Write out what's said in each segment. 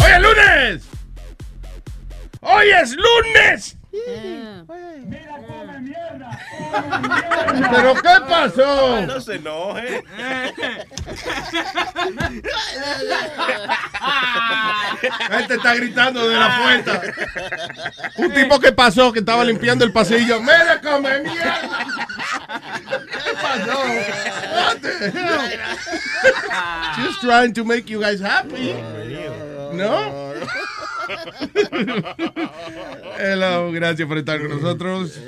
¡Hoy es lunes! ¡Hoy es lunes! ¿Pero qué pasó? No se enoje. Él te está gritando de la puerta. Un tipo que pasó, que estaba limpiando el pasillo. ¡Mira, come mierda! ¿Qué pasó? What the hell? Just trying to make you guys happy. ¿No? Hello, gracias por estar con nosotros.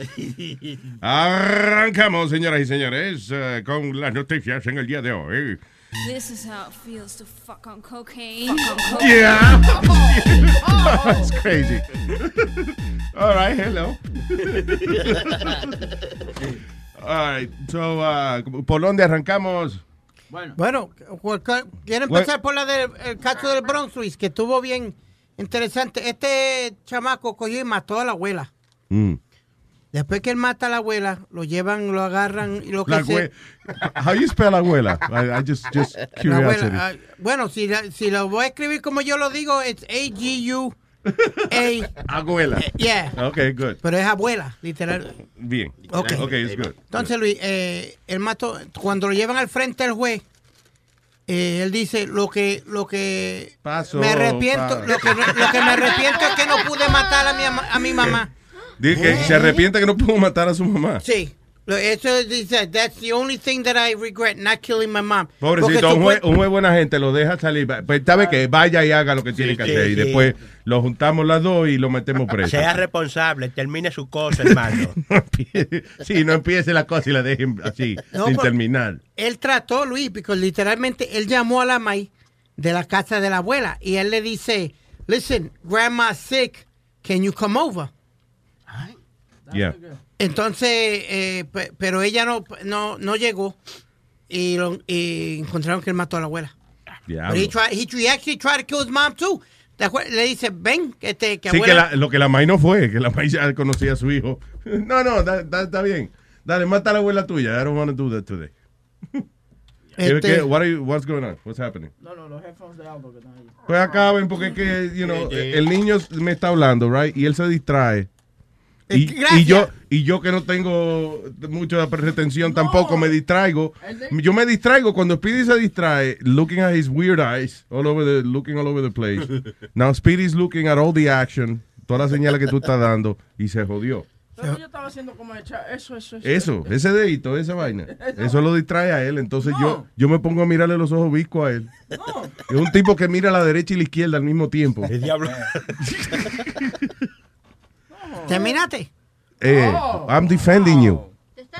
Arrancamos, señoras y señores, eh, con las noticias en el día de hoy. This is how it feels to fuck on cocaine. Fuck on cocaine. Yeah. That's crazy. All right, hello. All right, so, uh, ¿por dónde arrancamos? Bueno, Bueno. empezar por la del el caso del Bronx, Luis, que estuvo bien interesante. Este chamaco cogió y mató a la abuela. Mm. Después que él mata a la abuela, lo llevan, lo agarran y lo que La se- abue- How you spell abuela? I, I just, just la curiosity. abuela, ah, bueno, si, la- si lo voy a escribir como yo lo digo, es A-G-U-A. Abuela. Yeah. Okay, good. Pero es abuela, literal. Bien. Ok. Okay, it's good. Entonces, Luis, eh, él mató, cuando lo llevan al frente del juez, eh, él dice, lo que, lo que Pasó, me arrepiento, lo que, lo que me arrepiento es que no pude matar a mi, a mi mamá. Dice que se arrepiente que no pudo matar a su mamá. Sí. Eso dice, that's the only thing that I regret, not killing my mom. Pobrecito, un juez, un juez buena gente lo deja salir. Pues sabe que vaya y haga lo que tiene que sí, hacer. Y después lo juntamos las dos y lo metemos preso. Sea responsable, termine su cosa, hermano. sí, no empiece la cosa y la dejen así, No, sin terminar. él trató, Luis, porque literalmente él llamó a la maíz de la casa de la abuela y él le dice, listen, grandma's sick, can you come over? Yeah. Entonces, eh, pe- pero ella no, no, no llegó y, lo- y encontraron que él mató a la abuela. Diablo. But he, tried, he, he actually tried to kill his mom too. ¿Te acuer- Le dice, ven, que, te, que Sí, que abuela... la- lo que la May no fue, que la May ya conocía a su hijo. No, no, da- da- está bien. Dale, mata a la abuela tuya. I don't want to do that today. ¿Qué- Este- qué- what are you- what's going on? What's happening? No, no, los headphones de Aldo que están ahí. Pues acaben porque es que, you know, el niño me está hablando, right? Y él se distrae. Y, Gracias. y yo y yo que no tengo mucha retención tampoco me distraigo. Yo me distraigo cuando Speedy se distrae, looking at his weird eyes, all over the, looking all over the place. Now Speedy's looking at all the action, todas las señales que tú estás dando y se jodió. Pero yo estaba haciendo como echar eso, eso, eso. Eso, ese dedito, esa vaina, eso lo distrae a él. Entonces yo yo me pongo a mirarle los ojos viscos a él. Es un tipo que mira a la derecha y la izquierda al mismo tiempo. El diablo. ¿Terminaste? Eh, I'm defending you.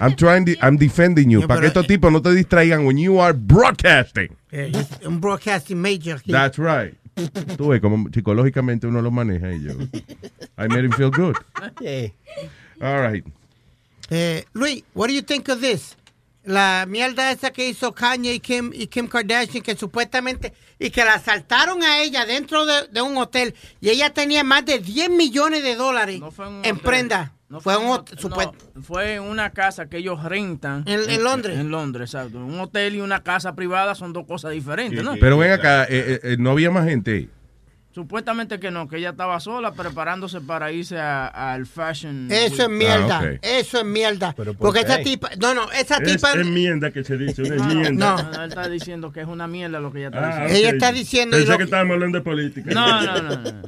I'm trying to, I'm defending you. Yeah, para que estos tipos no te distraigan when you are broadcasting. Eh, he's un broadcasting major. aquí. That's right. Tú ves como psicológicamente uno lo maneja y yo. I made him feel good. Sí. All right. Eh, Luis, what do you think of this? La mierda esa que hizo Kanye y Kim, y Kim Kardashian, que supuestamente, y que la asaltaron a ella dentro de, de un hotel, y ella tenía más de 10 millones de dólares No en hotel. prenda. No fue fue, un hotel, no, fue en una casa que ellos rentan. En- en Londres. En Londres, exacto. Un hotel y una casa privada son dos cosas diferentes, ¿no? Pero ven acá, eh, eh, eh, no había más gente. ahí. Supuestamente que no, que ella estaba sola preparándose para irse al fashion. Eso es mierda, Ah, ok. eso es mierda. ¿por Porque esa tipa, no, no, esa Es tipa, enmienda que se dice, una no. enmienda. No, él está diciendo que es una mierda lo que ella está Ah, diciendo. Ella está diciendo y Pensé lo- que estábamos hablando de política. No, no, no. no.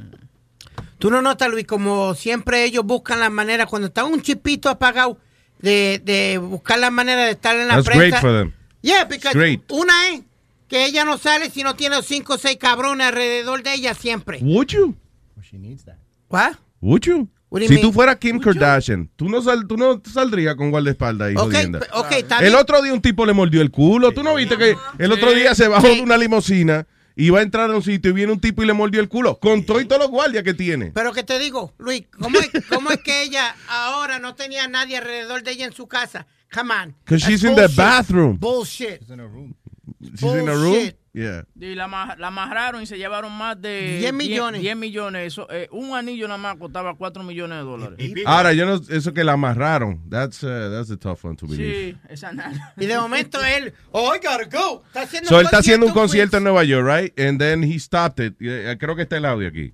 Tú no notas, Luis, como siempre ellos buscan la manera, cuando está un chipito apagado, de, de buscar la manera de estar en la That's prensa. great for them. Yeah, because Great. una es que ella no sale si no tiene cinco o seis cabrones alrededor de ella siempre. Would you? She needs that. What? Would you? What do you Si mean? tú fueras Kim Kardashian, tú no, sal- tú no saldrías con guardaespaldas y Ok, jodienda. p- ok, está El otro día un tipo le mordió el culo. ¿Tú no viste que el otro día se bajó de una limusina y va a entrar a un sitio y viene un tipo y le mordió el culo? Con todo y todos los guardias que tiene. Pero que te digo, Luis, ¿cómo es, cómo es que ella ahora no tenía nadie alrededor de ella en su casa? Come on. Because she's in the bullshit. bathroom. Bullshit. She's in a room. Bullshit. Yeah. Y la, la amarraron y se llevaron más de 10 millones. 10 millones. Eso, eh, un anillo nada más costaba 4 millones de dólares. Ahora, yo no, eso que la amarraron. That's, uh, that's a tough one to believe. Sí, esa nada. Y de momento él, oh, I gotta go. Está haciendo So él está haciendo un concierto en Luis. Nueva York, right? And then he stopped it. Eh, Creo que está el audio aquí.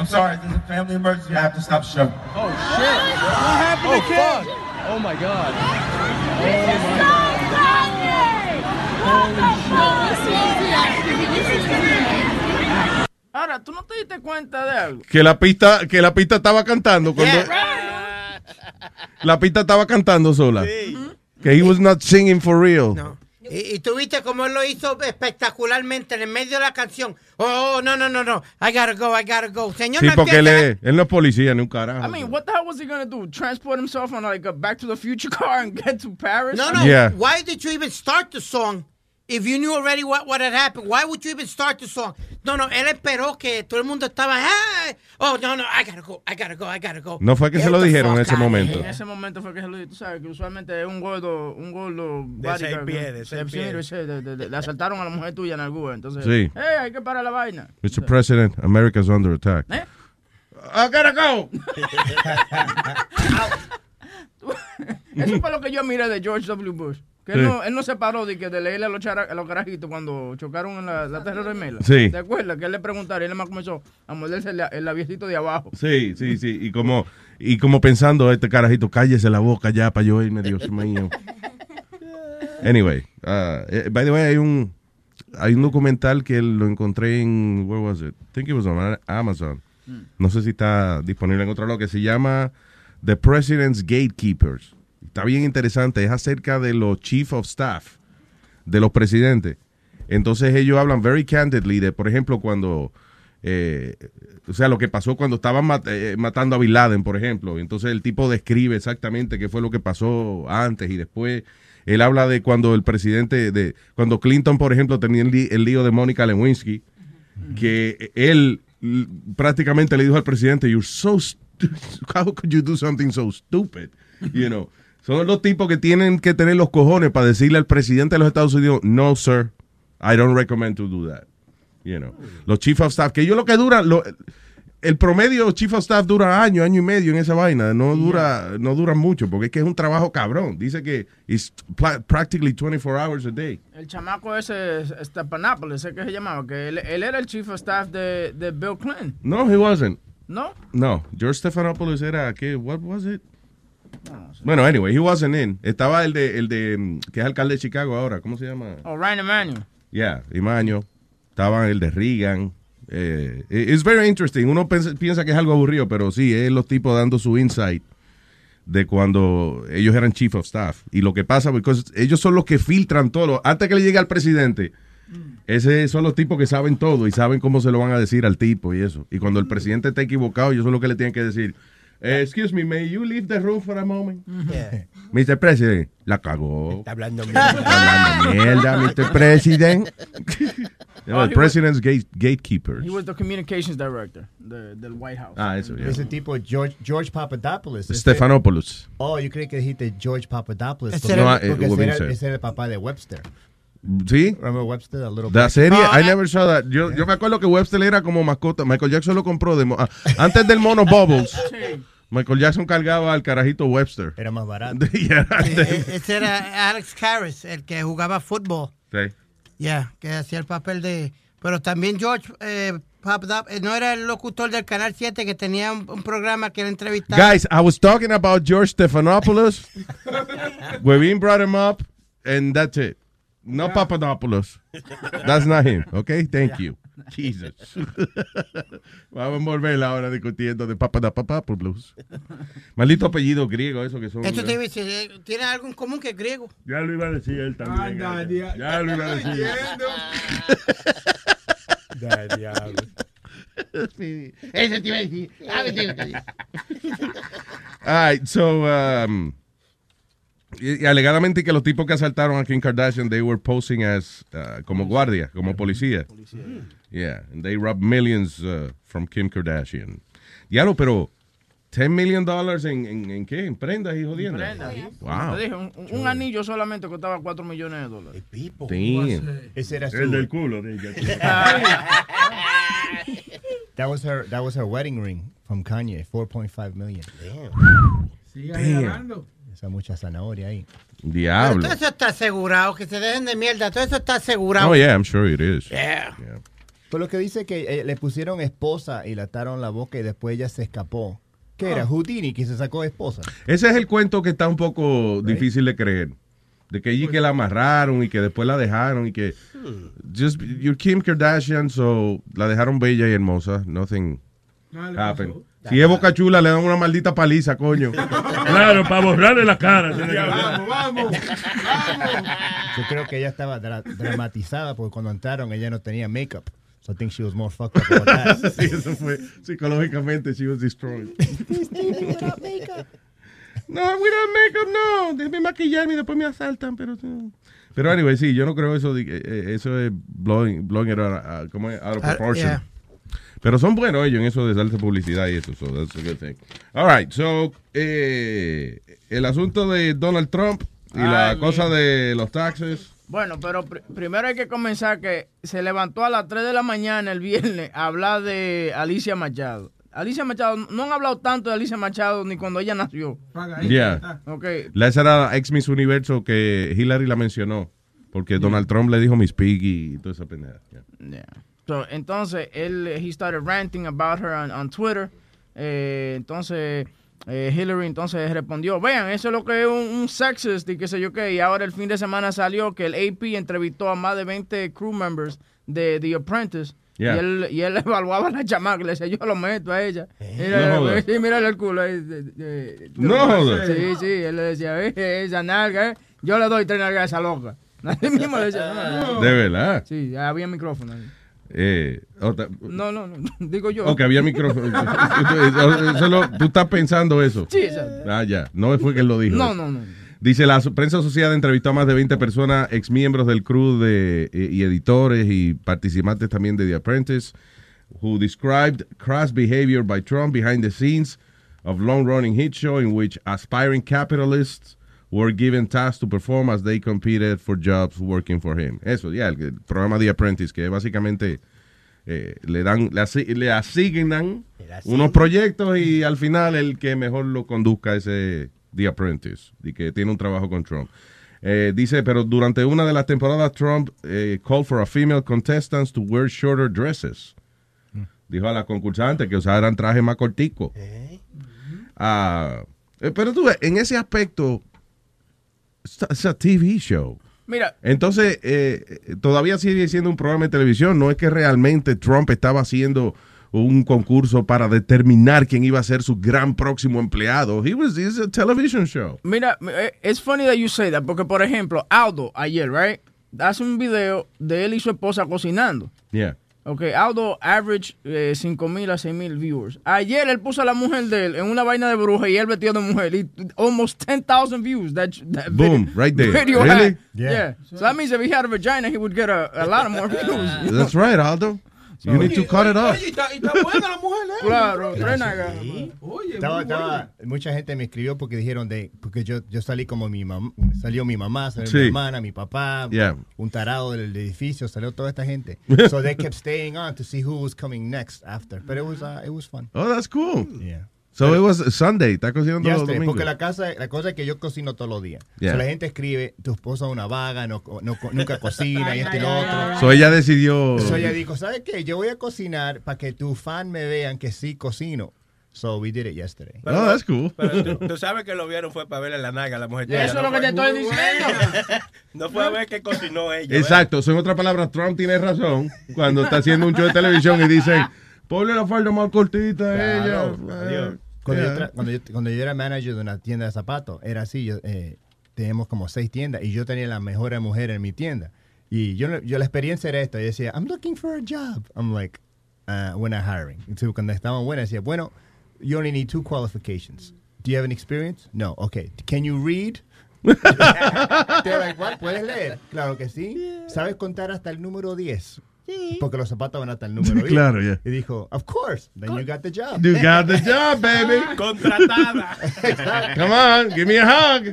I'm sorry. There's a family emergency. I have to stop the show. Ahora, ¿tú no te diste cuenta de algo? Que la pista, que la pista estaba cantando cuando la pista estaba cantando sola. Que he was not singing for real. No. Y, y tú viste cómo él lo hizo espectacularmente en el medio de la canción. Oh, no, no, no, no. I gotta go, I gotta go. Señor, Sí, no porque él, es- él no es policía ni un carajo. I mean, what the hell was he gonna do? Transport himself on like a Back to the Future car and get to Paris? No, no. Yeah. Why did you even start the song if you knew already what, what had happened? Why would you even start the song? No, no. Él esperó que todo el mundo estaba. "Hey." Oh, no, no. I gotta go, I gotta go, I gotta go. No fue que se lo dijeron en ese momento. here. En ese momento fue que se lo dije. Tú sabes que usualmente es un gordo, un gordo De bodyguard, seis pies, de seis pies. Le asaltaron a la mujer tuya en Alguna. Entonces, Sí. hey, hay que parar la vaina. Mr. President, America's under attack. ¿Eh? I gotta go. Eso fue lo que yo miré de George W. Bush. Que Sí. él, no, él no se paró de, que de leerle a los, chara- a los carajitos cuando chocaron en la, la Torre Gemela. Sí. ¿Te acuerdas? Que él le preguntaron y él más comenzó a morderse el, el labiecito de abajo. Sí, sí, sí. Y como, y como pensando, este carajito, cállese la boca ya para yo irme, Dios mío. Anyway, uh, by the way, hay un, hay un documental que lo encontré en, where was it? I think it was on Amazon. No sé si está disponible en otro lado, que se llama The President's Gatekeepers. Está bien interesante, es acerca de los chief of staff, de los presidentes. Entonces ellos hablan very candidly de, por ejemplo, cuando, eh, o sea, lo que pasó cuando estaban eh, matando a Bin Laden, por ejemplo. Entonces el tipo describe exactamente qué fue lo que pasó antes y después. Él habla de cuando el presidente, de cuando Clinton, por ejemplo, tenía el, lío de Mónica Lewinsky, que él prácticamente le dijo al presidente, you're so how could you do something so stupid? You know, son los tipos que tienen que tener los cojones para decirle al presidente de los Estados Unidos, no, sir, I don't recommend to do that. You know, los chief of staff, que ellos lo que duran, lo- el promedio chief of staff dura año, año y medio en esa vaina, no dura, no dura mucho, porque es que es un trabajo cabrón. Dice que es pla- practically 24 hours a day. El chamaco ese, Stephanopoulos, ese que se llamaba, que él, él era el chief of staff de, de Bill Clinton, No, he wasn't. ¿no? No, George Stephanopoulos era, ¿qué? What was it? Bueno, anyway, he wasn't in. Estaba el de, el de, mm, que es alcalde de Chicago ahora, ¿cómo se llama? O Ryan Emanuel. Yeah, Imaño. Estaba el de Reagan. Eh, it's very interesting. Uno piensa, piensa que es algo aburrido, pero sí, es los tipos dando su insight de cuando ellos eran chief of staff. Y lo que pasa, porque ellos son los que filtran todo. Antes que le llegue al presidente, ese son los tipos que saben todo y saben cómo se lo van a decir al tipo y eso. Y cuando el presidente está equivocado, ellos son los que le tienen que decir, eh, excuse me, may you leave the room for a moment? Yeah. Mr. President, la cagó. Está hablando Está hablando mierda, Mr. President. You know, Oh, the he president's gate, gatekeepers. He was the communications director de- del White House. Ah, eso, ya. Ese tipo, George, George Papadopoulos. Stephanopoulos. Oh, yo creí que dijiste George Papadopoulos. Ese porque- No, eh, porque ese era, said. ese era el papá de Webster. ¿Sí? Remember Webster? A little La serie, No, I eh. never saw that. Yo, yo me acuerdo que Webster era como mascota. Michael Jackson lo compró de mo- ah, antes del mono Bubbles. Sí. Michael Jackson cargaba al carajito Webster. Era más barato. Yeah, Eh, Ese era Alex Karras, el que jugaba fútbol. sí. Ya, que hacía el papel de... Pero también George eh, eh, no era el locutor del Canal 7 que tenía un, un programa que él entrevistaba. Guys, I was talking about George Stephanopoulos. Webin brought him up, and that's it. No Papadopoulos. That's not him. Okay, thank you. Jesus. Vamos a volver ahora discutiendo de Papa da Papa por Blues. Maldito apellido griego, eso que son. Esto te dice, eh, tiene algo en común que es griego. Ya lo iba a decir él también. Anda, eh. dia- ya lo iba a decir. Da diablo. Eso te iba a decir. Ah. All right, so, um, y, y alegadamente que los tipos que asaltaron a Kim Kardashian, they were posing as, uh, como guardia, como policía. Yeah, and they robbed millions uh, from Kim Kardashian. Diablo, pero 10 million dollars en, en, en qué? En prendas y jodiendo. Wow. Te dije, un, un anillo solamente costaba 4 millones de dólares. Damn. Ese era su, El del culo. de ella. that was her that was her wedding ring from Kanye, 4.5 million. Sigue Damn. Esa mucha zanahoria ahí. Pero Diablo. todo eso está asegurado, que se dejen de mierda, todo eso está asegurado. Oh, yeah, I'm sure it is. Yeah. Yeah. Pero lo que dice que eh, le pusieron esposa y le ataron la boca y después ella se escapó. ¿Qué era? Houdini que se sacó esposa. Ese es el cuento que está un poco difícil de creer. De que allí que la amarraron y que después la dejaron y que just you're Kim Kardashian, so la dejaron bella y hermosa. Nothing Nada le happened. pasó. Si es boca chula, le dan una maldita paliza, coño. claro, para borrarle la cara. Vamos, vamos, vamos. Yo creo que ella estaba dra- dramatizada porque cuando entraron ella no tenía makeup. So I think she was more fucked up about that. Sí, eso fue psicológicamente, she was destroyed. No, without makeup, no. Déjame maquillarme y después me asaltan, pero... Pero anyway, sí, yo no creo eso, de, que, eh, eso es blowing, blowing it out, uh, ¿cómo es? out of Ah, proportion. yeah. Pero son buenos ellos en eso de darse publicidad y eso, so that's a good thing. All right, so, eh, el asunto de Donald Trump y la Ay, cosa de los taxes. Bueno, pero pr- primero hay que comenzar que se levantó a las 3 de la mañana el viernes a hablar de Alicia Machado. Alicia Machado, no han hablado tanto de Alicia Machado ni cuando ella nació. Ahí. Yeah. Ok, La esa era la ex Miss Universo que Hillary la mencionó. Porque Donald Trump le dijo Miss Piggy y toda esa pendeja. Yeah. So, entonces, él, he started ranting about her on, on Twitter. Eh, entonces, eh, Hillary entonces respondió, vean, eso es lo que es un, un sexist y qué sé yo qué. Y ahora el fin de semana salió que el AP entrevistó a más de 20 crew members de The Apprentice. Yeah. Y, él, y él evaluaba a la chamaca le decía, yo lo meto a ella. No Mira, sí, mírale el culo No. Sí, sí, él le decía, "Eh, esa nalga, eh, yo le doy tres nalgas a esa loca. Así mismo le decía, "No". De verdad. Sí, había micrófono ahí. Eh, otra- No, no, no, digo yo. ok, había micrófono. Eso lo- tú estás pensando eso. Sí, exacto. Ah, ya. No fue que él lo dijo. No, no, no. Dice, la prensa asociada entrevistó a más de 20 personas, ex miembros del crew de, eh, y editores y participantes también de The Apprentice, who described crass behavior by Trump behind the scenes of long-running hit show in which aspiring capitalists were given tasks to perform as they competed for jobs working for him. Eso, ya, el, el programa The Apprentice, que básicamente eh, le dan, le, asi- le asignan unos proyectos y al final el que mejor lo conduzca ese The Apprentice, y que tiene un trabajo con Trump. Eh, dice, pero durante una de las temporadas Trump eh, called for a female contestants to wear shorter dresses. Dijo a la concursante que usaran trajes más corticos. Ah, eh, pero tú ves, en ese aspecto, es a TV show. Mira, Entonces, eh, eh, todavía sigue siendo un programa de televisión. No es que realmente Trump estaba haciendo un concurso para determinar quién iba a ser su gran próximo empleado. He was, it's a television show. mira, eh, it's funny that you say that, porque por ejemplo, Aldo ayer, right, hace un video de él y su esposa cocinando. Yeah. Ok, Aldo average eh, 5 mil a 6 mil viewers. Ayer él puso a la mujer de él en una vaina de bruja y él vestido de mujer. Y almost 10,000 views. That, that Boom, video, right there. Video Really? had. Yeah. Yeah. So that means if he had a vagina, he would get a, a lot of more views. That's right, Aldo. You need to cut it off. Oye, y está, y está buena la mujer, ¿eh? Claro. Oye, Estaba, estaba- mucha gente me escribió porque dijeron de porque yo, yo salí como mi mamá, salió mi mamá, salió Sí. mi hermana, mi papá, Yeah. un tarado del edificio, salió toda esta gente. so they kept staying on to see who was coming next after. But it was uh, it was fun. Oh, that's cool. Yeah. So it was Sunday. Está cocinando los Yesterday, domingos. porque la casa, la cosa es que yo cocino todos los días. Yeah. So la gente escribe, tu esposa es una vaga, no, no- nunca cocina y esto y lo otro. So ella decidió. So ella dijo, ¿sabes qué? Yo voy a cocinar para que tu fan me vean que sí cocino. So we did it yesterday. Oh, that's cool. Pero tú, tú sabes que lo vieron fue para verle la naga a la mujer. Eso es no lo que te estoy diciendo. No fue a ver que cocinó ella. Exacto, eso en otras palabras, Trump tiene razón cuando está haciendo un show de televisión y dicen, ponle la falda más cortita a Claro, ella. adiós. Cuando, Yeah. yo cuando, yo, cuando yo era manager de una tienda de zapatos, era así. Yo, eh, teníamos como seis tiendas y yo tenía la mejor mujer en mi tienda. Y yo, yo la experiencia era esta. Yo decía, I'm looking for a job. I'm like, uh, we're not hiring. Entonces, cuando estaban buenas, decía, bueno, you only need two qualifications. Do you have an experience? No. Okay. Can you read? They're like, what? ¿Puedes leer? Claro que sí. ¿Sabes contar hasta el número 10? Porque los zapatos van hasta el número 10. Claro, yeah. Y dijo, of course. Then you got the job. You got the job, baby. Contratada. Come on, give me a hug.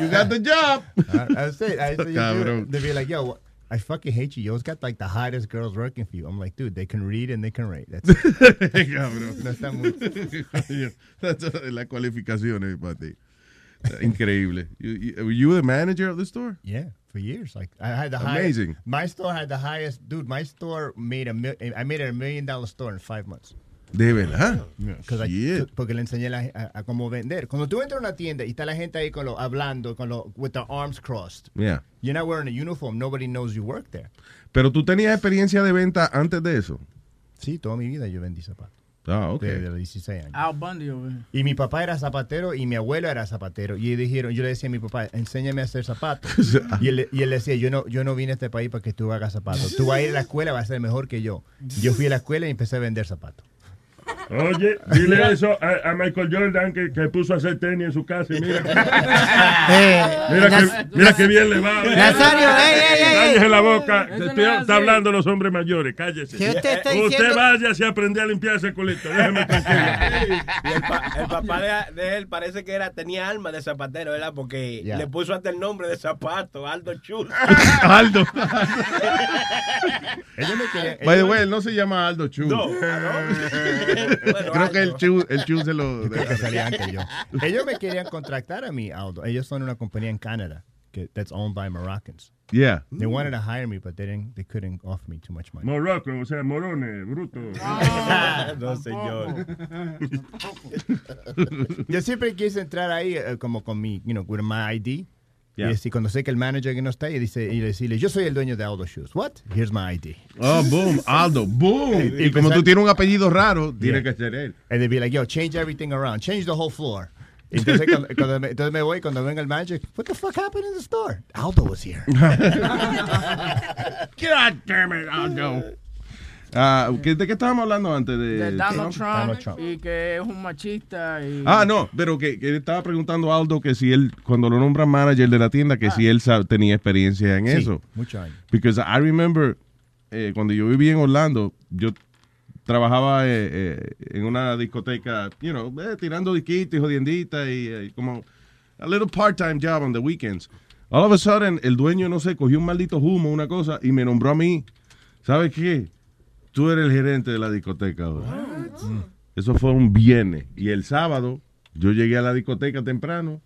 You got the job. I, I said, I said, Cabrón. they'd be like, yo, I fucking hate you. You always got like the hottest girls working for you. I'm like, dude, they can read and they can write. That's it. Cabrón. No está muy- Coño, That's las cualificaciones para ti. Increíble. You, you, were you the manager of the store? Yeah, for years. Like I had the Amazing. Highest, my store had the highest, dude. My store made a mil, I made it a million dollar store in five months. De verdad. I- Shit. porque le enseñé la- a, a cómo vender. Cuando tú entras a una tienda y está la gente ahí con lo, hablando, con lo, with their arms crossed. Yeah. You're not wearing a uniform. Nobody knows you work there. Pero tú tenías experiencia de venta antes de eso. Sí, toda mi vida yo vendí zapatos. Ah, ok. Desde los 16 años. Al Bundy over here. Y mi papá era zapatero y mi abuelo era zapatero. Y dijeron, yo le decía a mi papá, enséñame a hacer zapatos. y, él, y él decía, yo no, yo no vine a este país para que tú hagas zapatos. Tú vas a ir a la escuela, vas a ser mejor que yo. Yo fui a la escuela y empecé a vender zapatos. Oye, dile eso a, a Michael Jordan que, que puso a hacer tenis en su casa y mira, Eh, mira, que, mira que bien le va. Nazario, ey, ey, ey, ey. Cállese la boca. Estoy- es está hablando los hombres mayores. Cállese. Si usted está Usted vaya y aprende a limpiarse el culito. Déjeme tranquilo. Y el, pa- el papá de, de él parece que era tenía alma de zapatero, ¿verdad? Porque Ya. le puso hasta el nombre de zapato, Aldo Chus. Aldo. By the way, él no se llama Aldo Chu. No, no. Bueno, Creo que el. Chu, el Chu se lo... Creo que salía antes yo. Ellos me querían contratar a mí, Aldo. Ellos son una compañía en Canadá que that's owned by Moroccans. Yeah. They wanted to hire me, but they didn't. They couldn't offer me too much money. Morocco, o sea, morones, bruto. No, señor. Yo siempre quise entrar ahí eh, como con mi, you know, with my ID. Yeah. Y así, cuando sé que el manager que no está, y dice, y decirle, yo soy el dueño de Aldo Shoes. What? Here's my ID. Oh, boom, Aldo, boom. Y como tú tienes un apellido raro, tiene que ser él. And they'd be like, yo, change everything around. Change the whole floor. Entonces, cuando, cuando me, entonces me voy, cuando venga el manager, what the fuck happened in the store? Aldo was here. God damn it, Aldo. Ah, ¿qué- ¿De qué estábamos hablando antes? De, De Donald Trump, Donald Trump. y que es un machista. Y... Ah, no, pero que, que estaba preguntando a Aldo que si él, cuando lo nombran manager de la tienda, que si él sab- tenía experiencia en Sí, eso. muchos años. Because I remember eh, cuando yo vivía en Orlando, yo trabajaba eh, eh, en una discoteca, you know, eh, tirando disquitos y jodienditas y eh, como a little part-time job on the weekends. All of a sudden, el dueño, no sé, cogió un maldito humo, una cosa, y me nombró a mí. ¿Sabes qué? Tú eres el gerente de la discoteca ahora. Mm. Eso fue un viernes. Y el sábado, yo llegué a la discoteca temprano.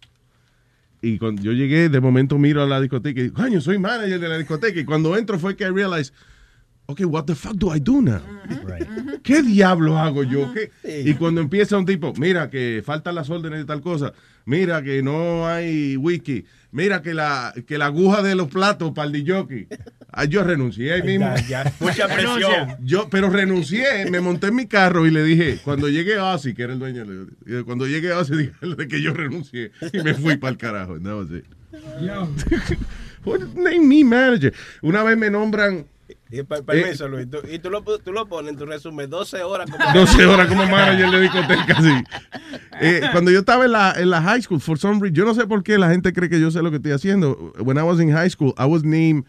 Y cuando yo llegué, de momento miro a la discoteca y digo, coño, soy manager de la discoteca. Y cuando entro fue que I realized, ok, what the fuck do I do now? Right. ¿Qué diablo hago yo? ¿Qué? Y cuando empieza un tipo, mira que faltan las órdenes de tal cosa, mira que no hay whisky, mira que la, que la aguja de los platos para el jockey. Ah, yo renuncié ahí mismo. Ya, ya. Mucha presión. Yo, pero renuncié, me monté en mi carro y le dije, cuando llegue a Ozzy, que era el dueño, dije, cuando llegue a Ozzy, dígale que yo renuncié y me fui para el carajo. It. What name me manager? Una vez me nombran Y per- permiso, Luis. tú- y tú lo, tú lo pones en tu resumen 12 horas como 12 horas como manager de discoteca, sí. Eh, cuando yo estaba en la, en la high school, for some reason, yo no sé por qué la gente cree que yo sé lo que estoy haciendo. When I was in high school, I was named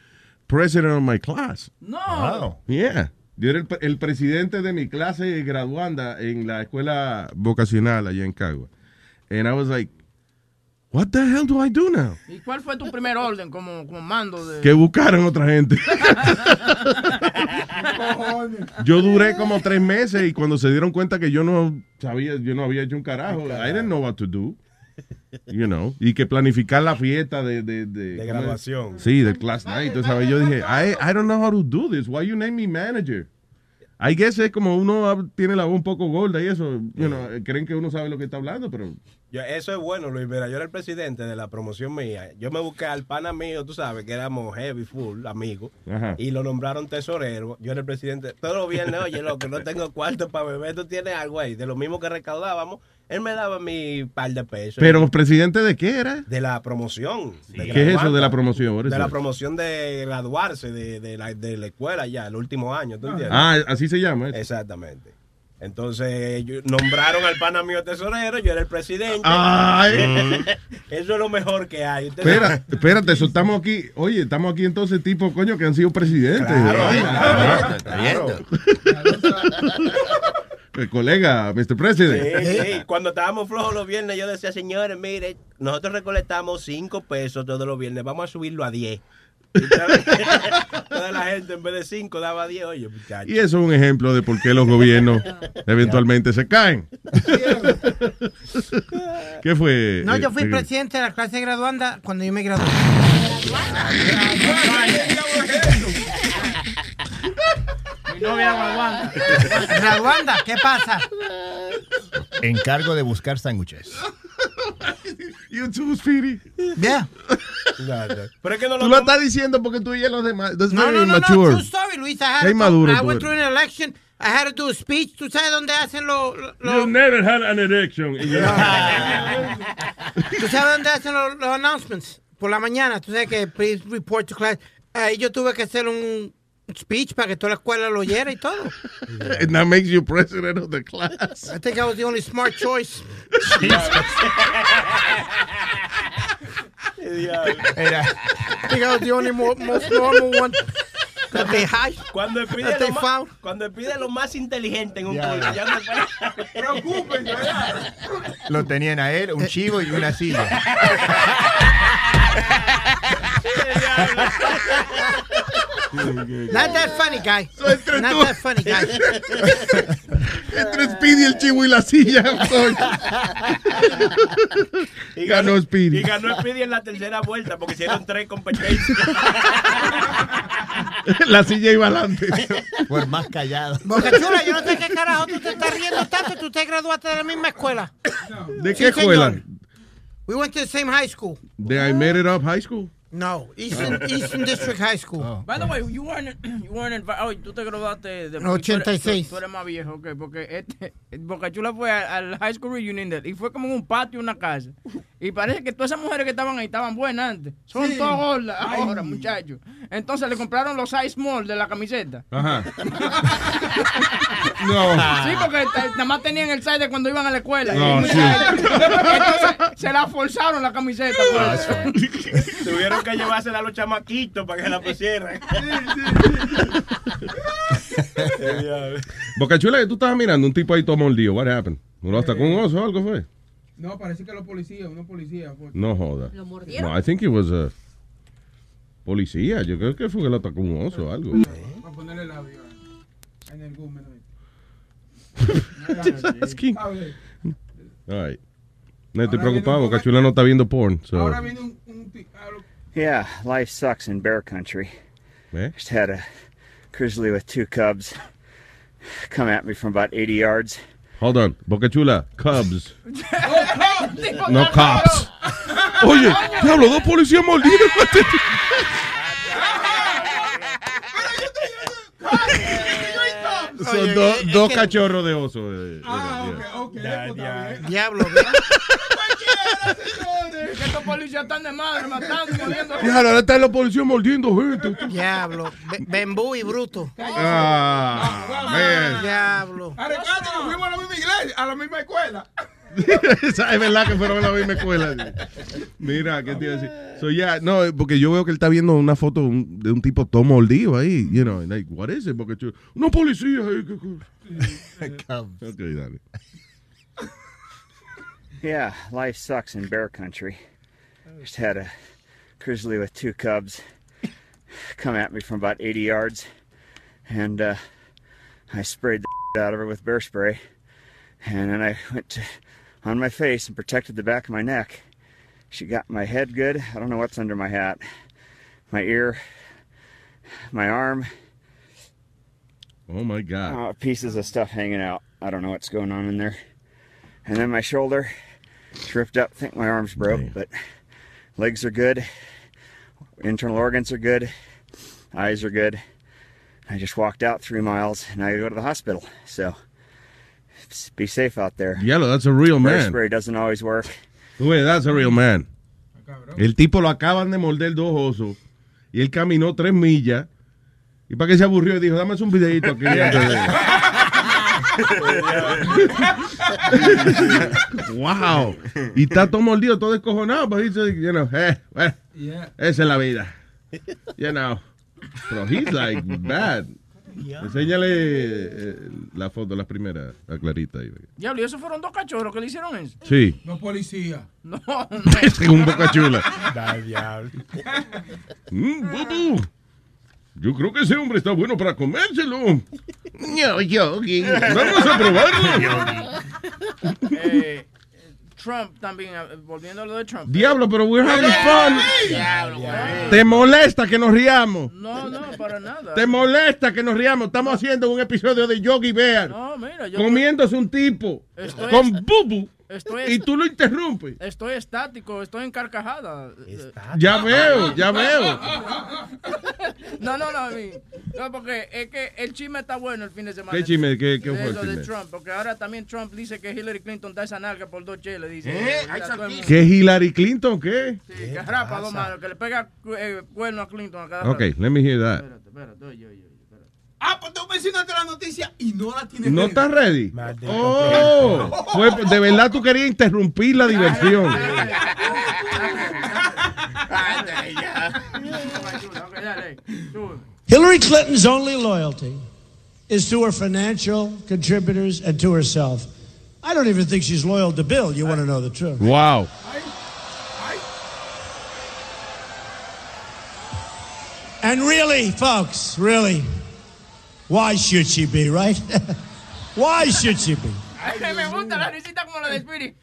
president of my class. No. Wow. Yeah. Yo era el, pre- el presidente de mi clase graduanda en la escuela vocacional allá en Cagua. And I was like, what the hell do I do now? ¿Y cuál fue tu primer orden como, como mando de...? Que buscaran otra gente. yo duré como tres meses y cuando se dieron cuenta que yo no sabía, yo no había hecho un carajo, I didn't know what to do. You know, y que planificar la fiesta de, de, de, de graduación. Sí, del class night. Entonces, ¿sabes? yo dije, I, I don't know how to do this. Why you name me manager? I guess es como uno tiene la voz un poco gorda y eso, you know, creen que uno sabe lo que está hablando, pero Yo- eso es bueno, Luis. Mira, yo era el presidente de la promoción mía. Yo me busqué al pana mío, tú sabes, que éramos heavy, full, amigos. Ajá. Y lo nombraron tesorero. Yo era el presidente. Todos los viernes, oye, loco, no tengo cuarto para beber. Tú tienes algo ahí. De lo mismo que recaudábamos, él me daba mi par de pesos. pero presidente de qué era? De la promoción. de ¿Qué es eso de la promoción? De la promoción de graduarse de, de la, de la escuela ya, el último año, ¿tú entiendes? Ah, así se llama. eso. Exactamente. Entonces, nombraron al pana mío tesorero, yo era el presidente. Ay. Eso es lo mejor que hay. Espera, sabe. espérate, eso estamos aquí. Oye, estamos aquí entonces tipo coño que han sido presidentes. Claro, claro. El colega, Mr. President. Sí, sí. Cuando estábamos flojos los viernes, yo decía, señores, mire, nosotros recolectamos 5 pesos todos los viernes, vamos a subirlo a 10. Y toda- Toda la gente en vez de 5 daba 10, oye, muchachos. Y eso es un ejemplo de por qué los gobiernos eventualmente se caen. ¿Qué fue? No, eh, yo fui eh, presidente de la clase graduanda cuando yo me gradué. Mi novia aguanta. Graduanda, ¿qué pasa? Encargo de buscar sándwiches. You too, Speedy. Yeah. Pero es que no Tú lo lo tom- estás diciendo porque tú y los demás. That's No, very no, no, no, true story, Luis. I had inmaduro I tú went eres. through an election. I had to do a speech. ¿Tú sabes dónde hacen los... You never had an yo- ¿Tú sabes dónde hacen los, los announcements? Por la mañana. Tú sabes que please report to class. Ahí yo tuve que hacer un speech para que toda la escuela lo oyera y todo. And that makes you president of the class. I think I was the only smart choice. Era, I think I was the only mo- most normal one. Cuando pide, lo más, found. cuando pide lo más inteligente en un Ya, curso, ya. ya no ¿verdad? lo tenían a él, un chivo y una silla. Not that funny guy. entre Not tú- that funny guy. Entre Speedy, el chivo y la silla. Y Ganó Speedy. Y ganó Speedy en la tercera vuelta porque hicieron tres competencias. la silla iba adelante. Por más callado. Boca Chula, yo no sé qué carajo tú te estás riendo tanto. Tú te graduaste de la misma escuela. ¿De Sí, qué escuela? señor. We went to the same high school. ¿De I Made It Up High School? No, Eastern, Eastern District High School. Oh. By the way, you weren't, you weren't invi- oh, tú te graduaste de 86. Tú, tú eres más viejo, ok, porque este, Boca Chula fue al, al high school reunion y fue como en un patio, una casa. Y parece que todas esas mujeres que estaban ahí estaban buenas antes. Son todas gordas ahora, muchachos. Entonces le compraron los size small de la camiseta. Ajá. No. Sí, porque nada más tenían el size de cuando iban a la escuela. No, sí. Entonces se la forzaron la camiseta. Ah, pues. Tuvieron que llevársela a los chamaquitos para que la pusieran. Bocachula, tú estabas mirando un tipo ahí todo mordido. What happened? ¿Uno hasta con un oso o algo fue? No, parece que los policías, unos policías. fue. No joda. ¿Lo mordieron? No, I think it was a policía. Yo creo que fue que lo atacó un oso o algo. Para ponerle labio a- en el gúmeno. All right. No estoy preocupado. un- Bocachula no está viendo porn. So. Ahora viene un, un Yeah, life sucks in bear country. ¿Eh? Just had a grizzly with two cubs come at me from about 80 yards. Hold on. Bocachula, Cubs. No está cops. Oye, diablo, dos policías mordidos. Son Oye, dos- es dos que- cachorros de oso. eh, Ah, ok, ok. está bien. Diablo. Que estos policías están de madre, matando, muriendo. Diablo, ahora están los policías mordiendo gente. Diablo. Be- Bembú y bruto. Ah, man. Diablo. Ah, recuerda que fuimos a la misma iglesia, a la misma escuela. Esa es verdad que fueron a la misma escuela. Mira, ¿qué te iba a decir? So, yeah, no, porque yo veo que él está viendo una foto un- de un tipo todo mordido ahí. You know, like, what is it? Porque yo, no policía. eh, ¿qué cosa? Ok, dale. Yeah, life sucks in bear country. Just had a grizzly with two cubs come at me from about 80 yards, and uh, I sprayed the out of her with bear spray, and then I went to, on my face and protected the back of my neck. She got my head good. I don't know what's under my hat, my ear, my arm. Oh my God. uh, pieces of stuff hanging out. I don't know what's going on in there. And then my shoulder, it's ripped up. I think my arm's broke, but legs are good. Internal organs are good. Eyes are good. I just walked out three miles and I go to the hospital. So be safe out there. Yellow, that's a real man. spray doesn't always work. Wait, that's a real man. El tipo lo acaban de morder dos osos y él caminó tres millas. ¿Y para qué se aburrió? Y dijo, dame un videito aquí. antes de-". wow. Y está todo mordido, todo descojonado. But he's, like, you know, eh, bueno, Yeah. esa es la vida. You know. Pero he's like bad. Enséñale eh, la foto, la primera, a Clarita. ahí. Diablo, y esos fueron dos cachorros que le hicieron eso. Sí. No policía. No, Es un boca chula. Da diablo. Mm, bubu. Yo creo que ese hombre está bueno para comérselo. No, Yogi. Vamos a probarlo. Eh, Trump también, eh, volviendo a lo de Trump. Diablo, pero we're having fun. Diablo, güey. ¿Te molesta que nos riamos? No, no, para nada. ¿Te molesta que nos riamos? Estamos haciendo un episodio de Yogi Bear. No, mira, yo comiéndose un tipo Estoy- con bubu. Estoy, Y tú lo interrumpes. estoy estático, estoy en carcajada. Ya veo, ya veo. No, no, no, a mí. No, porque es que el chisme está bueno el fin de semana. ¿Qué chisme? ¿Qué- qué De fue el de? Trump, porque ahora también Trump dice que Hillary Clinton da esa nalga por dos cheles, dice. ¿Eh? ¿Qué Hillary Clinton? ¿Qué? Sí, que rapa dos manos, que le pega eh, cuerno a Clinton a cada Ok, rato. let me hear that. Espérate, espérate, oye, oye. Ah, pues tú mencionaste la noticia y no la tienes. ¿No ready. estás ready? Maldito Oh, fue, de verdad tú querías interrumpir la diversión. Hillary Clinton's only loyalty is to her financial contributors and to herself. I don't even think she's loyal to Bill. You want to know the truth. Wow. And really, folks, really, why should she be, right? why should she be? Ay, me gusta la risita como la de Spirit.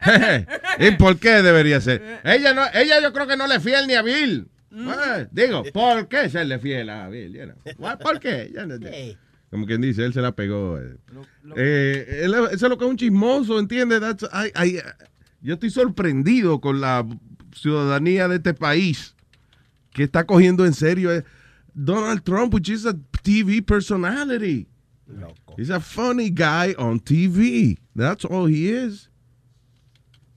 ¿Y por qué debería ser? Ella no, ella yo creo que no le fiel ni a Bill. Eh, digo, ¿por qué serle fiel a Bill? You know? Why- ¿Por qué? Como quien dice, él se la pegó. eh. Eh, él- eso es lo que es un chismoso, ¿entiendes? I- yo estoy sorprendido con la ciudadanía de este país que está cogiendo en serio eh, Donald Trump, which is a TV personality. He's a funny guy on TV. That's all he is.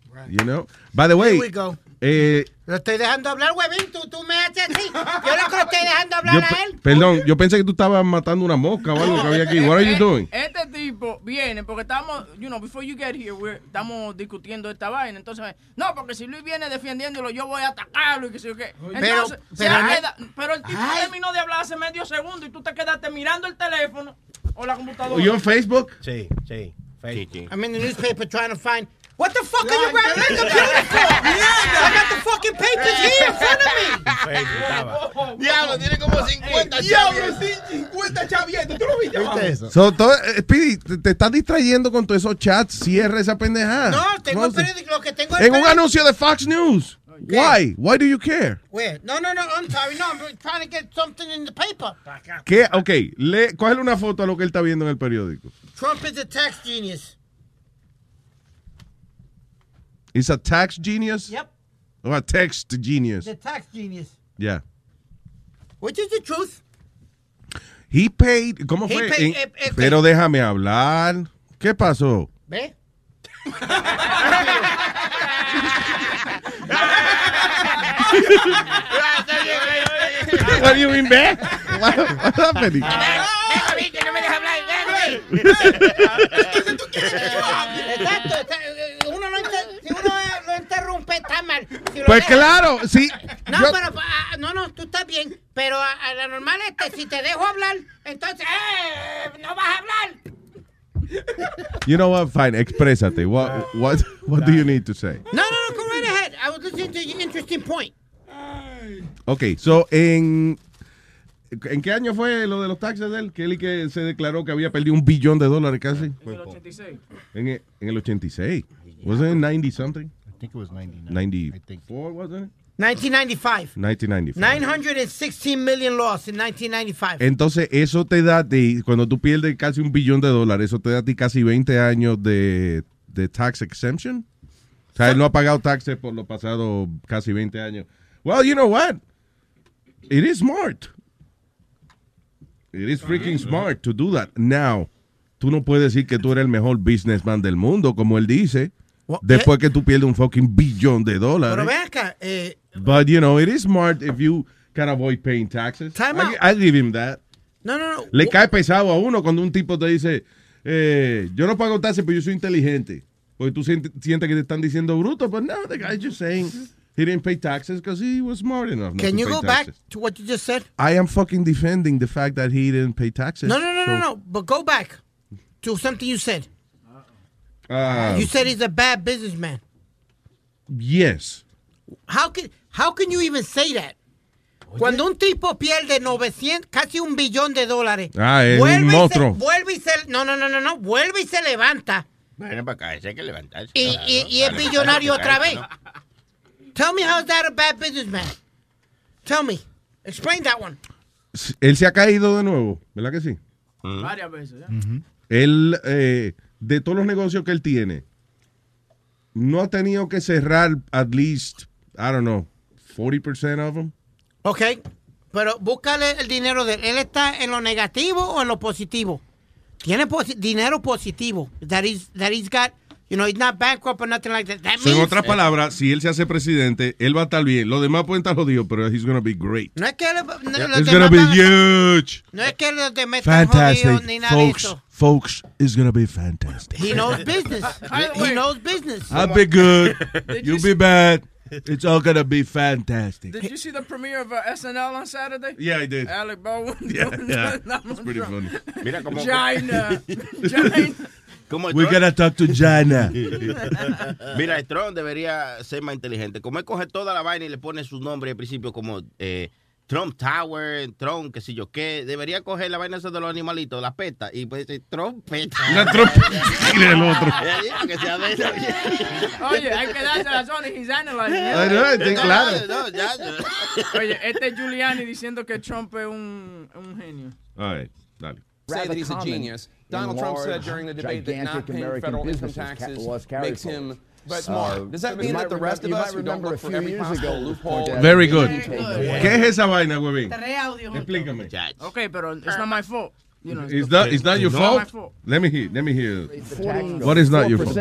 Right. You know? By the way, Here we go. Eh, Lo estoy dejando hablar, huevín. Tú, tú me haces así. Yo lo estoy dejando hablar yo a él. perdón, yo pensé que tú estabas matando una mosca o algo que había aquí. What are you doing? Este tipo viene porque estamos, you know, before you get here, we're- estamos discutiendo esta vaina. Entonces, no, porque si Luis viene defendiéndolo, yo voy a atacarlo y que sé yo qué. Pero- Entonces, pero queda- pero el tipo terminó de hablar hace medio segundo y tú te quedaste mirando el teléfono o la computadora. ¿You on Facebook? Sí, sí. Facebook. I'm in the newspaper trying to find. What the fuck are you grabbing the computer for? I got the fucking papers here in front of me. Diablo, tiene como 50 Diablo, sí, 50 chavietos. ¿Tú lo viste? ¿Viste eso? So, todo- eh, Speedy, te, te estás distrayendo con todos esos chats. Cierra esa pendejada. No, tengo el periódico. Lo que tengo es En un anuncio de Fox News. Why? Why do you care? Where? No, no, no. I'm sorry. No, I'm trying to get something in the paper. ¿Qué? Ok, le, cógele una foto a lo que él está viendo en el periódico. Trump is a tax genius. Is a tax genius? Yep. Or a text genius? The tax genius. Yeah. Which is the truth. He paid, ¿cómo He fue? paid- En- eh, eh, pero déjame hablar. ¿Qué pasó? ¿Ve? What do you mean, man? What, what's happening? que no me deja hablar. Exacto. está- Uno lo inter- si uno lo interrumpe, está mal. Si Pues deja- claro, sí. No, yo- pero ah, no, no, tú estás bien. Pero a, a la normal este, si te dejo hablar, entonces, ¡eh! No vas a hablar. You know what? Fine, exprésate. What, what, what do you need to say? No, no, no, go right ahead. I was listening to your interesting point. Ok, so, en... ¿En qué año fue lo de los taxes de él? Que él y que se declaró que había perdido un billón de dólares casi. En el 86. En el, en el 86. Was it in 90 something? I think it was 99. 94, wasn't it? 1995. 1995. 916 million lost in 1995. Entonces, eso te da ti, cuando tú pierdes casi un billón de dólares, eso te da a ti casi 20 años de, de tax exemption. O sea, él no ha pagado taxes por los pasados casi 20 años. Well, you know what? It is smart. It is freaking smart to do that. Now, tú no puedes decir que tú eres el mejor businessman del mundo, como él dice, después que tú pierdes un fucking billón de dólares. Pero acá, eh, But, you know, it is smart if you can avoid paying taxes. Time I, out. I give him that. no, no, no. Le cae pesado a uno cuando un tipo te dice, eh, yo no pago taxes, pero yo soy inteligente. Porque tú sientes, sientes que te están diciendo bruto, but no, the guy's just saying he didn't pay taxes because he was smart enough. Can you go taxes. back to what you just said? I am fucking defending the fact that he didn't pay taxes. No, no, no, So, no, no. But go back to something you said. Uh, you said he's a bad businessman. yes. How can how can you even say that? Cuando un tipo pierde 900, casi un billón de dólares. Ah, es vuelve un y se- vuelve y se no, no, no, no, no, vuelve y se levanta Bueno, para acá, hay que levantarse. y, claro, y, y es billonario otra vez. ¿no? Tell me how's that a bad businessman? Tell me. Explain that one. Él se ha caído de nuevo, ¿verdad que sí? Varias veces. ¿eh? Él, eh, de todos los negocios que él tiene, no ha tenido que cerrar at least, I don't know, 40% of them. Ok, pero búscale el dinero de él. ¿Él está en lo negativo o en lo positivo? Tiene posi- dinero positivo. That he's, that he's got, you know, he's not bankrupt or nothing like that. That So, en means- otras palabras, si él se hace presidente, él va a estar bien. Los demás pueden estar jodidos, pero he's gonna be great. No es que él- no, los It's gonna demás be huge. No es que los demás están Fantastic, jodidos ni nada de eso. Folks, it's gonna be fantastic. He knows business. He knows business. I'll be good. You'll you be bad. It's all gonna be fantastic. Did you see the premiere of uh, SNL on Saturday? Yeah, I did. Alec Baldwin. Yeah, yeah. It's pretty funny. Mira cómo. China. China. We gotta talk to Jana. Mira, el Trump debería ser más inteligente. Como él coge toda la vaina y le pone su nombre al principio como eh, Trump Tower, Trump, qué sé yo qué, debería coger la vaina esa de los animalitos, la peta, y pues decir Trump peta. La trompeta y el otro. Oye, hay que darse la zona y he's analyzing. claro. No, ya, ya. Oye, este es Giuliani diciendo que Trump es un, un genio. All right, dale. say that he's a genius. Donald Trump said during the debate that not paying federal income taxes makes him smart. Does that mean that the rest of us who don't look for every possible loophole? Very good. ¿Qué es esa vaina, huevín? Explícame. Okay, pero it's not my fault. You know, Is that is that your It's fault? not my fault. Let me hear. Let me hear. What is not your fault?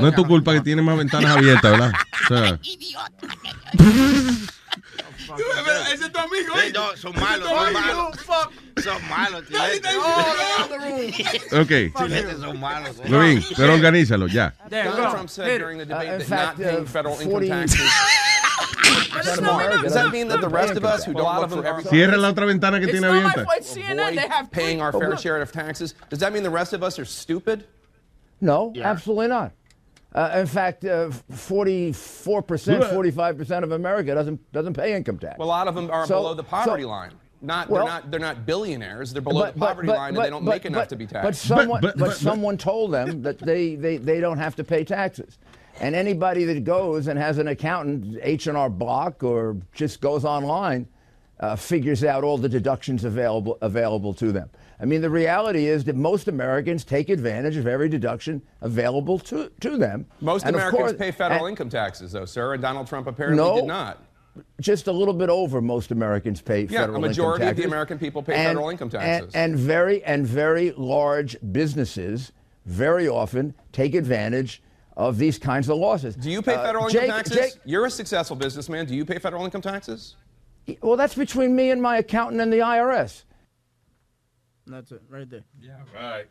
No es tu culpa que tiene más ventanas abiertas, ¿verdad? O sea, Ese es tu amigo. Sí, no, son malos, son malos. Son malos, ok. Chiletes son malos. son Huevín, malos. pero organízalo, ya. Donald Trump said during the debate in that not paying uh, federal 40 income taxes. Cierra la otra ventana que tiene abierta. paying our Oh, fair share of taxes? Does that mean the rest of us are stupid? No, absolutely not. Uh, in fact, uh, 44%, 45% of America doesn't doesn't pay income tax. Well, a lot of them are So- below the poverty so- line. Not Well- they're not they're not billionaires. They're below the poverty line and they don't make enough to be taxed. But someone, but, someone told them that they, they, they don't have to pay taxes. And anybody that goes and has an accountant, H&R Block, or just goes online, uh, figures out all the deductions available, available to them. I mean, the reality is that most Americans take advantage of every deduction available to, to them. Most And Americans course- pay federal and- income taxes, though, sir, and Donald Trump apparently No. did not. just a little bit over most Americans pay Yeah, a federal majority income of the taxes. American people pay And- federal income taxes. And, and very and very large businesses very often take advantage of these kinds of losses. Do you pay Uh, federal Jake- income taxes? Jake- You're a successful businessman. Do you pay federal income taxes? well, that's between me and my accountant and the IRS. That's it, right there. Yeah, right.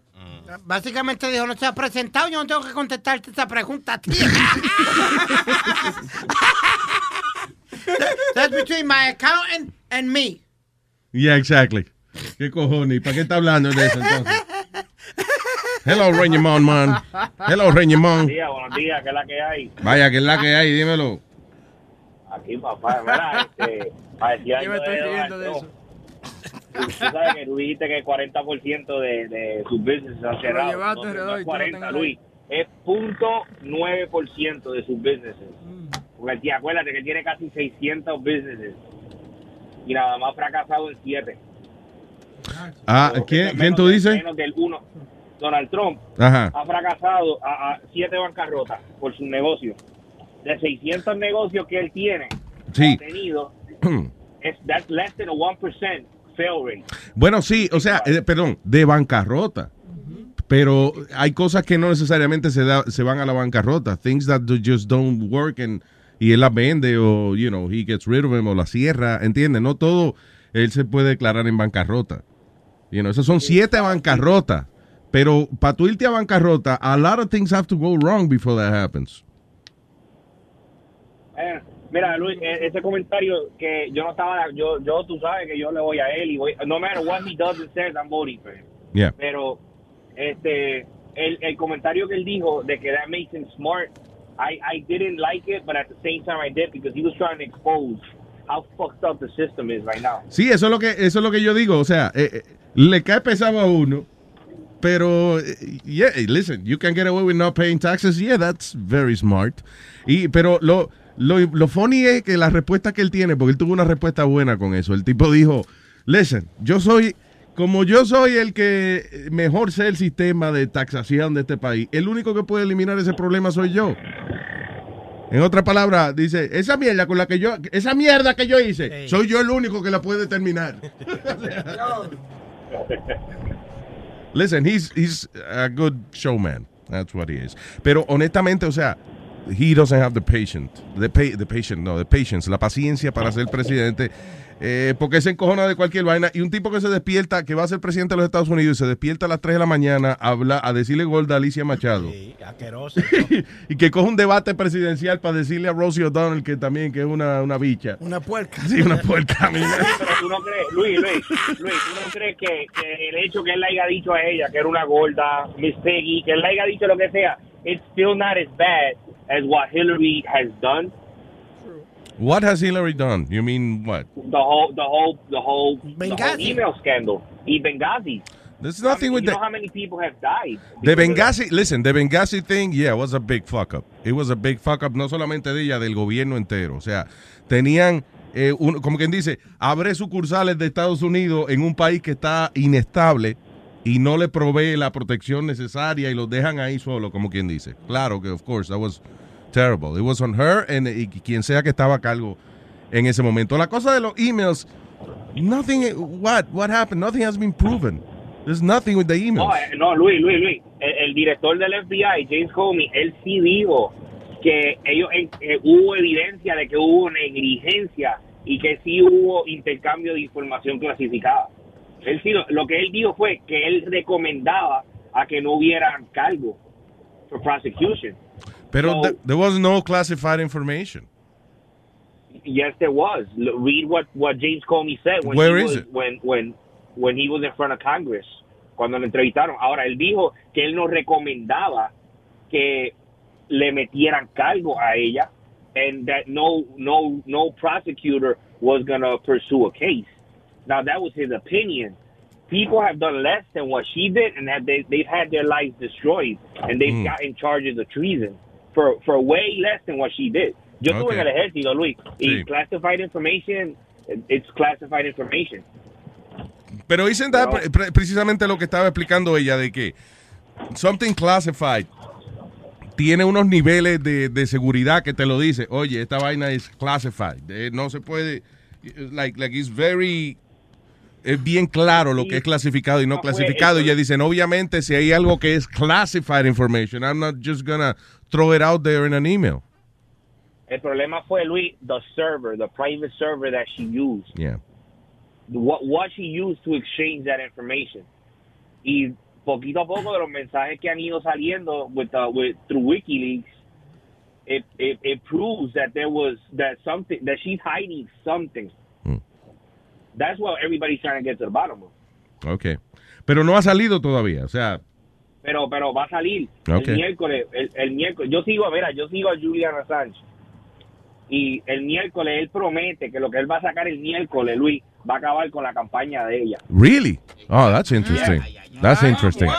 Básicamente dijo, no se ha presentado, yo no tengo que contestarte esa pregunta a ti. That's between my accountant and me. Yeah, exactly. ¿Qué cojones? ¿Para qué está hablando de eso entonces? Hello, Reñemón, man. Hello, Reñemón. Buenos días, buenos días, ¿qué es la que hay? Vaya, que es la que hay, dímelo. Aquí, papá, ¿verdad? Este, parecía Yo me estoy de riendo de eso. Tú sabes que tú dijiste que el 40% de, de sus businesses han cerrado. llevaste No, es y tú no 40, tengas Luis. es 0.9% de sus businesses. Porque tía, acuérdate que tiene casi 600 businesses y nada más fracasado en 7. Ah, ¿quién, ¿quién tú dices? Menos del 1. Donald Trump Ajá. ha fracasado a, a 7 bancarrotas por su negocio. De 600 negocios que él tiene, Sí. ha tenido, es that's less than a 1% fail rate. Bueno, sí, o sea, eh, perdón, de bancarrota. Pero hay cosas que no necesariamente se, da, se van a la bancarrota. Things that do- just don't work and, y él las vende o, you know, he gets rid of them o la cierra, ¿entiendes? No todo él se puede declarar en bancarrota. You know, esas son siete bancarrotas. Pero para tú irte a bancarrota, a lot of things have to go wrong before that happens. Eh, mira, Luis, eh, ese comentario que yo no estaba, yo, yo tú sabes que yo le voy a él y voy, no matter what he does and says, I'm voting for him. Yeah. Pero, este, el, el comentario que él dijo de que that makes him smart, I, I didn't like it, but at the same time I did because he was trying to expose how fucked up the system is right now. Sí, eso es lo que, eso es lo que yo digo. O sea, eh, eh, le cae pesado a uno. Pero, eh, yeah, listen, you can get away with not paying taxes. Yeah, that's very smart. Y, pero lo, lo, lo funny es que la respuesta que él tiene, porque él tuvo una respuesta buena con eso. El tipo dijo, listen, yo soy, como yo soy el que mejor sé el sistema de taxación de este país, el único que puede eliminar ese problema soy yo. En otra palabra, dice, esa mierda con la que yo, esa mierda que yo hice, soy yo el único que la puede terminar. Listen, he's, he's a good showman. That's what he is. Pero honestamente, o sea, he doesn't have the patient, the, pa- the patient, no, the patience, la paciencia para ser presidente, eh, porque se encojona de cualquier vaina. Y un tipo que se despierta, que va a ser presidente de los Estados Unidos y se despierta a las 3 de la mañana a, hablar, a decirle gorda a Alicia Machado. Asqueroso. y que coge un debate presidencial para decirle a Rosie O'Donnell que también que es una, una bicha. Una puerca. Sí, una puerca. mira. Pero tú no crees, Luis, Luis, Luis, tú no crees que, que el hecho que él le haya dicho a ella que era una gorda, Miss Peggy, que él le haya dicho lo que sea, it's still not as bad as what Hillary has done. What has Hillary done? You mean what? The whole, the whole, the whole, the whole email scandal. Y Benghazi. There's nothing with you know the- how many people have died? The that? Benghazi, listen, the Benghazi thing, yeah, was a big fuck up. It was a big fuck up, no solamente de ella, del gobierno entero. O sea, tenían, eh, un- como quien dice, abre sucursales de Estados Unidos en un país que está inestable y no le provee la protección necesaria y los dejan ahí solo, como quien dice. Claro que, of course, that was terrible. It was on her and y quien sea que estaba a cargo en ese momento. La cosa de los emails, nothing, what, what happened? Nothing has been proven. There's nothing with the emails. No, eh, no, Luis, Luis, Luis. El, el director del FBI, James Comey, él sí dijo que ellos eh, eh, hubo evidencia de que hubo negligencia y que sí hubo intercambio de información clasificada. Él sí, lo, que él dijo fue que él recomendaba a que no hubieran cargo for prosecution. Pero So- th- there was no classified information. Yes, there was. Read what, what James Comey said when Where he is was, it? when when when he was in front of Congress cuando lo entrevistaron. Ahora él dijo que él no recomendaba que le metieran cargo a ella and that no no no prosecutor was going to pursue a case. Now that was his opinion. People have done less than what she did, and that they they've had their lives destroyed, and they've Mm. gotten charges of treason for for way less than what she did. Yo Okay. en el ejército, Luis, y Sí. classified information, it's classified information. Pero pre- pre- precisamente lo que estaba explicando ella de que something classified tiene unos niveles de, de seguridad que te lo dice. Oye, esta vaina es classified. Eh, no se puede, like, like it's very es bien claro lo que es clasificado y no No fue clasificado. Y ella dicen, obviamente, si hay algo que es classified information, I'm not just gonna throw it out there in an email. El problema fue, Luis, the server, the private server that she used. Yeah. what what she used to exchange that information. Y poquito a poco de los mensajes que han ido saliendo with, uh, with through WikiLeaks, it, it it proves that there was that something that she's hiding something. That's what everybody's trying to get to the bottom of. Okay. Pero no ha salido todavía. O sea, Pero pero va a salir el miércoles. El, el miércoles. Yo sigo, mira, yo sigo a Julian Assange. Y el miércoles él promete que lo que él va a sacar el miércoles, Luis, va a acabar con la campaña de ella. really? Oh, that's interesting. That's interesting.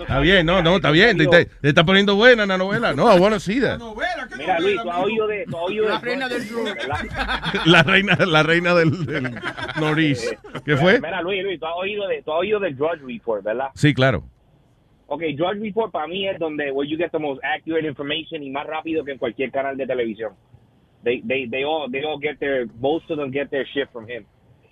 Está bien, no, no, está bien. Te, te- te está poniendo buena la novela. No, bueno, sí. da. Mira, Luis, tú has oído de, tú has oído La reina del. La reina, la reina del, del Norris. ¿Qué fue? Mira, Luis, Luis, tú has oído de, tú has oído del Drudge Report, ¿verdad? Sí, claro. Ok, Drudge Report para mí es donde where you get the most accurate information y más rápido que en cualquier canal de televisión. They, they, they all, they all get their, most of them get their shit from him.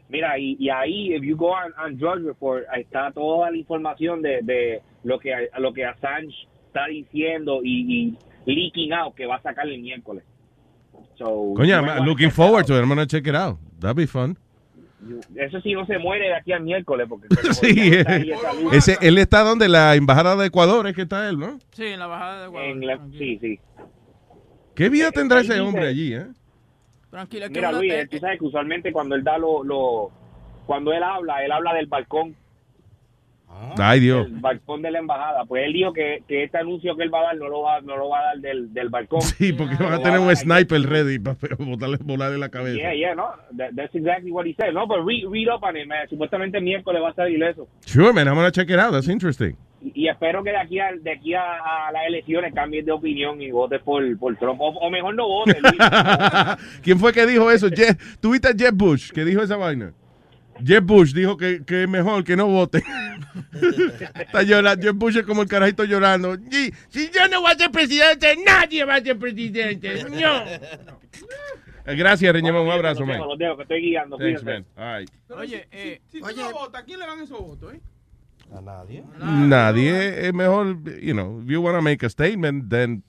Mira, y, y ahí, if you go on, on Drudge Report, ahí está toda la información de, de lo que lo que Assange está diciendo y, y leaking out que va a sacar el miércoles. So, Coño, I'm looking forward to it. I'm check it out. That'd be fun. Eso sí no se muere de aquí al miércoles porque Sí, ese, él está donde la embajada de Ecuador es que está él, ¿no? Sí, en la bajada de la- sí, sí. ¿Qué vida tendrá ese dice- hombre allí, eh? Tranquila, que Mira, Luis, tú sabes que usualmente cuando él da lo, lo cuando él habla, él habla del balcón, Ay, Dios. del balcón de la embajada. Pues él dijo que, que este anuncio que él va a dar no lo va, no lo va a dar del, del balcón. Sí, porque van a tener un sniper ready para botarle, volarle la cabeza. Yeah, yeah, no. That- that's exactly what he said. No, pero read, read up on it, man. Supuestamente el miércoles va a salir eso. Sure, man. I'm gonna check it out. That's interesting. Y, y espero que de aquí a, de aquí a, a las elecciones cambies de opinión y votes por, por Trump. O, o mejor no votes. ¿Quién fue que dijo eso? Jeff, ¿Tuviste a Jeff Bush que dijo esa vaina? Jeff Bush dijo que, que es mejor que no vote. Está llorando. Jeff Bush es como el carajito llorando. Y, si yo no voy a ser presidente, nadie va a ser presidente. No. Gracias, Reñema. Un abrazo, Los man. los dejo, que estoy guiando. Thanks, cuídense. man. All right. Oye, eh, Si tú no votas, ¿a quién le dan esos votos, eh? A nadie. Nadie es mejor, you know, if you want to make a statement, then,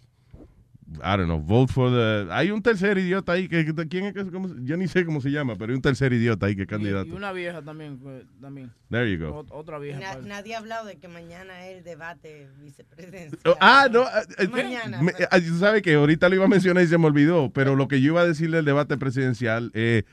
I don't know, vote for the... Hay un tercer idiota ahí, que, que- ¿quién es que, cómo yo ni sé cómo se llama, pero hay un tercer idiota ahí que es y, candidato. y una vieja también, pues, también. There you go. Ot- otra vieja. Na- pues. nadie ha hablado de que mañana es el debate vicepresidencial. Oh, Ah, no. eh, eh, Mañana, me- pero- ah, tú sabes que ahorita lo iba a mencionar y se me olvidó, pero lo que yo iba a decir del debate presidencial eh,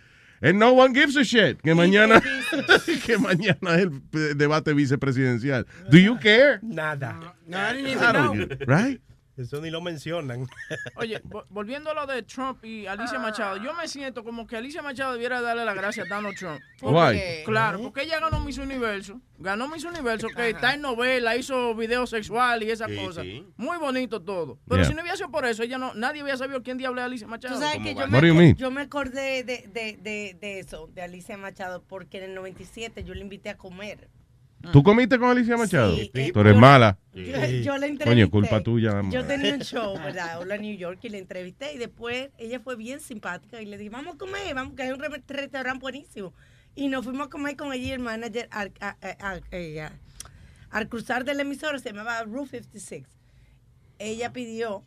es no one gives a shit. Que mañana, que mañana es el eh, debate vicepresidencial. Do you care? Nada. No, I didn't I even know. right? Eso ni lo mencionan. Oye, vo- volviendo a lo de Trump y Alicia Machado, yo me siento como que Alicia Machado debiera darle las gracias a Donald Trump. ¿Por Why? qué? Claro, porque ella ganó Miss Universo. Ganó Miss Universo, que está en novela, hizo video sexual y esas Sí, cosas. sí. Muy bonito todo. Pero Yeah. si no hubiera sido por eso, ella no, nadie hubiera sabido quién diablo es Alicia Machado. Tú sabes que yo What me, yo me acordé de, de, de, de eso, de Alicia Machado, porque en el 97 yo le invité a comer. ¿Tú comiste con Alicia Machado? Sí, Tú eres yo- mala. Yo, yo la entrevisté. Coño, culpa tuya. Yo tenía un show, ¿verdad? Hola New York y la entrevisté y después ella fue bien simpática y le dije, vamos a comer, vamos, que hay un re- restaurante buenísimo. Y nos fuimos a comer con ella y el manager al, a- a- a- a- al cruzar del emisor, se llamaba Route 56. Ella pidió.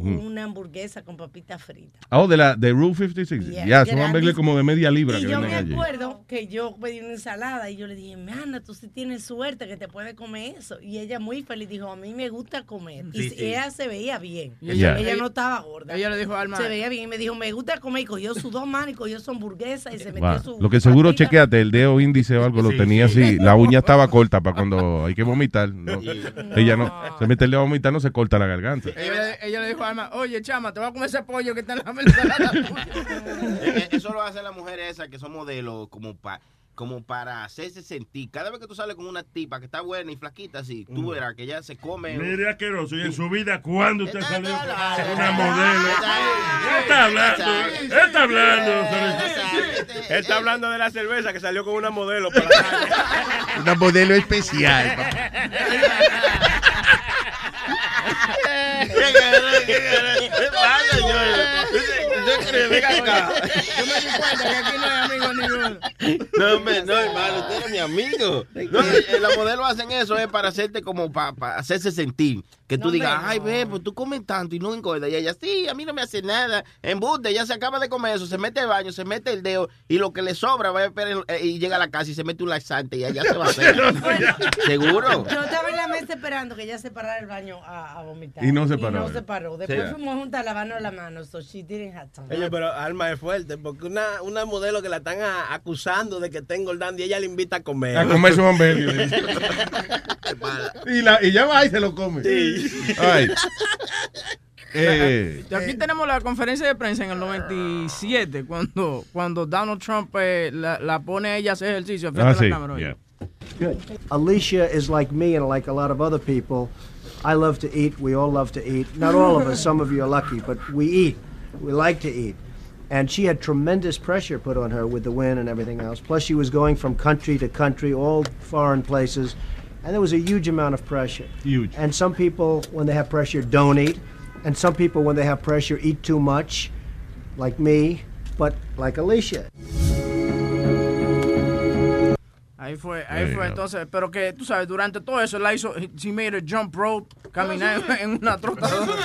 Una hamburguesa con papita frita. Oh, de la de Rule 56. Ya, Yeah, son hamburguesas como de media libra Y que yo me allí. acuerdo que yo pedí una ensalada y yo le dije, Ana, tú sí tienes suerte que te puedes comer eso. Y ella muy feliz dijo, a mí me gusta comer. Sí, y sí. ella se veía bien. Ella, no estaba gorda. Ella le dijo Alma- Se veía bien y me dijo, me gusta comer. Y cogió sus dos manos y cogió su hamburguesa y se metió Va, su... Lo que seguro, chequeate, el dedo índice o algo lo tenía sí. así. La uña estaba corta para cuando hay que vomitar. no. Ella no, se mete el dedo a vomitar, no se corta la garganta. Ella, ella le dijo oye, chama, te voy a comer ese pollo que está en la ensalada tuya". Eh, eh, Eso lo hacen las mujeres esas que son modelos como para como para hacerse sentir. Cada vez que tú sales con una tipa que está buena y flaquita, así, tú verás que ella se come. Mire asqueroso. ¿Y en su vida cuándo usted salió con una modelo? hablando. ¿Qué está hablando? ¿Qué está hablando? Está hablando de la cerveza que salió con una modelo para. Una modelo especial. ¿Qué Vaya, señor. Venga acá. Yo me di cuenta que aquí no hay amigos ninguno. No, hombre, no, hermano, usted es mi amigo. No, eh, los modelos hacen eso es para hacerte como para, hacerse sentir. Que tú No, digas, hombre, ay, no. ve, pues tú comes tanto y no engorda. Y ella, sí, a mí no me hace nada. Embuste, ella se acaba de comer eso, se mete al baño, se mete el dedo y lo que le sobra va a esperar eh, y llega a la casa y se mete un laxante y allá se va a hacer. ¿Seguro? Yo estaba en la mesa esperando que ella se parara el baño a, a vomitar. Y no se Y paró. no se paró. Después Sí. fuimos juntas a lavarnos la mano. So she didn't have time. Oye, pero Alma es fuerte porque una, una modelo que la están a- acusando de que está engordando y ella le invita a comer. A comer su hamburguesa. y, la, y ya va y se lo come. Ay. Eh, Y Aquí tenemos la conferencia de prensa en el 97, cuando, cuando Donald Trump eh, la, la pone a ella a hacer ejercicio frente ah, a sí. la cámara. yeah. Good. Alicia is like me and like a lot of other people. I love to eat. We all love to eat. Not all of us. Some of you are lucky, but we eat. We like to eat. And she had tremendous pressure put on her with the win and everything else. Plus, she was going from country to country, all foreign places. And there was a huge amount of pressure. Huge. And some people, when they have pressure, don't eat. And some people, when they have pressure, eat too much, like me, but like Alicia. Ahí fue, ahí fue entonces, pero que tú sabes, durante todo eso la hizo, she made a jump rope, caminar en una trotadora.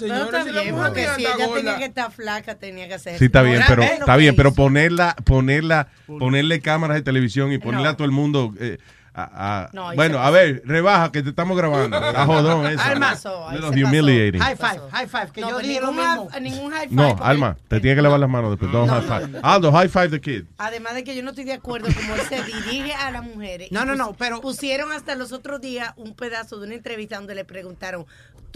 Pero también, porque si ella tenía que estar flaca, tenía que hacer Sí, está bien, pero está bien, pero hizo. ponerla, ponerla, ponerle cámaras de televisión y ponerle a todo el mundo. eh, a- a- No, ahí bueno, a ver, rebaja que te estamos grabando. A jodón eso. Alma, Little humiliating. High five, high five, que No, yo pero dije lo ningún ningún high five. No, Alma, te tiene que lavar las manos después. Don't No, high no, five. no. Aldo, high five the kid. Además de que yo no estoy de acuerdo como él se dirige a las mujeres. No, no, no, pero- Pusieron hasta los otros días un pedazo de una entrevista donde le preguntaron,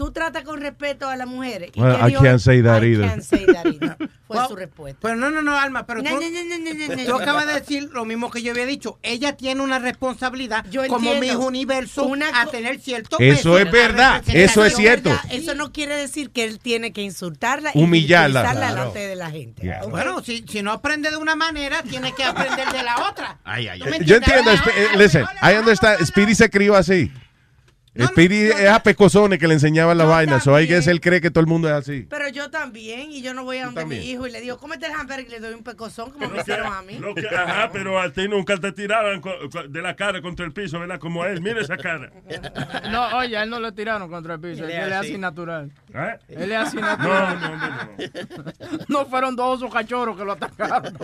¿tú tratas con respeto a las mujeres? ¿Y Well, I dijo can't say that I either. can't say that either. Fue Well, su respuesta. Pero no, no, no, Alma, pero No, tú, no, no, no, no, no, tú no. acabas de decir lo mismo que yo había dicho. Ella tiene una responsabilidad Yo como. Miss Universo Una a tener cierto Eso peso es verdad, eso es cierto. ¿Verdad? Eso no quiere decir que él tiene que insultarla y Humillarla. Claro. delante de la gente. Yeah. Bueno, si, si no aprende de una manera, tiene que aprender de la otra. Ay, ay, ¿Tú me Yo entiendo, eh, listen, I understand. Speedy se crió así. Speedy es a pecosones que le enseñaban la vaina. So I guess él cree que todo el mundo es así. Pero yo también, y yo no voy a donde mi hijo y le digo, cómete el hamburger y le doy un pecozón como me hicieron a mí. Lo que- ajá, pero a ti nunca te tiraban de la cara contra el piso, ¿verdad? Como a él. Mira esa cara. No, oye, a él no le tiraron contra el piso, Él él, es así. natural. ¿Eh? Él es así No, natural. no, no, no. No fueron dos osos cachorros que lo atacaron.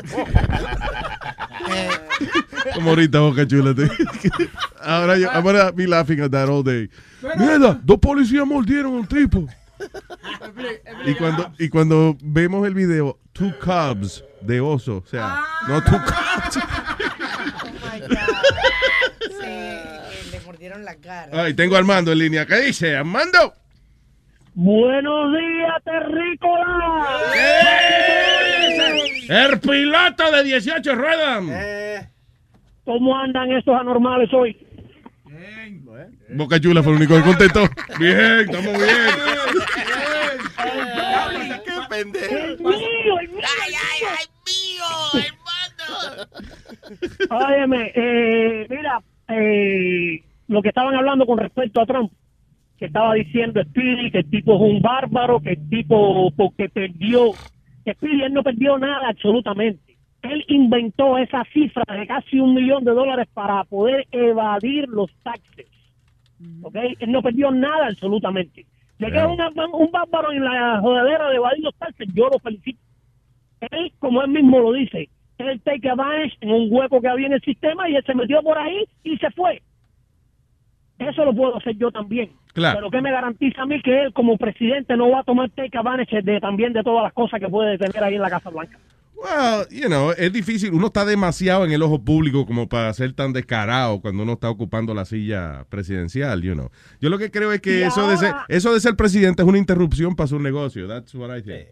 Como ahorita, boca chula. te- Ahora yo, I'm gonna be laughing at that all day. Mierda, dos policías mordieron a un tipo. Y cuando, y cuando vemos el video, two cubs de oso, o sea, no two cubs. Sí, que le mordieron la cara. Ay, tengo a Armando en línea. ¿Qué dice, Armando? Buenos días, terrícola. El piloto de 18 ruedas. ¿Cómo andan estos anormales hoy? Boca Chula fue el único que contestó. Bien, estamos bien. ¡Qué pendejo! ¡El mío, el mío! ¡Ay, ay, ay, mío, hermano! Óyeme, eh, mira, eh, lo que estaban hablando con respecto a Trump, que estaba diciendo Speedy que el tipo es un bárbaro, que el tipo porque perdió, que Speedy él no perdió nada absolutamente. Él inventó esa cifra de casi un millón de dólares para poder evadir los taxes. ¿Ok? Él no perdió nada absolutamente. De que es un bárbaro en la jodedera de evadir los taxes, yo lo felicito. Él, como él mismo lo dice, él take advantage en un hueco que había en el sistema y él se metió por ahí y se fue. Eso lo puedo hacer yo también. Claro. Pero ¿qué me garantiza a mí que él como presidente no va a tomar take advantage de, también de todas las cosas que puede tener ahí en la Casa Blanca? Well, you know, es difícil. Uno está demasiado en el ojo público como para ser tan descarado cuando uno está ocupando la silla presidencial, you know. Yo lo que creo es que Y eso de ser, eso de ser presidente es una interrupción para su negocio. That's what I think.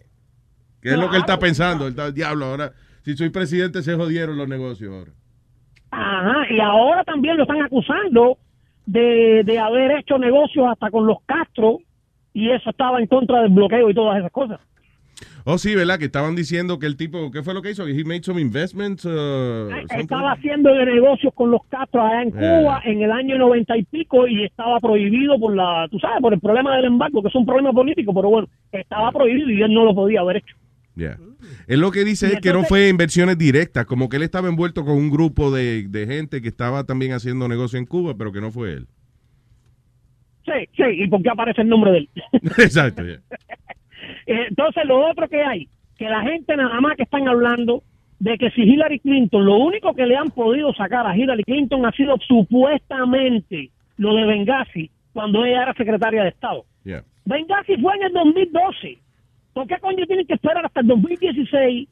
Que es lo que él está pensando. Él está, diablo, ahora, si soy presidente se jodieron los negocios ahora. Ajá, y ahora también lo están acusando de, de haber hecho negocios hasta con los Castro y eso estaba en contra del bloqueo y todas esas cosas. Oh, sí, ¿verdad? Que estaban diciendo que el tipo, ¿qué fue lo que hizo? He made some investments. uh? Estaba haciendo de negocios con los Castro allá en. Cuba en el año noventa y pico y estaba prohibido por la, tú sabes, por el problema del embargo, que es un problema político, pero bueno, estaba prohibido y él no lo podía haber hecho. Yeah. Él lo que dice es que no fue inversiones directas, como que él estaba envuelto con un grupo de, de gente que estaba también haciendo negocio en Cuba, pero que no fue él. Sí, sí, ¿y por qué aparece el nombre de él? Exacto. yeah. Eh, Entonces, lo otro que hay, que la gente nada más que están hablando de que si Hillary Clinton, lo único que le han podido sacar a Hillary Clinton ha sido supuestamente lo de Benghazi cuando ella era secretaria de Estado. Yeah. Benghazi fue en el 2012. ¿Por qué coño tienen que esperar hasta el 2016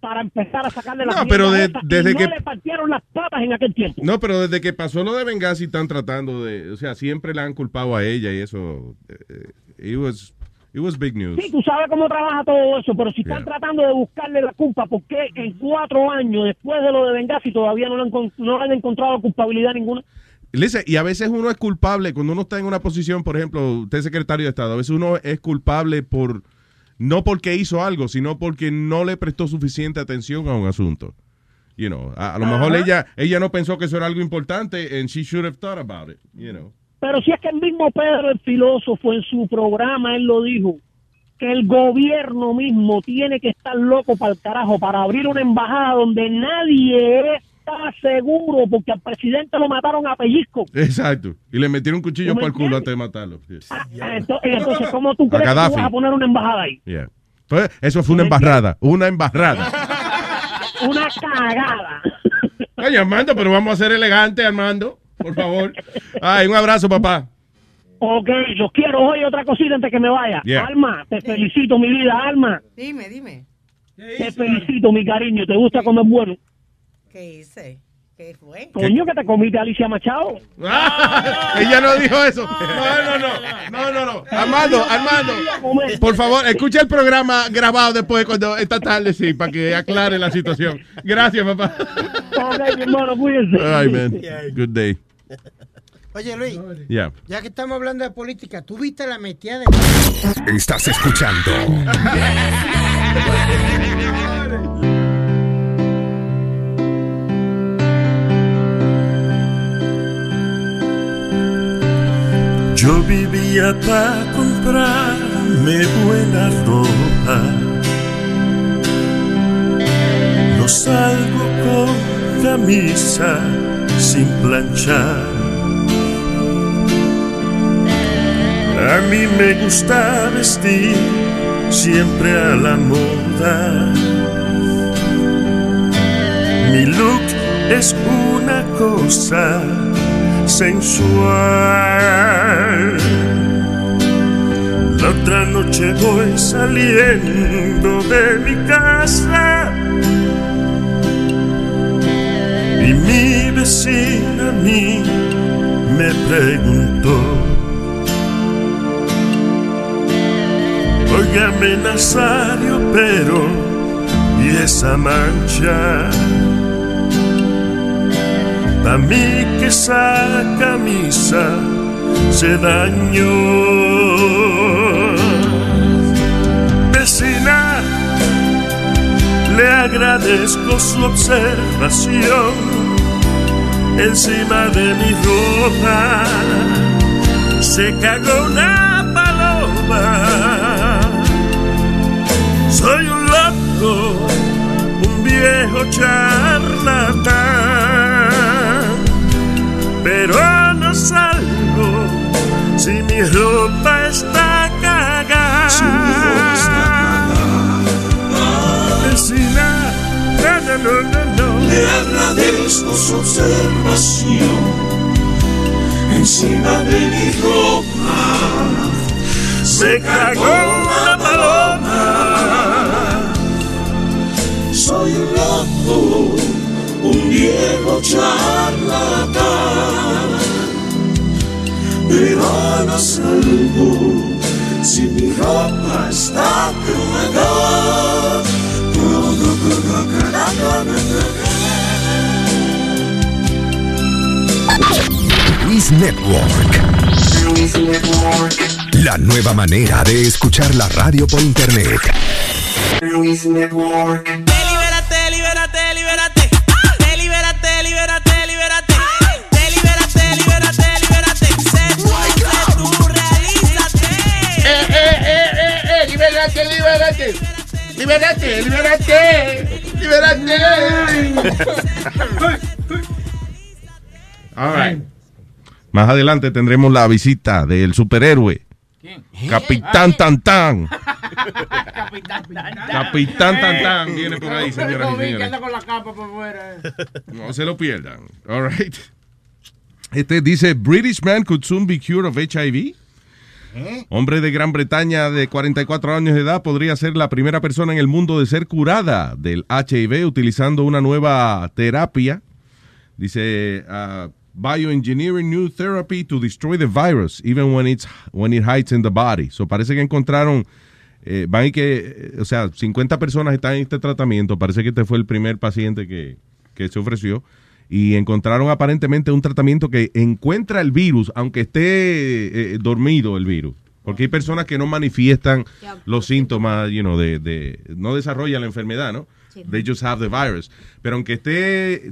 para empezar a sacarle la No, pero de- desde no que- le partieron las patas en aquel tiempo. No, pero desde que pasó lo de Benghazi están tratando de, o sea, siempre la han culpado a ella y eso. eh, eh, it was- It was big news. Sí, tú sabes cómo trabaja todo eso, pero si están tratando de buscarle la culpa, ¿por qué en cuatro años después de lo de Benghazi todavía no le han, no han encontrado culpabilidad ninguna? Listen, y a veces uno es culpable cuando uno está en una posición, por ejemplo, usted es secretario de Estado, a veces uno es culpable por no porque hizo algo, sino porque no le prestó suficiente atención a un asunto. You know, a, a lo mejor Ajá. ella ella no pensó que eso era algo importante and she should have thought about it, you know. Pero si es que el mismo Pedro, el filósofo, en su programa, él lo dijo, que el gobierno mismo tiene que estar loco para el carajo, para abrir una embajada donde nadie está seguro, porque al presidente lo mataron a pellizco. Exacto. Y le metieron un cuchillo ¿Tú me para el culo antes de matarlo. Yes. Entonces, entonces, ¿cómo tú crees que tú vas a poner una embajada ahí? Yeah. Pues, eso fue una embarrada, una embarrada. Una cagada. Oye, Armando, pero vamos a ser elegantes, Armando, por favor. Ay, un abrazo, papá. Ok, los quiero. Oye, otra cosita antes que me vaya. Yeah. Alma, te felicito, mi vida, Alma. Dime, dime. Te felicito, mi cariño. ¿Te gusta comer bueno? ¿Qué hice? ¿Qué fue? Coño, que te comiste a Alicia Machado. Ella no dijo eso. No, no, no. No, no, no. Armando, Armando. Por favor, escucha el programa grabado después cuando esta tarde, sí, para que aclare la situación. Gracias, papá. Ok, mi hermano, cuídense. Ay, man. Good day. Oye, Luis, Yeah. ya que estamos hablando de política, ¿tú viste la metida de... Estás escuchando Yo vivía para comprarme buena ropa. No salgo con camisa sin planchar. A mí me gusta vestir siempre a la moda. Mi look es una cosa sensual. La otra noche voy saliendo de mi casa y mi vecina a mí me preguntó. Óigame Nazario, pero ¿y esa mancha? A mí que esa camisa se dañó. Vecina, le agradezco su observación encima de mi ropa. Se cagó una paloma. Soy un loco, un viejo charlatán, pero no salgo si mi ropa está cagada. Vecina, no, no, no, no, Le agradezco su observación encima de mi ropa. Se cagó una paloma. Soy un loco, un viejo charlatán, pero no salgo si mi ropa está cagada. Luis Network. La nueva manera de escuchar la radio por internet. Luis Network. Libérate, libérate, libérate. Te libérate, libérate, libérate. Te libérate, libérate, libérate. Sé tú, sé tú, realízate. Eh, eh, eh, eh, eh, libérate, libérate. Libérate, libérate. Libérate. All right. Más adelante tendremos la visita del superhéroe. Capitán Tantán. Capitán Tantán viene por ahí, señoras y señores. anda con la capa por fuera. No se lo pierdan. All right. Este dice, British man could soon be cured of HIV. Hombre de Gran Bretaña de 44 años de edad podría ser la primera persona en el mundo de ser curada del HIV utilizando una nueva terapia. Dice, ah, bioengineering new therapy to destroy the virus, even when it's when it hides in the body. So parece que encontraron, eh, van y que, eh, o sea, 50 personas están en este tratamiento. Parece que este fue el primer paciente que, que se ofreció. Y encontraron aparentemente un tratamiento que encuentra el virus, aunque esté eh, dormido el virus. Porque hay personas que no manifiestan los síntomas, you know, de, de, no desarrollan la enfermedad, ¿no? They just have the virus. Pero aunque esté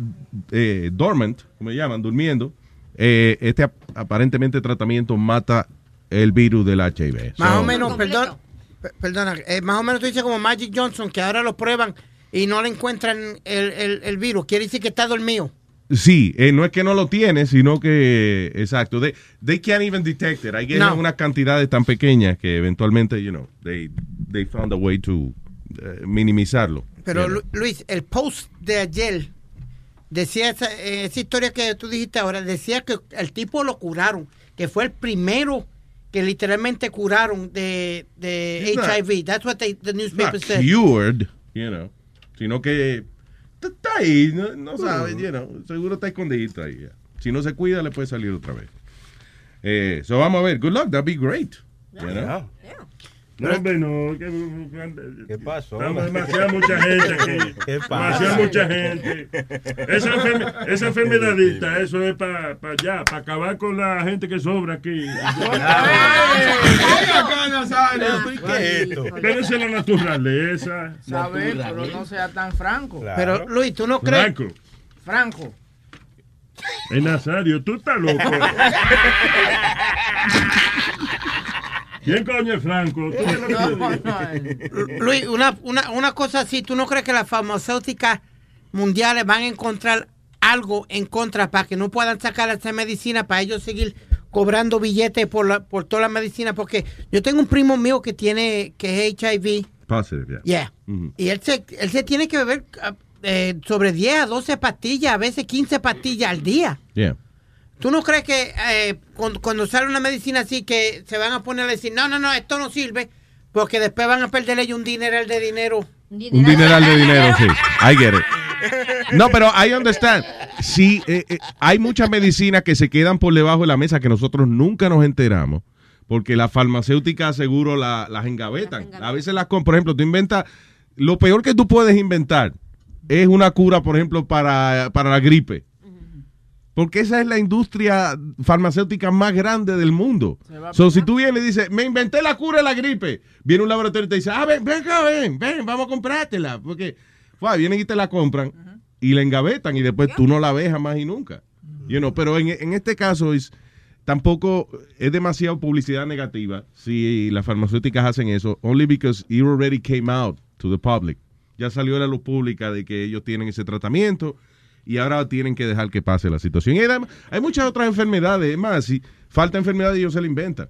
eh, dormant, como llaman, durmiendo, eh, este ap- aparentemente tratamiento mata el virus del HIV. Más So- o menos, perdón, per- perdona, eh, más o menos tú dices como Magic Johnson, que ahora lo prueban y no le encuentran el, el- el virus. Quiere decir que está dormido. Sí, eh, no es que no lo tiene, sino que, exacto, they, they can't even detect it. Hay que No. unas cantidades tan pequeñas que eventualmente, you know, they, they found a way to minimizarlo. Pero Luis, el post de ayer decía esa, esa historia que tú dijiste ahora, decía que el tipo lo curaron, que fue el primero que literalmente curaron de, de not- HIV. That's what they, the newspaper not said. cured, you know, sino que está- ahí, no, no sabe, you know, seguro está escondidito ahí. Si no se cuida, le puede salir otra vez. Eh, so vamos a ver, good luck, that'd be great. you know? No, hombre, no. Que, ¿Qué pasó? Estamos demasiada mucha gente aquí. ¿Qué pasa? Demasiada mucha gente. Esa, enferme- esa enfermedadita, eso es para allá, para acabar con la gente que sobra aquí. ¿Qué es esto? Pero esa es la naturaleza. ¿Sabes? Pero no sea tan franco. Pero Luis, ¿tú no crees? Franco. Franco. Es Nazario, tú estás loco. ¿Quién coño es Franco? Luis, una, una, una cosa así, ¿tú no crees que las farmacéuticas mundiales van a encontrar algo en contra para que no puedan sacar esa medicina para ellos seguir cobrando billetes por, la, por toda la medicina? Porque yo tengo un primo mío que tiene que es HIV, Positive, yeah. yeah, Mhm. y él se, él se tiene que beber ah, eh, sobre 10 a 12 pastillas, a veces 15 pastillas al día. Yeah. ¿Tú no crees que eh, cuando, cuando sale una medicina así que se van a poner a decir, no, no, no, esto no sirve, porque después van a perder ellos un dineral de dinero? Un dineral de dinero, sí. I get it. No, pero I understand. Sí, eh, eh, hay muchas medicinas que se quedan por debajo de la mesa que nosotros nunca nos enteramos. Porque las farmacéuticas seguro la- las engavetan. A veces las compran. Por ejemplo, tú inventas. Lo peor que tú puedes inventar es una cura, por ejemplo, para, para la gripe. Porque esa es la industria farmacéutica más grande del mundo. So, si tú vienes y dices, me inventé la cura de la gripe, viene un laboratorio y te dice, ah, ven, ven acá, ven, ven, vamos a comprártela. Porque fue, vienen y te la compran y la engavetan y después tú no la ves jamás y nunca. You know, pero en, en este caso es tampoco es demasiado publicidad negativa si las farmacéuticas hacen eso, only because it already came out to the public. Ya salió a la luz pública de que ellos tienen ese tratamiento y ahora tienen que dejar que pase la situación. Y además, hay muchas otras enfermedades, es más, si falta enfermedad ellos se la inventan.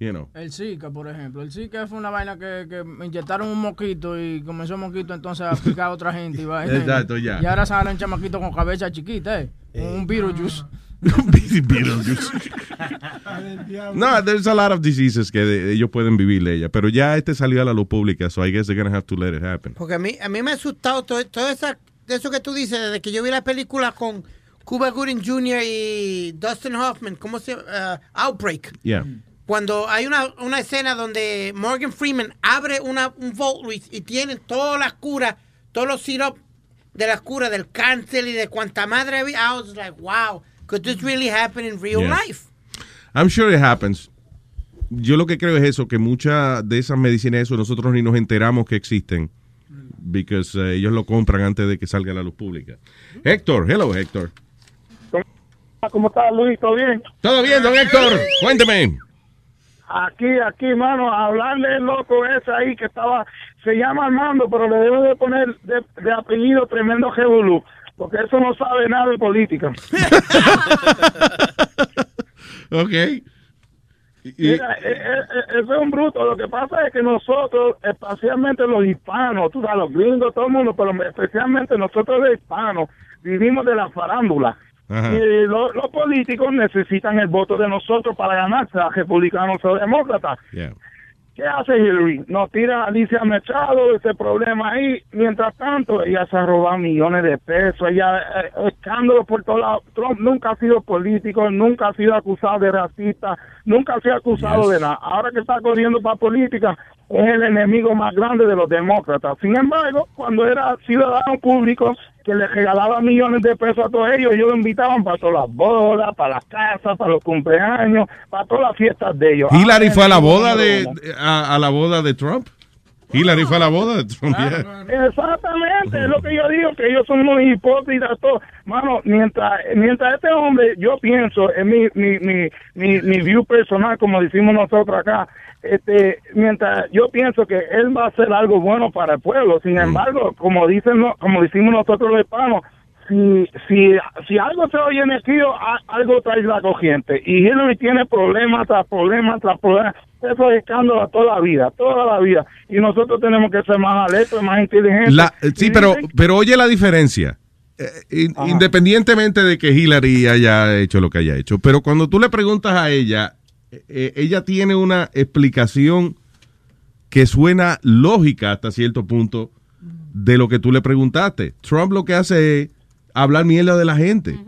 You know. El Zika, por ejemplo. El Zika fue una vaina que, que me inyectaron un moquito y comenzó el moquito entonces a picar a otra gente. Y, vaina. Exacto, ya. y ahora salen chamaquitos con cabeza chiquita, ¿eh? Un Beetlejuice. No, there's a lot of diseases que de- ellos pueden vivir de ella, pero ya este salió a la luz pública, so I guess they're gonna have to let it happen. Porque a mí, a mí me ha asustado todo, todo esa, de eso que tú dices, desde que yo vi la película con Cuba Gooding Jr. y Dustin Hoffman, ¿cómo se llama? Outbreak. Yeah. Cuando hay una, una escena donde Morgan Freeman abre una, un vault Luis, y tienen todas las curas, todos los syrup de las curas del cáncer y de cuanta madre había. I was like, wow, could this really happen in real Yeah. life? I'm sure it happens. Yo lo que creo es eso, que muchas de esas medicinas, eso nosotros ni nos enteramos que existen, because eh, ellos lo compran antes de que salga a la luz pública. Héctor, hello Héctor. ¿Cómo estás, Luis? ¿Todo bien? ¿Todo bien, don Héctor? Cuénteme. Aquí, aquí, mano, hablarle el loco ese ahí que estaba, se llama Armando, pero le debo de poner de, de apellido tremendo Jebulú, porque eso no sabe nada de política. Ok. Mira, eh, eh, eh, ese es un bruto. Lo que pasa es que nosotros, especialmente los hispanos, tú sabes, los gringos, todo el mundo, pero especialmente nosotros los hispanos, vivimos de la farándula. Ajá. Y lo- los políticos necesitan el voto de nosotros para ganarse a republicanos o demócratas. Yeah. ¿Qué hace Hillary? Nos tira a Alicia Machado ese problema ahí. Mientras tanto, ella se ha robado millones de pesos. Ella, eh, escándalo por todos lados. Trump nunca ha sido político, nunca ha sido acusado de racista, nunca ha sido acusado de nada. Ahora que está corriendo para política, es el enemigo más grande de los demócratas. Sin embargo, cuando era ciudadano público, que le regalaba millones de pesos a todos ellos, ellos lo invitaban para todas las bodas, para las casas, para los cumpleaños, para todas las fiestas de ellos. Hillary Ahora fue a la boda de, a, a la boda de Trump. Hillary fue a la boda de Trump. Exactamente, es lo que yo digo, que ellos son unos hipócritas todos. Mano, mientras, mientras este hombre, yo pienso, en mi, mi, mi, mi, mi view personal, como decimos nosotros acá, este, mientras yo pienso que él va a hacer algo bueno para el pueblo. Sin embargo, como dicen, como decimos nosotros los hispanos, si, si, si algo se oye en el tío, algo trae la corriente. Y Hillary tiene problemas tras problemas tras problemas. Eso es escándalo toda la vida, toda la vida. Y nosotros tenemos que ser más alertos, más inteligentes. La- sí, pero, dicen- pero oye la diferencia. Eh, in- independientemente de que Hillary haya hecho lo que haya hecho, pero cuando tú le preguntas a ella, eh, eh, ella tiene una explicación que suena lógica hasta cierto punto de lo que tú le preguntaste. Trump lo que hace es hablar mierda de la gente.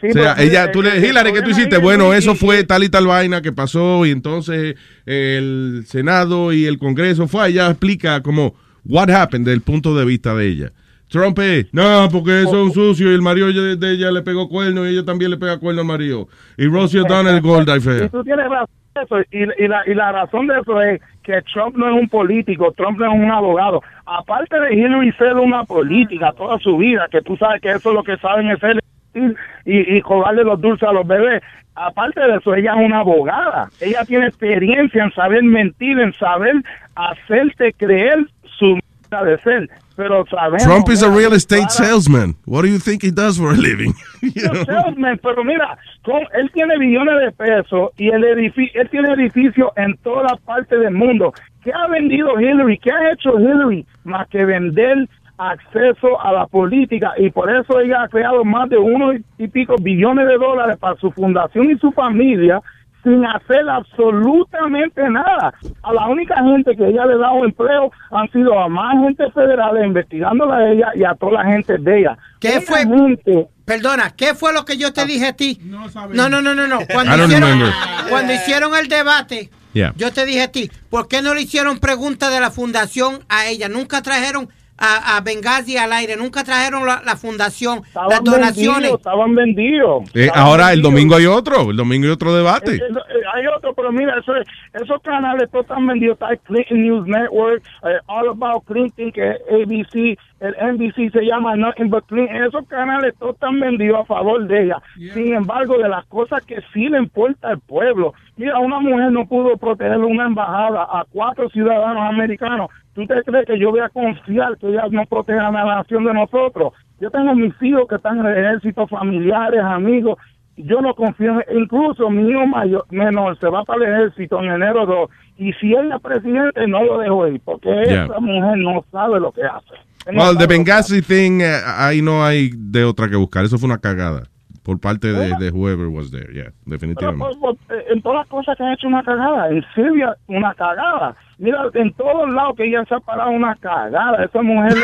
Sí, o sea, ella, eh, tú le, Hillary, ¿qué tú hiciste? es Bueno, que- eso y- fue tal y tal vaina que pasó y entonces el Senado y el Congreso fue, ella explica como what happened desde el punto de vista de ella. Trump es, no, porque eso es un sucio y el marido de, de ella le pegó cuerno y ella también le pega cuerno al marido. Y Rosie O'Donnell Gold Y fea. tú tienes razón de eso. Y, y la, y la razón de eso es que Trump no es un político, Trump no es un abogado. Aparte de Hillary ser una política toda su vida, que tú sabes que eso es lo que saben es hacer y, y cobrarle los dulces a los bebés. Aparte de eso, ella es una abogada. Ella tiene experiencia en saber mentir, en saber hacerte creer su manera de ser. Pero sabemos... Trump is a real estate salesman. What do you think he does for a living? Salesman, pero mira, con- él tiene billones de pesos y el edifi- él tiene edificios en todas partes del mundo. ¿Qué ha vendido Hillary? ¿Qué ha hecho Hillary? Más que vender acceso a la política y por eso ella ha creado más de uno y pico billones de dólares para su fundación y su familia sin hacer absolutamente nada. A la única gente que ella le ha dado empleo han sido a más gente federal investigándola a ella y a toda la gente de ella. ¿Qué fue? gente- Perdona, ¿qué fue lo que yo te dije a ti? No, no, no, no, no. Cuando, hicieron, remember. cuando hicieron el debate, Yeah. yo te dije a ti, ¿por qué no le hicieron preguntas de la fundación a ella? Nunca trajeron a, a Benghazi al aire, nunca trajeron la, la fundación, las donaciones. vendidos, estaban vendidos. Eh, Estaban ahora el domingo hay otro, el domingo hay otro debate. Eh, eh, hay otro, pero mira, eso, es- esos canales todos están vendidos. Está el Clinton News Network, eh, All About Clinton, que es ABC, el NBC se llama Nothing But Clinton. Esos canales todos están vendidos a favor de ella. Sin embargo, de las cosas que sí le importa al pueblo. Mira, una mujer no pudo proteger una embajada a cuatro ciudadanos americanos. ¿Tú te crees que yo voy a confiar que ellas no protejan a la nación de nosotros? Yo tengo mis hijos que están en el ejército, familiares, amigos. Yo no confío, en- incluso mi hijo mayor, menor, se va para el ejército en enero 2. Y si ella es presidente, no lo dejo ir, porque Yeah. esa mujer no sabe lo que hace. No Well, the Benghazi thing, eh, ahí no hay de otra que buscar. Eso fue una cagada por parte de, de whoever was there. Yeah, Pero, definitivamente. pues, pues, eh, en todas las cosas que han hecho una cagada. En Siria, una cagada. Mira, en todos lados que ella se ha parado una cagada. Esa mujer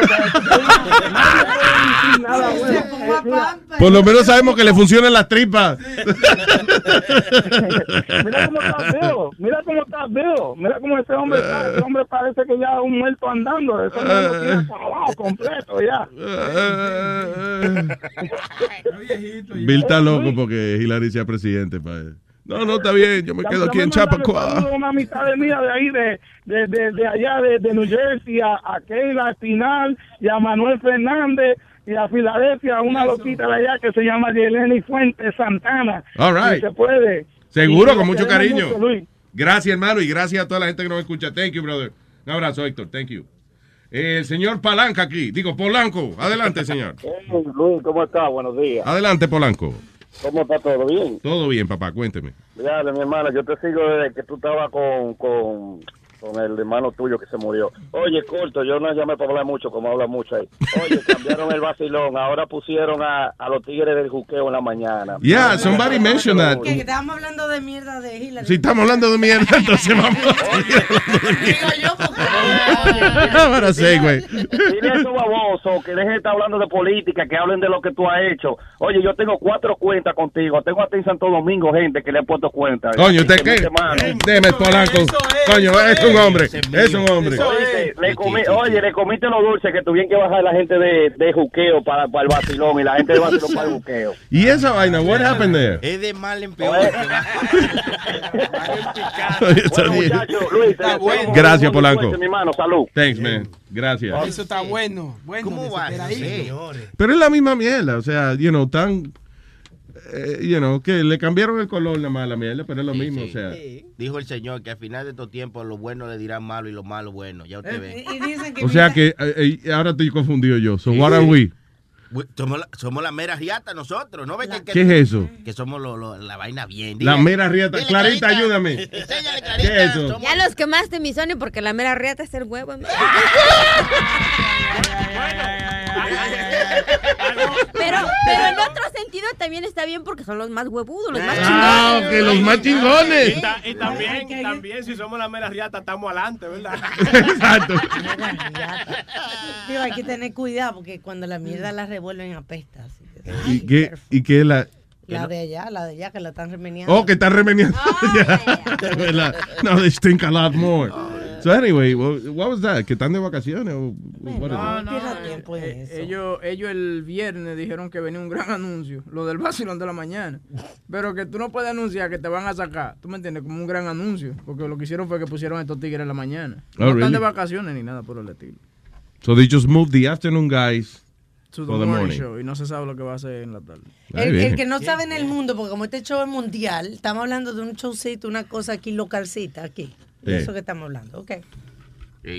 nada bueno. Por lo menos sabemos que le funcionan las tripas. Mira cómo está Bill, mira cómo está Bill, mira cómo ese hombre está, ese hombre parece que ya es un muerto andando, ese hombre lo tiene acabado completo ya. Bill está loco porque Hillary sea presidente. pa' él. No, no, está bien. Yo me Ya- quedo aquí en mandaron Chappaqua. saludos a Una amistad de mía de ahí, de, de, de, de allá, de, de New Jersey, a, a Keila Espinal y a Manuel Fernández y a Filadelfia, una loquita de allá que se llama Yeleni Fuentes Santana. All right. Si se puede. Seguro, Y con mucho cariño. mucho, Luis. Gracias, hermano, y gracias a toda la gente que nos escucha. Thank you, brother. Un abrazo, Héctor. Thank you. Eh, El señor Palanca aquí. Digo, Polanco. Adelante, señor. Luis, ¿cómo está? Buenos días. Adelante, Polanco. ¿Cómo está todo bien? Todo bien, papá. Cuénteme. Mira, mi hermana, yo te sigo desde que tú estabas con, con, con el hermano tuyo que se murió. Oye, corto, yo no llamé para hablar mucho, como habla mucho ahí. Oye, cambiaron el vacilón, ahora pusieron a, a los tigres del juqueo en la mañana. Yeah, somebody mentioned that. Que estábamos hablando de mierda de Hillary. Si estamos hablando de mierda, entonces vamos Ahora sí, güey. Dile a esos babosos que dejen de estar hablando de política, que hablen de lo que tú has hecho. Oye, yo tengo cuatro cuentas contigo. Tengo hasta en Santo Domingo gente que le ha puesto cuenta. Coño, ¿usted Que qué? Deme Polanco. Coño, es un hombre. Es un hombre. Oye, le comí- oye, le comiste los dulces que tuvieron que bajar la gente de, de juqueo para, para el vacilón y la gente de vacilón para el juqueo. ¿Y esa vaina? What happened there? Es de mal en peor. Bien. Luis, te- Gracias, Polanco. mi hermano, salud. Thanks, man. Gracias. Eso está bueno. Bueno, ¿Cómo va. Pero es la misma mierda, o sea, you know, tan, eh, you know, que le cambiaron el color nada más a la mierda, pero es lo Sí, mismo, sí. o sea. Dijo el señor que al final de estos tiempos lo bueno le dirán malo y lo malo bueno. Ya usted ve. Y dicen que O sea que eh, eh, ahora estoy confundido yo. So what are we? We- Somos la, somos la mera riata nosotros, ¿no ves que, que- ¿Qué es eso? Que somos lo- lo- la vaina bien. La Dile- mera riata. dile, Clarita, ayúdame. Enséñale, ¿Qué es eso? Ya los quemaste, mi Sony, porque la mera riata es el huevo. Pero, pero en otro sentido también está bien porque son los más huevudos, los más Ah, chingones. ok, los más chingones. Y, ta- y también, también, si somos la mera riata, estamos adelante, ¿verdad? Exacto. Digo, hay que tener cuidado porque cuando la mierda la revuelven apesta. así que- ¿Y qué, y qué es la...? La de allá, la de allá que la están remeniando. Oh, que está remeniendo. Ya, es verdad. No, they stink a lot more. So anyway, what, what was that? ¿Que están de vacaciones? o No, it? no, eh, eh, ellos, ellos el viernes dijeron que venía un gran anuncio, lo del vacilón de la mañana. Pero que tú no puedes anunciar que te van a sacar, ¿tú me entiendes? Como un gran anuncio. Porque lo que hicieron fue que pusieron estos tigres en la mañana. Oh, no están de vacaciones ni nada por el estilo. So they just moved the afternoon guys To the for the morning morning. show, y no se sabe lo que va a hacer en la tarde. El, el que no sabe en el mundo, porque como este show es mundial, estamos hablando de un showcito, una cosa aquí localcita, aquí. De eso que estamos hablando, ok.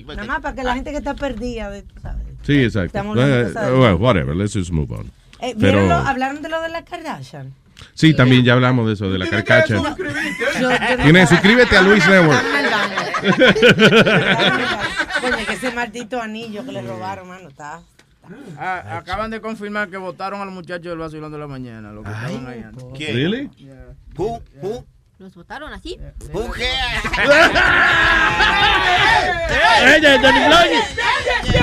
Nada más para que la gente que está perdida, de- ¿sabes? Sí, exacto. Estamos hablando de cosas- well, whatever, let's just move on. Eh, ¿vieron Pero, lo- ¿Hablaron de lo de la Kardashian? sí, también ya hablamos de eso, de la carcacha. Tienes, suscríbete a Luis Network. Coño, que ese maldito anillo que le robaron, mano, está... Ah, acaban de confirmar que votaron a los muchachos del vacilón de la mañana. Los que estaban ahí antes. ¿Quién? Really? Who? Who? Los votaron así. Who ¡Ella es Danny Floyd!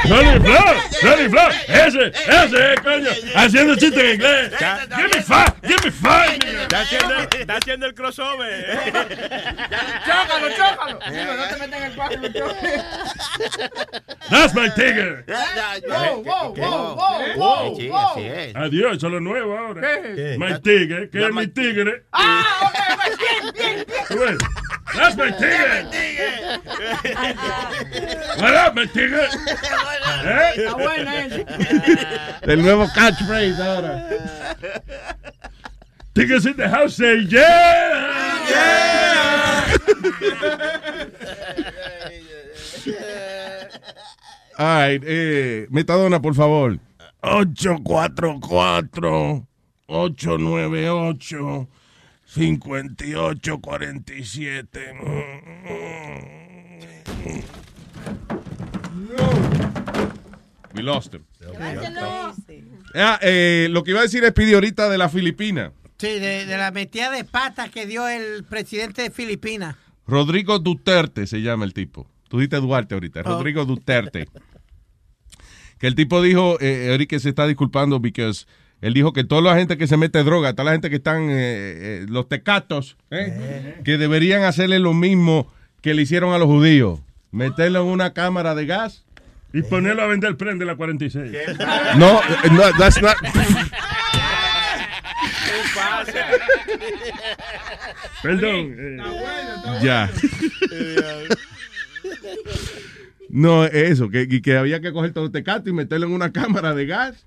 ¡Danny Floyd! ¡Danny Floyd! ¡Ese! ¡Ese, coño! Haciendo chiste en inglés. ¡Give me five! ¡Give me five! Está haciendo, está haciendo el crossover. ¡Chócalo, chócalo! No te metas en el chócalo. ¡That's my tiger! Wow, wow, wow, wow, así es. Adiós, eso es lo nuevo ahora. ¿Qué? My tigre, que es mi tigre. Ah, ok, ok, bien, bien, bien. Tú ves, That's my tigre. What up, my tigre? ¿Eh? Está buena esa. El nuevo catchphrase ahora. Tigres in the house say yeah! All right, eh, Metadona, por favor. 844 898 5847 We lost him. Ah, eh, lo que iba a decir es Pidi ahorita de la Filipina. Sí, de, de la metida de pata que dio el presidente de Filipinas. Rodrigo Duterte se llama el tipo. Tú dijiste Duarte ahorita. Oh. Rodrigo Duterte. Que el tipo dijo, eh, ahorita que se está disculpando porque él dijo que toda la gente que se mete droga, toda la gente que están, eh, eh, los tecatos, ¿eh? que deberían hacerle lo mismo que le hicieron a los judíos. Meterlo en una cámara de gas. Y ponerlo a vender prende la 46. No, no, that's not. Perdón. eh, Ya. No, eso, que, y que había que coger todo este tecato y meterlo en una cámara de gas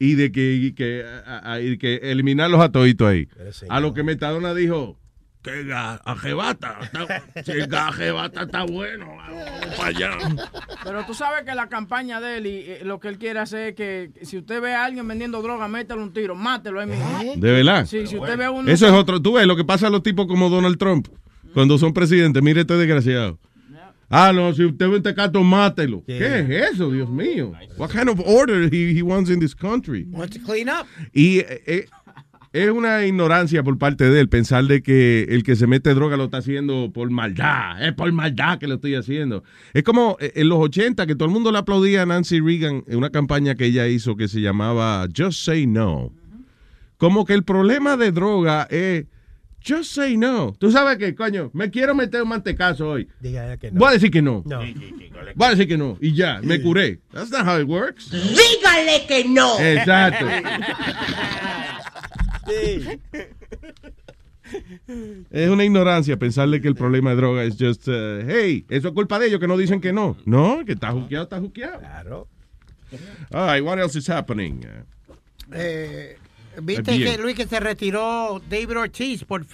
y de que, y que, a- a- y que eliminarlos a toditos ahí. A lo que Metadona dijo, que gas, ajebata, está- si el está bueno, vamos para allá. Pero tú sabes que la campaña de él y eh, lo que él quiere hacer es que si usted ve a alguien vendiendo droga, mételo un tiro, mátelo ahí mismo. ¿De verdad? Sí, si usted ve a uno. Eso es otro, tú ves lo que pasa a los tipos como Donald Trump, cuando son presidentes, mire este desgraciado. Ah, no, si usted ve un tecato, mátelo. ¿Qué es eso, Dios mío? What kind of order he, he wants in this country? Want to clean up? Y eh, eh, es una ignorancia por parte de él pensar de que el que se mete droga lo está haciendo por maldad. Es por maldad que lo estoy haciendo. Es como eh, en los 80 que todo el mundo le aplaudía a Nancy Reagan en una campaña que ella hizo que se llamaba Just Say No. Como que el problema de droga es Just say no. Tú sabes que, coño, me quiero meter un mantecazo hoy. Diga que no. Voy a decir que no. No. Voy a decir que no. Y ya, me curé. That's not how it works. Dígale que no. Exacto. Es una ignorancia pensarle que el problema de droga es just, uh, hey, eso es culpa de ellos que no dicen que no. No, que está juqueado, está juqueado. Claro. All right, what else is happening? Eh, Viste Bien. que Luis que se retiró David Ortiz por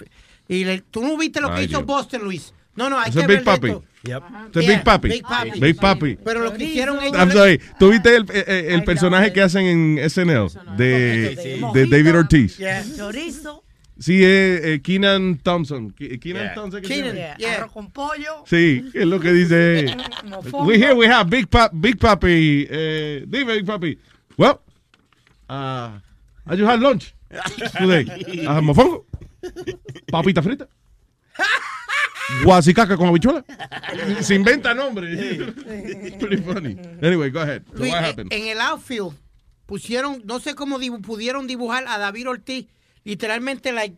y le- tú no viste lo que hizo. Boston, Luis. No, no, hay Ese que Big ver Papi. esto. Ese Yeah, Big Papi. Big Papi. Big Papi. Pero lo que hicieron ellos I'm sorry, ¿tú viste el, eh, eh, el personaje que hacen en SNL de, de David Ortiz? Chorizo. Sí, es eh, Keenan Thompson. Ke- Keenan Yeah. Thompson. ¿qué se Keenan, llama? yeah. Arroz con pollo. Sí, es lo que dice. We here we have Big Pap, Big Papi. Eh, dime, Big Papi. Well, uh, I just had lunch today. Uh, mofongo, papita frita, guasicaca con habichuela. Se inventa nombre. It's pretty funny. Anyway, go ahead. So Luis, what en, happened? en el outfield pusieron, no sé cómo dibu- pudieron dibujar a David Ortiz, literalmente like,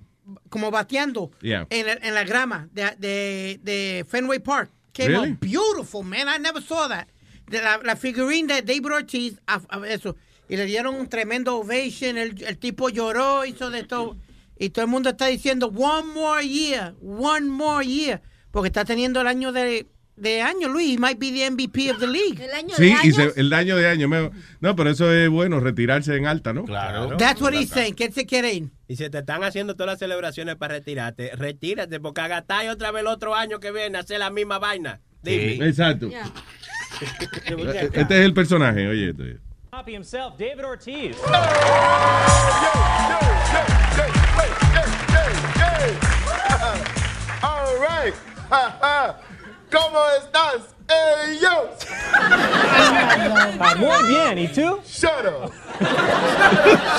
como bateando Yeah. en, la- en la grama de, de, de Fenway Park. Came Really? out beautiful, man. I never saw that. De la, la figurín de David Ortiz, a- a- eso. Y le dieron un tremendo ovation. El, el tipo lloró, hizo de todo. Y todo el mundo está diciendo, one more year, one more year. Porque está teniendo el año de, de año, Luis. He might be the MVP of the league. El año Sí, y se- el daño de año. me- no, pero eso es bueno, retirarse en alta, ¿no? Claro. That's what he's saying. ¿Quién se quiere ir? Y si te están haciendo todas las celebraciones para retirarte, retírate porque agatáis otra vez el otro año que viene a hacer la misma vaina. Dime. Exacto. Este es el personaje, oye. esto es. Poppy himself, David Ortiz. All right. ¿Cómo estás? Hey, yo. Uh, muy bien, ¿y tú? Shut up.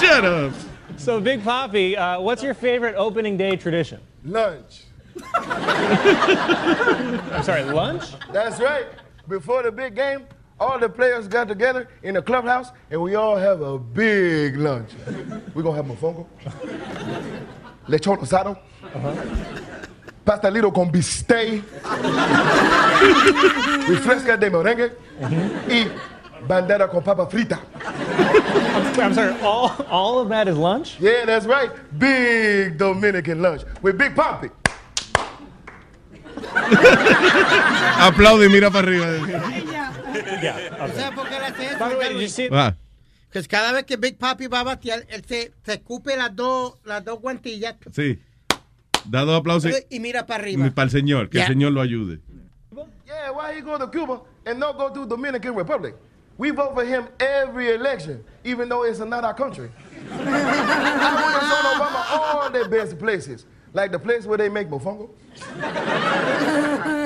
Shut up. So, Big Poppy, uh, what's your favorite opening day tradition? Lunch. I'm sorry, lunch? That's right. Before the big game, all the players got together in the clubhouse and we all have a big lunch. We're going to have mofongo, lechón asado, uh-huh. pastelito con bistec, refresca de merengue uh-huh. y bandera con papa frita. I'm, I'm sorry, all, all of that is lunch? Yeah, that's right. Big Dominican lunch with Big Poppy. Aplaude y mira para arriba. ¿Sabes por qué le hace eso? By the way, did you see Ah. Que cada vez que Big Papi va a batear, él se, se escupe las dos, las dos guantillas Sí. Dado aplausos y mira para arriba. para el señor, que Ya. el señor lo ayude. Yeah, why he go to Cuba and not go to Dominican Republic? We vote for him every election, even though it's not our country. I show Obama all the best places, like the place where they make mofongo,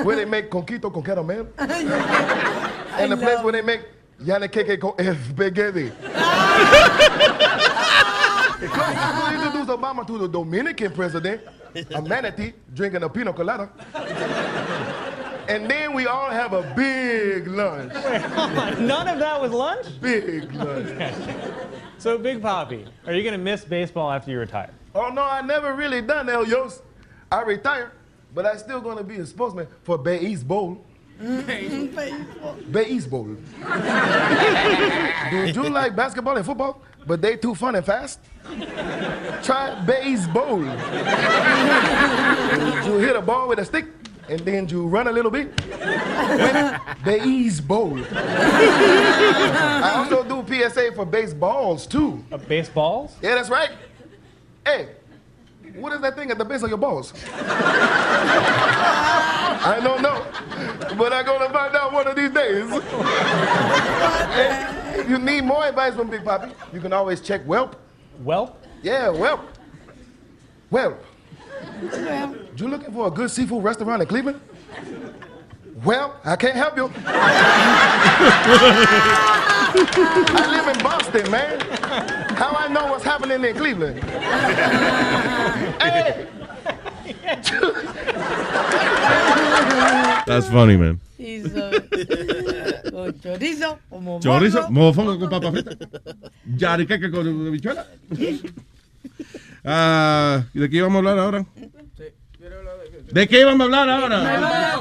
where they make conquito con caramel, and the place where they make yane keke con spaghetti. Because we introduce Obama to the Dominican president, a manatee drinking a pina colada. And then we all have a big lunch. None of that was lunch? Big lunch. So, Big Poppy, are you going to miss baseball after you retire? Oh no, I never really done El Yos. I retired, but I still gonna be a spokesman for Bay East Bowl. Bay East Bowl. Do you like basketball and football, but they too fun and fast? Try Bay East Bowl. you hit a ball with a stick, and then you run a little bit. Bay East Bowl. I also do PSA for baseballs too. Uh, baseballs? Yeah, that's right. Hey, what is that thing at the base of your balls? I don't know, but I'm gonna find out one of these days. Hey, if you need more advice from Big Poppy, you can always check Welp. Welp? Yeah, Welp. Welp. You looking for a good seafood restaurant in Cleveland? Well, I can't help you. I live in Boston, man. How I know what's happening in Cleveland? hey! That's funny, man. Hizo con chorizo, como Chorizo, morro. mofongo con papa frita. Yariqueque con bichuela. Ah, ¿De qué íbamos a hablar ahora? ¿De qué íbamos a hablar ahora?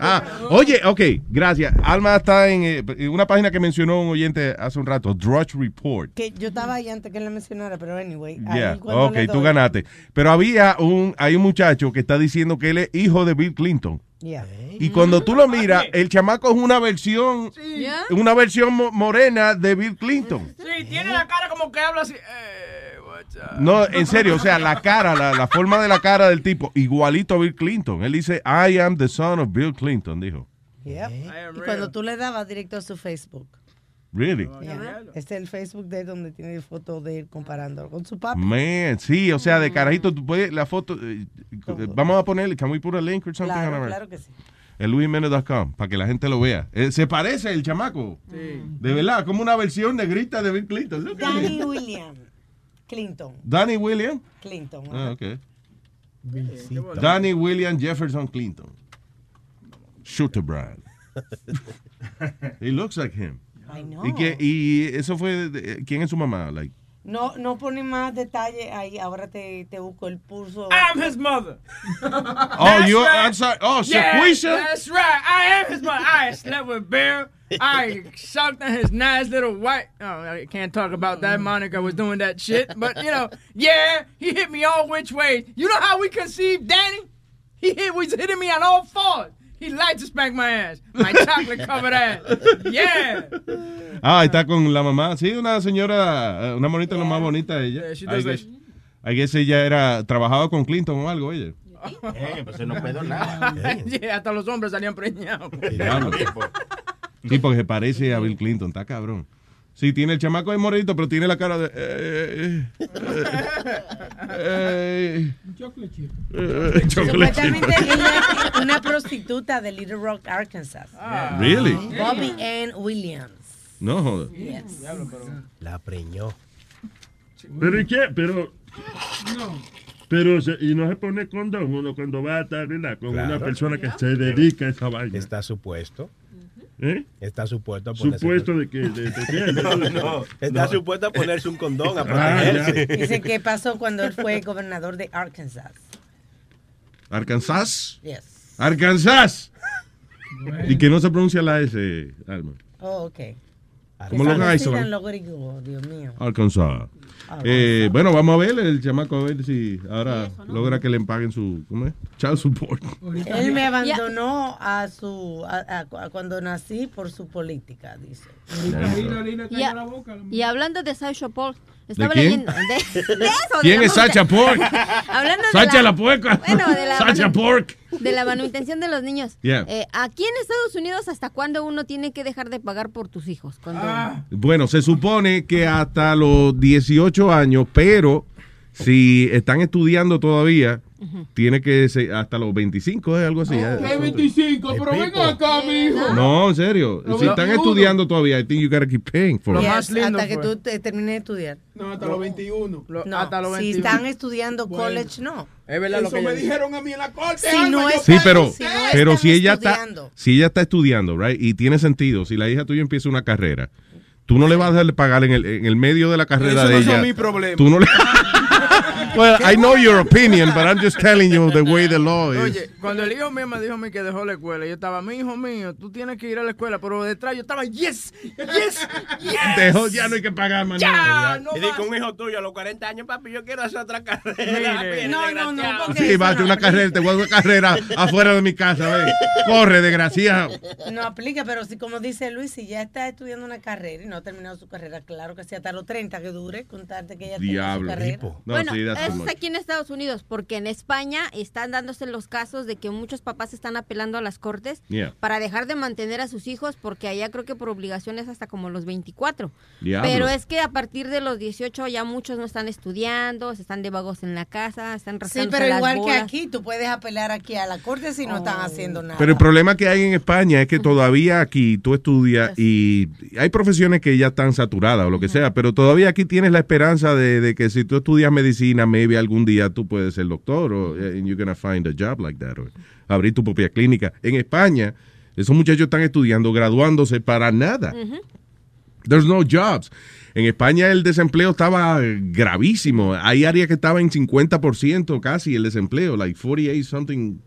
Ah, oye, ok, gracias. Alma está en eh, una página que mencionó un oyente hace un rato, Drudge Report. Que yo estaba ahí antes que él la mencionara, pero anyway. ahí Yeah, ok, le tú ganaste. Pero había un, hay un muchacho que está diciendo que él es hijo de Bill Clinton. Yeah. Y cuando tú lo miras, el chamaco es una versión, una versión mo- morena de Bill Clinton. Sí, tiene la cara como que habla así. Eh? No, en serio, o sea, la cara, la, la forma de la cara del tipo, igualito a Bill Clinton. Él dice, I am the son of Bill Clinton, dijo. Yep. Y cuando tú le dabas directo a su Facebook. Really? Yeah. Este es el Facebook de él donde tiene foto de él comparándolo con su papi. Man, sí, o sea, de carajito, tú puedes, la foto, eh, vamos a ponerle, can we put a link or something? Claro, claro que sí. El luisjimenez.com, para que la gente lo vea. Eh, se parece el chamaco. De verdad, como una versión negrita de Bill Clinton. Danny William Clinton. Danny William. Clinton. Ah, ok. Danny William Jefferson Clinton. Shooter Brad. He looks like him. I know. ¿Y, qué- y eso fue, de- ¿quién es su mamá? Like, No, no pone más detalle ahí. Ahora te, te busco el pulso. I'm his mother. oh, you, I'm sorry. Oh, Yeah, Shaquisha? That's right. I am his mother. I slept with Bear. I sucked on his nice little white. Oh, I can't talk about that. Monica was doing that shit. But, you know, yeah, he hit me all which way. You know how we conceived Danny? He hit, was hitting me on all fours. He liked to spank my ass. My chocolate covered ass. Yeah. Ah, está con la mamá. Sí, una señora, eh, una monita lo más bonita de ella. Yeah, she I does guess, I guess ella era, trabajaba con Clinton o algo, ella. Eh, pues no pedo nada. Yeah, hasta los hombres salían preñados. Sí, porque se parece a Bill Clinton, está cabrón. Sí, tiene el chamaco de morenito, pero tiene la cara de... eh, eh, eh, Chocolate chip. eh, chocolate chip. Supuestamente ella es una prostituta de Little Rock, Arkansas. Really? Bobby Ann Williams. No, joder. Yes. La preñó. Pero ¿y qué? Pero. Pero, se- y no se pone condón uno cuando va a estar ¿verdad? con Claro. una persona que se dedica a esa vaina. Está supuesto. ¿Eh? Está supuesto a ponerse. Supuesto de que. De, de qué? No, no. Está No. supuesto a ponerse un condón a Ah, protegerse. Dice que pasó cuando él fue gobernador de Arkansas. Arkansas. Yes. Arkansas. Y que no se pronuncia la S, Alma. Oh, ok. Los gringos, Dios mío. Arkansas. Eh, bueno, vamos a ver el chamaco, a ver si ahora logra que le paguen su, ¿cómo es? Child support. Él me abandonó a su a, a- a cuando nací por su política, dice. Y, hablando de Sasha Paul, estaba quién? leyendo. De, de eso, ¿Quién de es Sacha Pork? Hablando de Sacha la, la puerca. Bueno, de la Sacha Pork. de la manutención de los niños. Yeah. Eh, aquí en Estados Unidos, ¿hasta cuándo uno tiene que dejar de pagar por tus hijos? Cuando- Bueno, se supone que hasta los 18 años, pero si están estudiando todavía, tiene que ser hasta los 25, ¿eh? algo así. ¿eh? ¿Qué 25? Pero ven acá, mijo. No, en serio. Los Si están 21. estudiando todavía, I think you gotta keep paying for it. Yes, hasta que tú te termines de estudiar. No, hasta los 21. No, hasta los si 21. están estudiando Bueno. college, no. Es verdad lo Eso que me dijeron a mí en la corte. Si Alma, no es- Sí, pero, Si no pero están si ella está, estudiando. si ella está estudiando, right, y tiene sentido, si la hija tuya empieza una carrera, tú no le vas a darle pagar en el, en el medio de la carrera Eso de no ella. son mi problema. Tú no le. well, I know your opinion, but I'm just telling you the way the law is. Oye, cuando el hijo mío me dijo a mí que dejó la escuela, yo estaba, mi hijo mío, tú tienes que ir a la escuela, pero detrás yo estaba, yes, yes, yes. Dejó, ya no hay que pagar más. Ya, no y más. un hijo tuyo a los 40 años, papi, yo quiero hacer otra carrera. Mire. No, no, no, porque Sí, no una carrera, te voy a una carrera afuera de mi casa, ven. Corre, desgraciado. No aplica, pero si como dice Luis, si ya está estudiando una carrera y no ha terminado su carrera, claro que sí, hasta los 30 que dure, contarte que ella terminó su Diablo. carrera. No, bueno, sí, es aquí en Estados Unidos, porque en España están dándose los casos de que muchos papás están apelando a las cortes Yeah. para dejar de mantener a sus hijos, porque allá creo que por obligación es hasta como los 24. Diablo. Pero es que a partir de los 18 ya muchos no están estudiando, se están de vagos en la casa, están Sí, pero las igual que aquí, tú puedes apelar aquí a la corte si no están haciendo nada. Pero el problema que hay en España es que todavía aquí tú estudias y hay profesiones que ya están saturadas o lo que sea, pero todavía aquí tienes la esperanza de, de que si tú estudias medicina, maybe algún día tú puedes ser doctor o eh, and you're gonna find a job like that o abrir tu propia clínica. En España, esos muchachos están estudiando, graduándose para nada. There's no jobs. En España el desempleo estaba gravísimo. Hay áreas que estaban en 50% casi el desempleo, like 48 something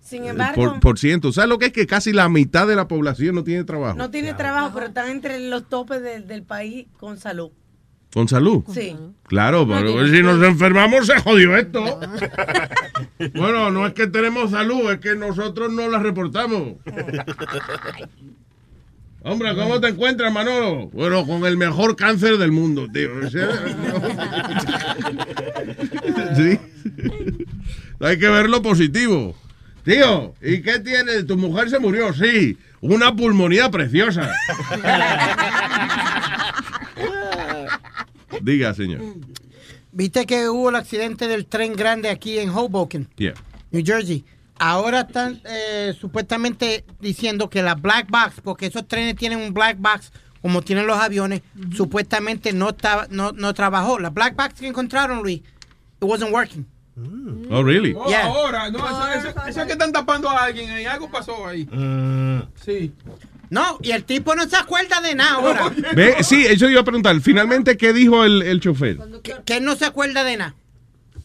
Sin eh, embargo, por, por ciento. ¿Sabes lo que es que casi la mitad de la población no tiene trabajo? no tiene trabajo, pero están entre los topes del- del país con salud. Con salud. Sí. Claro, pero si nos enfermamos se jodió esto. bueno, no es que tenemos salud, es que nosotros no la reportamos. Hombre, ¿cómo te encuentras, Manolo? Bueno, con el mejor cáncer del mundo, tío. Sí. Hay que ver lo positivo. Tío, ¿y qué tiene? ¿Tu mujer se murió? Sí. Una pulmonía preciosa. Diga, señor. Viste que hubo el accidente del tren grande aquí en Hoboken, Yeah. New Jersey. Ahora están eh, supuestamente diciendo que la black box, porque esos trenes tienen un black box como tienen los aviones, supuestamente no, no, no trabajó. La black box que encontraron, Luis, it wasn't working. Oh, really? Oh, Yeah. ahora, no, eso, eso- eso es que están tapando a alguien ahí, algo pasó ahí. Sí. No, y el tipo no se acuerda de nada ahora. Ve, sí, eso iba a preguntar. Finalmente, ¿qué dijo el, el chofer? que, que él no se acuerda de nada.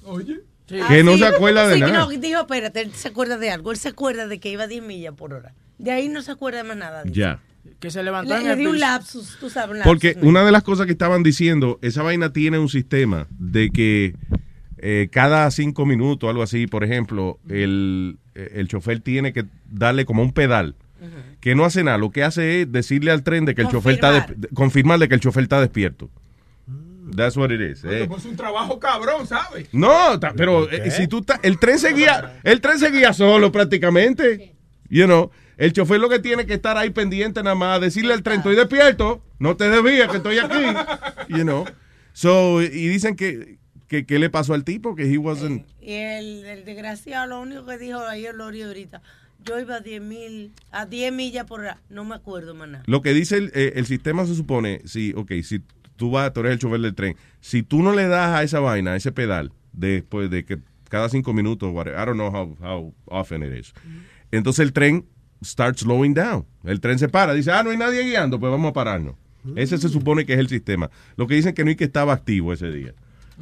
Oye. Que no se acuerda de sí, nada. no, dijo, espérate, él se acuerda de algo. Él se acuerda de que iba a 10 millas por hora. De ahí no se acuerda más nada. dice. Ya. Que se levantó Le, en le el di un lapsus, tú sabes, un lapsus. Porque una de las cosas que estaban diciendo, esa vaina tiene un sistema de que eh, cada cinco minutos, algo así, por ejemplo, el, el chofer tiene que darle como un pedal. Que no hace nada, lo que hace es decirle al tren de que el chofer está confirmarle que el chofer está despierto. That's what it is. eh. Pues es un trabajo cabrón, ¿sabes? No, ta- pero eh, si tú estás, el tren seguía, el tren seguía solo prácticamente. You know, el chofer lo que tiene que estar ahí pendiente nada más, decirle al tren, estoy despierto, no te desvíes que estoy aquí. You know. So, y dicen que, que qué le pasó al tipo, que he wasn't Y el, el desgraciado lo único que dijo ayer lo ahorita. Yo iba a 10 mil, a 10 millas por hora. No me acuerdo, maná. Lo que dice el, eh, el sistema se supone, si, ok, si tú vas, tú eres el chofer del tren, si tú no le das a esa vaina, a ese pedal, después de que cada cinco minutos, whatever, I don't know how, how often it is, entonces el tren starts slowing down. El tren se para, dice, ah, no hay nadie guiando, pues vamos a pararnos. Ese se supone que es el sistema. Lo que dicen que no es que estaba activo ese día.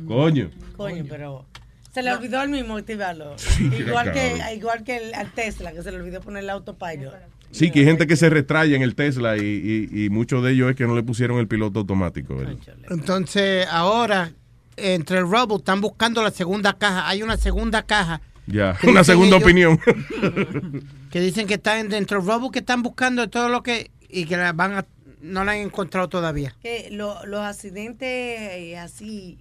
Coño. Coño, pero se le olvidó el mismo activarlo. Sí, igual, que, igual que el, al Tesla, que se le olvidó poner el autopilot. Sí, que hay gente que se retrae en el Tesla y, y, y muchos de ellos es que no le pusieron el piloto automático. ¿verdad? Entonces, ahora, entre el rubble, están buscando la segunda caja. Hay una segunda caja Ya, ¿Qué una segunda ellos? opinión. que dicen que están dentro del rubble, que están buscando todo lo que. y que la van a. no la han encontrado todavía. Que lo- los accidentes eh, así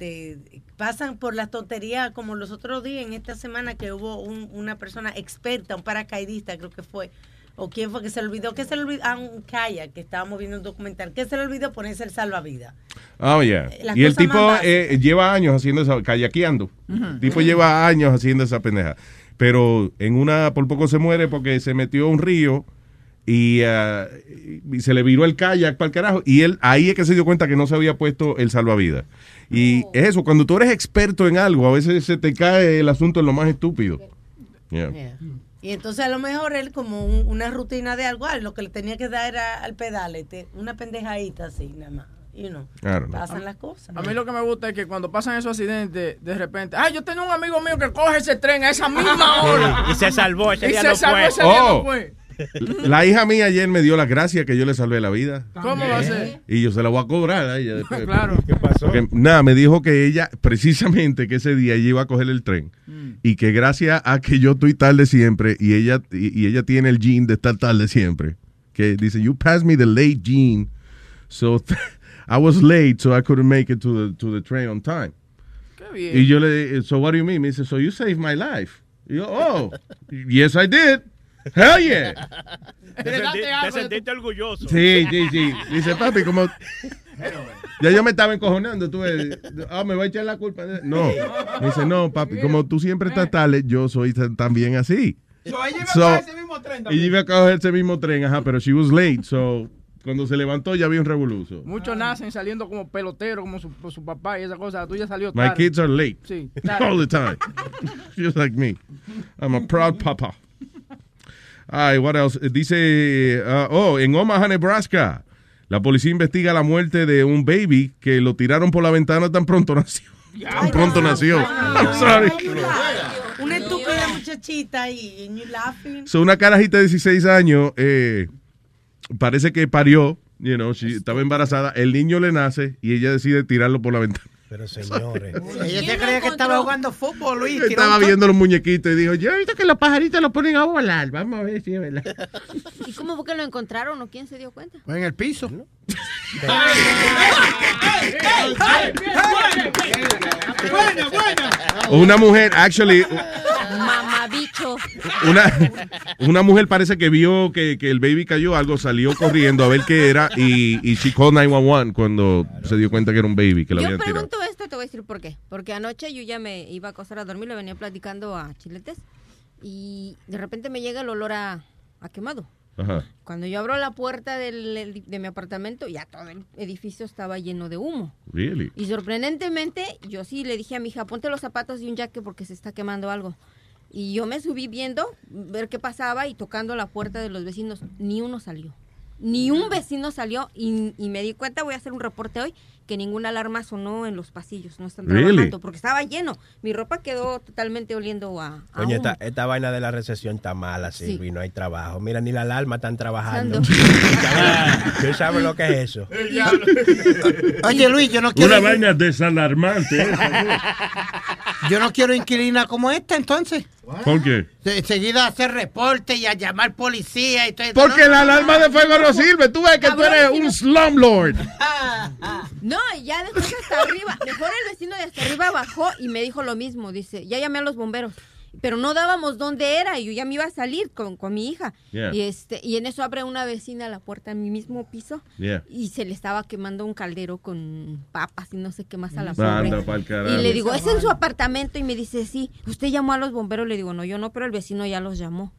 de, pasan por las tonterías como los otros días en esta semana que hubo un- una persona experta, un paracaidista creo que fue, o quién fue que se le olvidó, que se le olvidó, ah, un kayak que estábamos viendo un documental, que se le olvidó ponerse el salvavidas. Oh, yeah. Las Y el tipo eh, lleva años haciendo esa, kayakeando. El tipo lleva años haciendo esa pendeja. Pero en una, por poco se muere porque se metió a un río y, y se le viró el kayak para el carajo. Y él, ahí es que se dio cuenta que no se había puesto el salvavidas. Y es eso, cuando tú eres experto en algo, a veces se te cae el asunto en lo más estúpido. Yeah. Yeah. Y entonces a lo mejor él como un- una rutina de algo, lo que le tenía que dar era al pedalete, una pendejadita así nada más. You know, pasan las cosas. A mí lo que me gusta es que cuando pasan esos accidentes, de repente, ay, yo tenía un amigo mío que coge ese tren a esa misma hora. Y se salvó, ese Y día se no salvó, fue. ese día no Oh. fue. La hija mía ayer me dio las gracias que yo le salvé la vida. ¿Cómo va a ser? Y yo se la voy a cobrar a ella después. Claro. ¿Qué pasó? nada, me dijo que ella, precisamente que ese día ella iba a coger el tren. Y que gracias a que yo estoy tarde siempre y ella, y, y ella tiene el gene de estar tarde siempre. Que dice, you passed me the late gene. So I was late, so I couldn't make it to the, to the train on time. bien. Y yo le so what do you mean? Me dice, so you saved my life. Y yo, oh, yes I did. Hell yeah. Te, senti- te sentiste orgulloso. Sí, sí, sí. Dice, papi, como... Ya yo me estaba encojonando, tú ves, ah, me voy a echar la culpa. No, me dice, no, papi, como tú siempre estás tarde, yo soy ta- también así. So, ella iba a coger ese mismo tren Y también. iba a coger ese mismo tren, ajá, pero she was late, so cuando se levantó ya había un revoluzo. Muchos nacen saliendo como peloteros, como su, su papá y esa cosa. La tuya salió My tarde. kids are late. Sí, All the time. Just like me. I'm a proud papa. Ay, what else? Dice, uh, oh, en Omaha, Nebraska, la policía investiga la muerte de un baby que lo tiraron por la ventana tan pronto nació. Tan pronto nació. I'm sorry. Una estúpida muchachita y and you laughing. So, una carajita de 16 años eh, parece que parió, you know, she- estaba embarazada, el niño le nace y ella decide tirarlo por la ventana. Pero señores. Ella se creía que estaba jugando fútbol, Luis. Estaba viendo los muñequitos y dijo, yo he visto que los pajaritos los ponen a volar. Vamos a ver si es verdad. ¿Y cómo fue que lo encontraron o quién se dio cuenta? En el piso. Buena, buena. Una mujer, actually, Mamabicho. una, una mujer parece que vio que, que el baby cayó, algo salió corriendo a ver qué era y, y she called 911 cuando se dio cuenta que era un baby que lo Yo habían tirado. Pregunto esto, te voy a decir por qué. Porque anoche yo ya me iba a acostar a dormir, le venía platicando a Chiletes y de repente me llega el olor a, a quemado. Ajá. Cuando yo abro la puerta del- de mi apartamento, ya todo el edificio estaba lleno de humo. Really? Y sorprendentemente, yo sí le dije a mi hija, ponte los zapatos y un jaque porque se está quemando algo. Y yo me subí viendo, ver qué pasaba y tocando la puerta de los vecinos. Ni uno salió. Ni un vecino salió y, y me di cuenta, voy a hacer un reporte hoy, que ninguna alarma sonó en los pasillos. No están Really? trabajando porque estaba lleno. Mi ropa quedó totalmente oliendo a, a Coño, esta, esta vaina de la recesión está mala, Silvio, y no hay trabajo. Mira, ni la alarma están trabajando. ¿Tú sabes lo que es eso? Oye, Luis, yo no quiero. Una vaina desalarmante. Yo no quiero inquilina como esta, entonces. ¿Por qué? Enseguida a hacer reporte y a llamar policía y todo eso. Porque No, la no, alarma no. de fuego no sirve. Tú ves que tú eres un slumlord. No, y ya después hasta arriba. Mejor el vecino de hasta arriba bajó y me dijo lo mismo. Dice, ya llamé a los bomberos. Pero no dábamos dónde era y yo ya me iba a salir con, con mi hija. Yeah. Y este y en eso abre una vecina la puerta en mi mismo piso Yeah. y se le estaba quemando un caldero con papas y no sé qué más a la Anda pobre. Y le digo, ¿es en su apartamento? Y me dice, sí. ¿Usted llamó a los bomberos? Le digo, no, yo no, pero el vecino ya los llamó.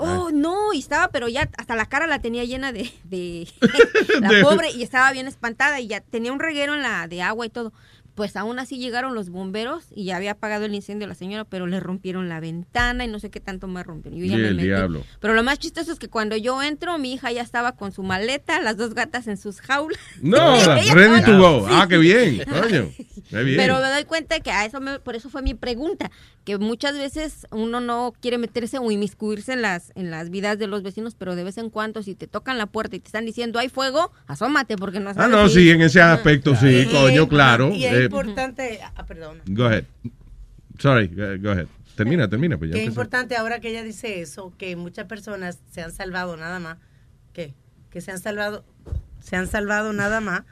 Oh, no, y estaba, pero ya hasta la cara la tenía llena de, de la pobre y estaba bien espantada y ya tenía un reguero en la de agua y todo. Pues aún así llegaron los bomberos y ya había apagado el incendio la señora, pero le rompieron la ventana y no sé qué tanto más rompieron. Yo ya Y me el metí. diablo. Pero lo más chistoso es que cuando yo entro, mi hija ya estaba con su maleta, las dos gatas en sus jaulas. No, ready to go. Ah, qué bien. Coño. Qué bien. Pero me doy cuenta que a eso me- por eso fue mi pregunta, que muchas veces uno no quiere meterse o inmiscuirse en las en las vidas de los vecinos, pero de vez en cuando si te tocan la puerta y te están diciendo hay fuego, asómate porque no Ah, sabes. no, si- sí, en ese aspecto sí, coño, claro. Y es Eh, importante, ah, perdón. go ahead. Sorry, go ahead. Termina, termina. Pues ya empezó. importante ahora que ella dice eso, que muchas personas se han salvado nada más, que que se han salvado, se han salvado nada más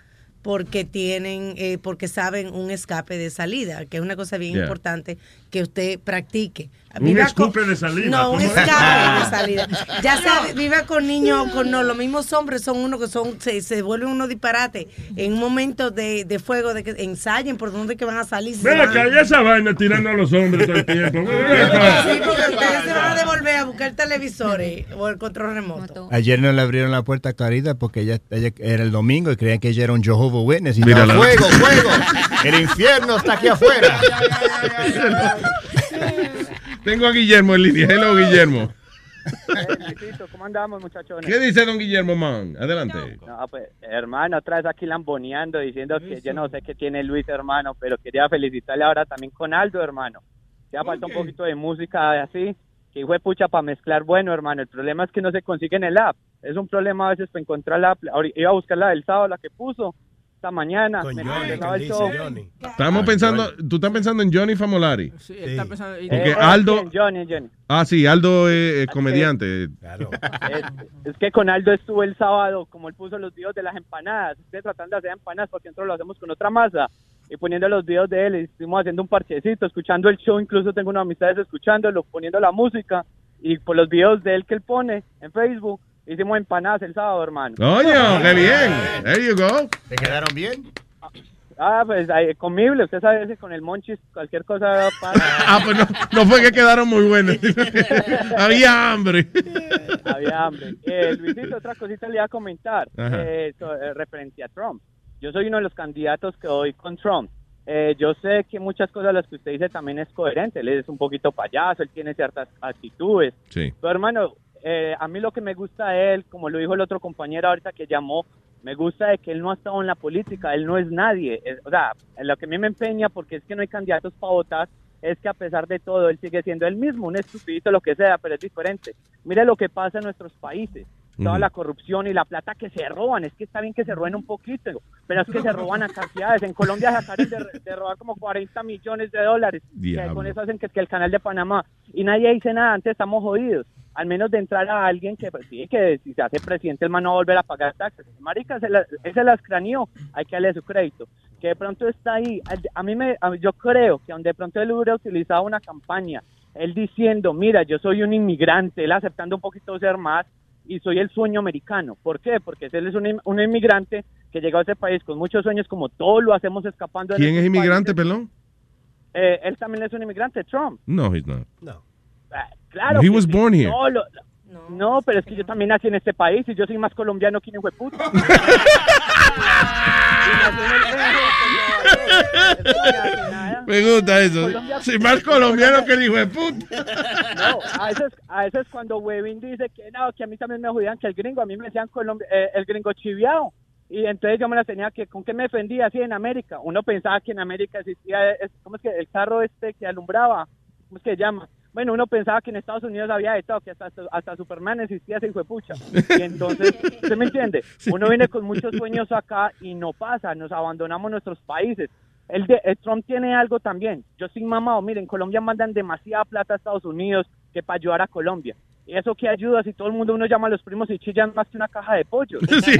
porque tienen, eh, porque saben un escape de salida, que es una cosa bien Yeah. importante que usted practique. Un Viva escupe con- de saliva, No, un escape de salida. Ya sea viva con niños, con no, los mismos hombres son uno que son, se, se vuelven unos disparates en un momento de, de fuego, de que ensayen por dónde que van a salir. si se Ven van- acá, y esa vaina tirando a los hombres todo el tiempo. Sí, porque ustedes se van a devolver a buscar televisores o el control remoto. Ayer no le abrieron la puerta a Carita porque ella, ella era el domingo y creían que ella era un Jehovah Witness. Y estaba, fuego, fuego. El infierno está aquí afuera. Tengo a Guillermo en línea. Hello, Guillermo. ¿Cómo andamos, muchachones? ¿Qué dice don Guillermo, man? Adelante. No, pues, hermano, otra vez aquí lamboneando, diciendo que yo no sé qué tiene Luis, hermano, pero quería felicitarle ahora también con Aldo, hermano. Ya falta un poquito de música así, que hijo de pucha para mezclar bueno, hermano. El problema es que no se consigue en el app. Es un problema a veces para encontrar la app. Iba a buscar la del sábado, la que puso, esta mañana. Con Johnny, dice. Johnny. Estamos pensando, tú estás pensando en Johnny Famolari. Sí, está pensando- Porque Eh, Aldo- bien, Johnny, Johnny. Ah, sí, Aldo es, es comediante. Es, es que con Aldo estuvo el sábado, como él puso los videos de las empanadas. Ustedes tratando de hacer empanadas porque nosotros lo hacemos con otra masa. y poniendo los videos de él, y estuvimos haciendo un parchecito, escuchando el show, incluso tengo unas amistades escuchándolo, poniendo la música, y por los videos de él que él pone en Facebook, hicimos empanadas el sábado, hermano. Coño, qué bien. There you go. ¿Te quedaron bien? Ah, pues ahí, comible, usted sabe, ese con el monchis, cualquier cosa pasa. Ah, pues no, no fue que quedaron muy buenos. Había hambre. Había hambre. Eh, Luisito, otra cosita le iba a comentar eh, so- eh, referente a Trump. Yo soy uno de los candidatos que voy con Trump. Eh, yo sé que muchas cosas de las que usted dice también es coherente. Él es un poquito payaso, él tiene ciertas actitudes. Sí. Pero hermano, eh, a mí lo que me gusta él, como lo dijo el otro compañero ahorita que llamó, me gusta de que él no ha estado en la política, él no es nadie. O sea, lo que a mí me empeña, porque es que no hay candidatos para votar, es que a pesar de todo, él sigue siendo el mismo, un estupidito, lo que sea, pero es diferente. Mire lo que pasa en nuestros países. Toda la corrupción y la plata que se roban, es que está bien que se roben un poquito, pero es que se roban a cantidades. En Colombia se acaban de, de robar como 40 millones de dólares. Que con eso hacen que, que el canal de Panamá. Y nadie dice nada, antes estamos jodidos. Al menos de entrar a alguien que, pues, sí, que si se hace presidente, el man no va a volver a pagar taxes. Marica, se la, ese las craneó, hay que darle su crédito. Que de pronto está ahí. A, a mí me, a- yo creo que donde de pronto él hubiera utilizado una campaña, él diciendo, mira, yo soy un inmigrante, él aceptando un poquito ser más, y soy el sueño americano. ¿Por qué? Porque él es un, im- un inmigrante que llegó a ese país con muchos sueños, como todos lo hacemos escapando. de ¿Quién es inmigrante, países. perdón? Eh, él también es un inmigrante, Trump. No, he's not. Ah, Claro. He was sí. born here. No, lo- no, pero es que yo también nací en este país y yo soy más colombiano que un hijo de puta. Me gusta eso. Soy más colombiano que el hijo de puta. No, a veces, a veces cuando Webin dice que no, que a mí también me jodían que el gringo, a mí me decían Colombia, eh, el gringo chiviado. Y entonces yo me la tenía que, ¿con qué me defendía así en América? Uno pensaba que en América existía, es- ¿cómo es que? El carro este que alumbraba, ¿cómo es que se llama? Bueno, uno pensaba que en Estados Unidos había de todo, que hasta, hasta Superman existía ese hijo de pucha. Y entonces, ¿usted me entiende? Uno viene con muchos sueños acá y no pasa, nos abandonamos nuestros países. El de, el Trump tiene algo también. Yo soy mamado, miren, en Colombia mandan demasiada plata a Estados Unidos que para ayudar a Colombia. ¿Y eso qué ayuda si todo el mundo uno llama a los primos y chillan más que una caja de pollo? Sí.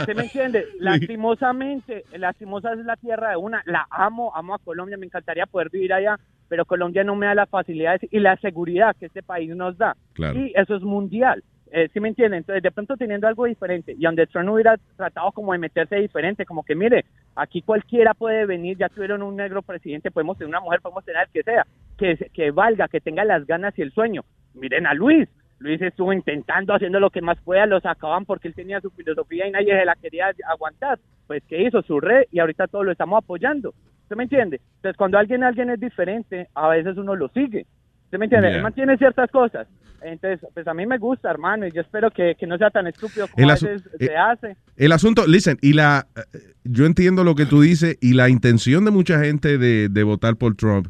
¿Usted me entiende? Lastimosamente, lastimosa es la tierra de una. La amo, amo a Colombia, me encantaría poder vivir allá, pero Colombia no me da las facilidades y la seguridad que este país nos da. Claro. Y eso es mundial. Eh, ¿Sí me entiende? Entonces, de pronto teniendo algo diferente y donde Trump hubiera tratado como de meterse diferente, como que mire, aquí cualquiera puede venir, ya tuvieron un negro presidente, podemos tener una mujer, podemos tener el que sea, que, que valga, que tenga las ganas y el sueño. Miren a Luis, Luis estuvo intentando, haciendo lo que más pueda, lo sacaban porque él tenía su filosofía y nadie se la quería aguantar. Pues, ¿qué hizo? Su red y ahorita todos lo estamos apoyando. ¿Usted me entiende? Entonces, cuando alguien, alguien es diferente, a veces uno lo sigue. ¿Usted me entiende? Yeah. Él mantiene ciertas cosas. Entonces, pues a mí me gusta, hermano, y yo espero que, que no sea tan estúpido como a veces eh, se hace. El asunto, listen, y la, eh, yo entiendo lo que tú dices y la intención de mucha gente de, de votar por Trump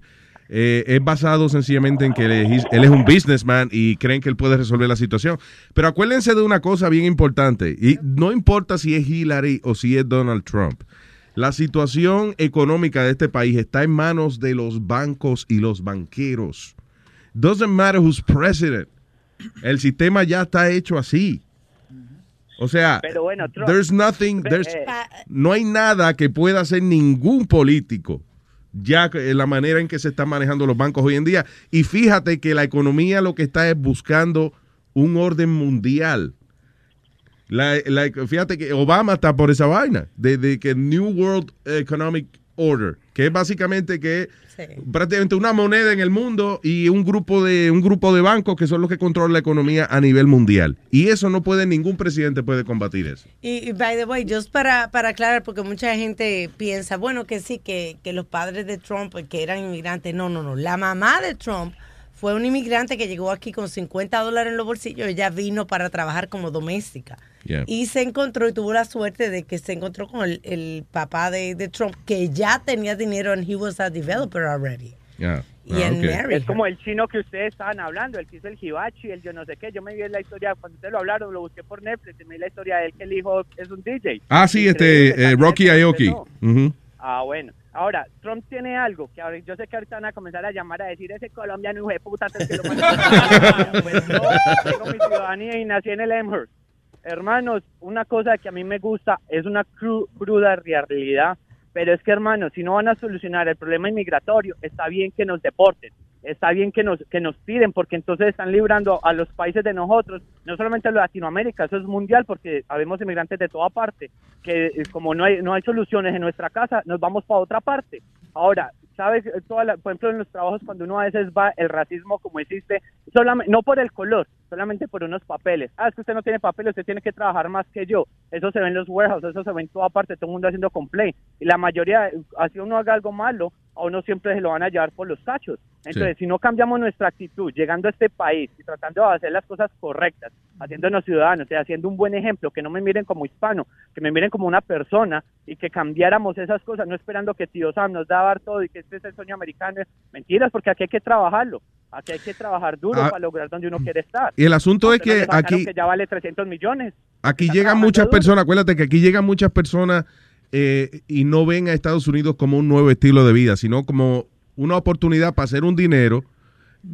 eh, es basado sencillamente en que él es, él es un businessman y creen que él puede resolver la situación. Pero acuérdense de una cosa bien importante, y no importa si es Hillary o si es Donald Trump. La situación económica de este país está en manos de los bancos y los banqueros. Doesn't matter who's president. El sistema ya está hecho así. O sea, Pero bueno, Trump- there's nothing, Ve- there's- eh, no hay nada que pueda hacer ningún político ya en la manera en que se están manejando los bancos hoy en día. Y fíjate que la economía lo que está es buscando un orden mundial. La, la- fíjate que Obama está por esa vaina, de, de que New World Economic Order, que es básicamente que prácticamente una moneda en el mundo y un grupo de un grupo de bancos que son los que controlan la economía a nivel mundial. Y eso no puede ningún presidente puede combatir eso. Y, y, by the way, just para, para aclarar, porque mucha gente piensa, bueno, que sí, que, que los padres de Trump, pues, que eran inmigrantes. No, no, no. La mamá de Trump fue un inmigrante que llegó aquí con 50 dólares en los bolsillos. Ella vino para trabajar como doméstica. Yeah. Y se encontró y tuvo la suerte de que se encontró con el, el papá de, de Trump, que ya tenía dinero and he was a developer already. Yeah. Y en Mary. Es como el chino que ustedes estaban hablando, el que hizo el hibachi, el yo no sé qué. Yo me vi la historia, cuando ustedes lo hablaron, lo busqué por Netflix, y me vi la historia de él que el hijo es un DJ. Ah, sí, este eh, Rocky. Aoki. Ah, bueno. Ahora, Trump tiene algo que ahora, yo sé que ahorita van a comenzar a llamar a decir ese colombiano hijo de puta que lo manden". Pues no, tengo mi ciudadanía y nací en el Amherst. hermanos, una cosa que a mí me gusta es una cru- cruda realidad, pero es que, hermanos, si no van a solucionar el problema inmigratorio, está bien que nos deporten, está bien que nos, que nos piden, porque entonces están librando a los países de nosotros, no solamente a Latinoamérica, eso es mundial, porque habemos inmigrantes de toda parte, que eh, como no hay, no hay soluciones en nuestra casa, nos vamos para otra parte. Ahora, ¿sabes? Toda la- por ejemplo, en los trabajos, cuando uno a veces va, el racismo como existe, solamente, no por el color, solamente por unos papeles. Ah, es que usted no tiene papeles, usted tiene que trabajar más que yo. Eso se ve en los warehouses, eso se ve en toda parte, todo el mundo haciendo complaint. Y la mayoría, así uno haga algo malo, a uno siempre se lo van a llevar por los cachos. Entonces, Sí. si no cambiamos nuestra actitud, llegando a este país y tratando de hacer las cosas correctas, haciéndonos ciudadanos, y haciendo un buen ejemplo, que no me miren como hispano, que me miren como una persona y que cambiáramos esas cosas, no esperando que tío Sam nos da a dar todo y que este es el sueño americano. Mentiras, porque aquí hay que trabajarlo. Aquí hay que trabajar duro Ah. para lograr donde uno quiere estar. Y el asunto es que aquí- que ya vale 300 millones. Aquí llegan muchas duro. personas, acuérdate que aquí llegan muchas personas eh, y no ven a Estados Unidos como un nuevo estilo de vida, sino como una oportunidad para hacer un dinero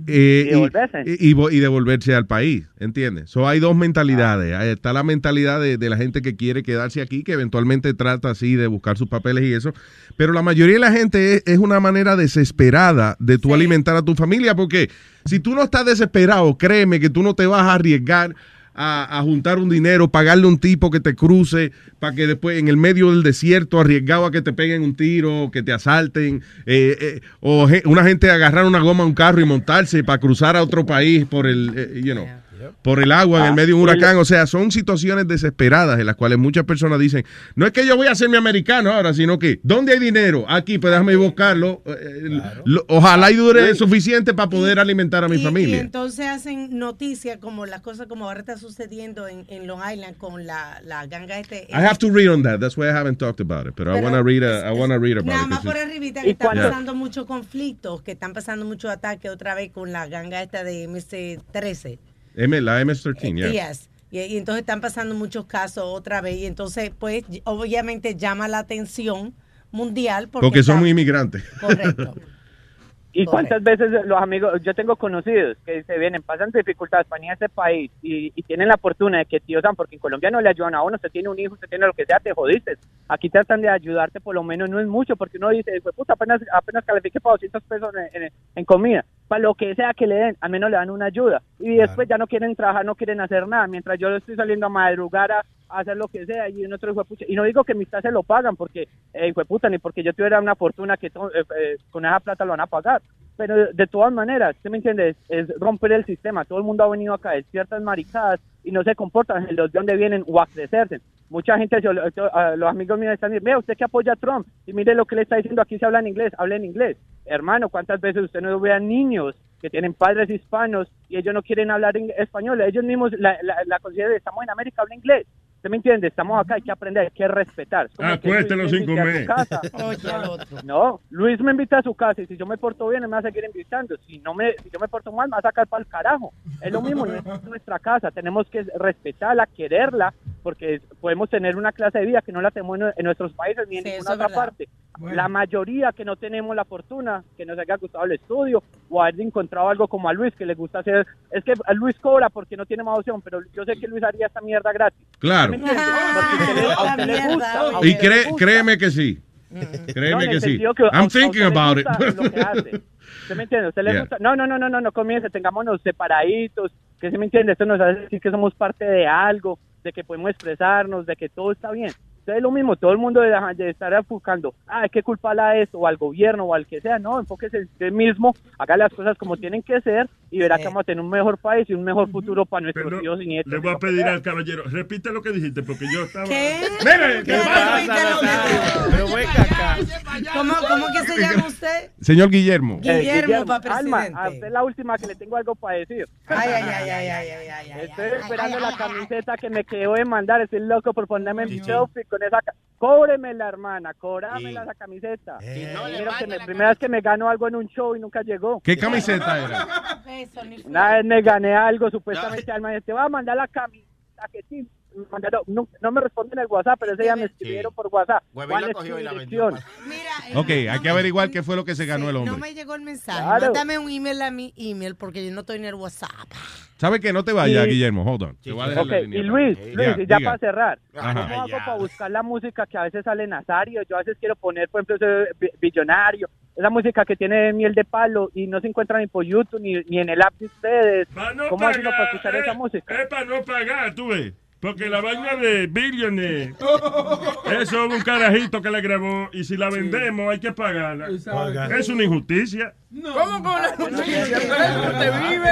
eh, Y devolverse. y, y vo- y devolverse al país, ¿entiendes? So, hay dos mentalidades. Ahí está la mentalidad de, de la gente que quiere quedarse aquí, que eventualmente trata así de buscar sus papeles y eso, pero la mayoría de la gente es, es una manera desesperada de tú alimentar a tu familia, porque si tú no estás desesperado, créeme que tú no te vas a arriesgar a, juntar un dinero, pagarle un tipo que te cruce, para que después en el medio del desierto, arriesgado a que te peguen un tiro, que te asalten, eh, eh, o una gente agarrar una goma a un carro y montarse para cruzar a otro país por el, eh, you know, por el agua en el Ah, medio de un huracán. O sea, son situaciones desesperadas en las cuales muchas personas dicen, no es que yo voy a hacerme americano ahora, sino que, ¿dónde hay dinero? Aquí, pues déjame buscarlo. Eh, lo- ojalá y dure suficiente para poder alimentar a mi Y- Y familia. entonces hacen noticias como las cosas como ahora está sucediendo en, en Long Island con la, la ganga este. I have to read on that. That's why I haven't talked about it. But I Pero want to read. a- I want to read about Nada it. más 'cause por arribita que están pasando muchos conflictos, que están pasando muchos ataques otra vez con la ganga esta de MS-13. M, la MS-13, yeah. Yes. Y, y entonces están pasando muchos casos otra vez y entonces pues obviamente llama la atención mundial porque, Porque son está- inmigrantes. Correcto. ¿Y cuántas veces los amigos, yo tengo conocidos que se vienen, pasan dificultades para ir a ese país y, y tienen la fortuna de que tío Sam, porque en Colombia no le ayudan a uno, usted tiene un hijo, usted tiene lo que sea, te jodiste. Aquí tratan de ayudarte, por lo menos no es mucho, porque uno dice, pues puta, apenas, apenas califique para 200 pesos en, en- en comida. Para lo que sea que le den, al menos le dan una ayuda. Y después ya no quieren trabajar, no quieren hacer nada. Mientras yo estoy saliendo a madrugar a hacer lo que sea, y en otro pucha- Y no digo que mis se lo pagan, porque, eh, puta, ni porque yo tuviera una fortuna que to- eh, eh, con esa plata lo van a pagar. Pero de, todas maneras, ¿usted me entiende? Es, romper el sistema. Todo el mundo ha venido acá de ciertas maricadas y no se comportan de donde vienen o a crecerse. Mucha gente, los amigos míos están diciendo, mira, usted que apoya a Trump, y mire lo que le está diciendo, aquí se habla en inglés, habla en inglés. Hermano, ¿cuántas veces usted no ve a niños que tienen padres hispanos y ellos no quieren hablar español? Ellos mismos la, la, la consideran, estamos en América, habla inglés. ¿Usted me entiende? Estamos acá, hay que aprender, hay que respetar. Acuéstelo me sin comer. No, Luis me invita a su casa y si yo me porto bien, él me va a seguir invitando. Si no me, si yo me porto mal, me va a sacar para el carajo. Es lo mismo, no es nuestra casa. Tenemos que respetarla, quererla, porque podemos tener una clase de vida que no la tenemos en, en nuestros países ni en Sí, ninguna otra verdad. parte. La mayoría que no tenemos la fortuna, que nos haya gustado el estudio o haber encontrado algo como a Luis que le gusta hacer. Es que a Luis cobra porque no tiene más opción, pero yo sé que Luis haría esta mierda gratis. Claro. ¿Me entiende? Porque a usted le- a usted le gusta, a Y créeme que sí. No, Créeme en que sí. que I'm thinking about it. gusta lo que hace. ¿Usted me entiende? ¿A usted le Yeah. gusta? No, no, no, no, no, no comience, tengámonos separaditos. Que se me entiende? Esto nos hace decir que somos parte de algo, de que podemos expresarnos, de que todo está bien. Entonces es lo mismo, todo el mundo de, de estar enfocando, ah, hay que a esto, o al gobierno, o al que sea. No, enfóquese en usted mismo, haga las cosas como tienen que ser, y verá que vamos a tener un mejor país y un mejor futuro para nuestros hijos y nietos. Le voy a pedir al caballero, repite lo que dijiste, porque yo estaba. ¿Qué? Mire, ¿qué Pero venga acá. ¿Cómo, ¿Cómo que se llama usted? Señor Guillermo. Eh, Guillermo, pa' Alma, presidente. a usted es la última que le tengo algo para decir. Ay, ay, ay, ay, ay, ay, ay, ay. Estoy esperando la camiseta que me quedó de mandar. Estoy loco por ponerme mi selfie con esa. ca- Cóbremela, hermana. Cóbramela esa camiseta. Mira que me, primera vez que me gano algo en un show y nunca llegó. ¿Qué camiseta era? Una vez me gané algo, supuestamente Alma me dice, te voy a mandar la camisa que sí. Mandaron- no, no me responden el WhatsApp, pero ese día me escribieron por WhatsApp. ¿Cuál la es cogió y la vendió, dirección? Mira, Ok, hay que averiguar qué fue lo que se ganó el No hombre. me llegó el mensaje. Claro. Mándame un email a mi email porque yo no estoy en el WhatsApp. ¿Sabes qué? No te vayas, Guillermo. Hold on. Te voy a dejar Ok, la y. Luis, Luis, Ya, y ya para cerrar, Ajá. ¿cómo hago para buscar la música que a veces sale Nazario? Yo a veces quiero poner, por ejemplo, billonario, esa música que tiene miel de palo y no se encuentra ni por YouTube ni, ni en el app de ustedes. ¿Cómo hacen para escuchar esa música? Es para no pagar, tú ves. Porque la vaina de Billionaire, eso es un carajito que la grabó y si la vendemos hay que pagarla. Es una injusticia. ¿Cómo con la vive.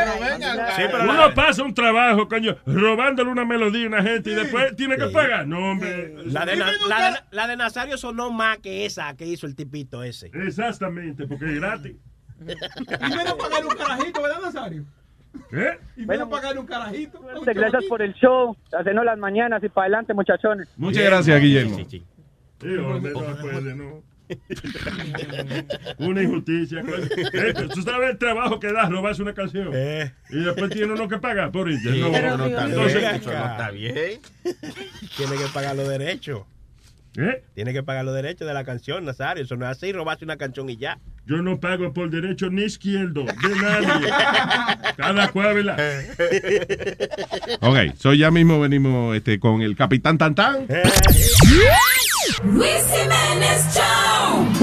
Pero uno pasa un trabajo, coño, robándole una melodía a una gente y después tiene que pagar. No, hombre. La de, Na- la, de, la de Nazario sonó más que esa que hizo el tipito ese. Exactamente, porque es gratis. Y menos pagar un carajito, ¿verdad, Nazario? ¿Qué? Y menos pagar un carajito. un Gracias por el show, hacernos las mañanas y para adelante, muchachones. Muchas gracias, Guillermo. Sí, no puede, no. Una injusticia. coño. Eh, Tú sabes el trabajo que da robarse una canción. Y después tiene uno que pagar por ella. Sí, no, pero no está entonces- bien, eso no está bien. Tiene que pagar los derechos. ¿Eh? Tiene que pagar los derechos de la canción, Nazario. Eso no es así, robarse una canción y ya. Yo no pago por derecho ni izquierdo de nadie. Cada cual, ¿verdad? Ok, so ya mismo venimos este, con el Capitán Tantán. Luis Jiménez Show.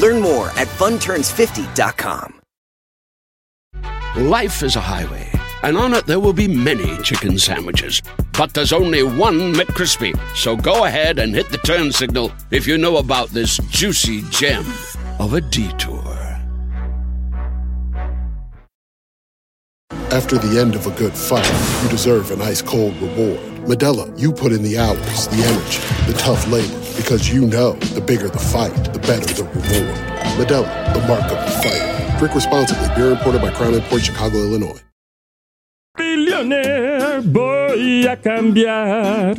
Learn more at funturns50.com. Life is a highway, and on it there will be many chicken sandwiches. But there's only one McCrispy. So go ahead and hit the turn signal if you know about this juicy gem of a detour. After the end of a good fight, you deserve an ice cold reward. Medella, you put in the hours, the energy, the tough labor, because you know the bigger the fight, the better the reward. Medella, the mark of the fighter. Drink responsibly. Beer imported by Crown Port Chicago, Illinois. billionaire voy a cambiar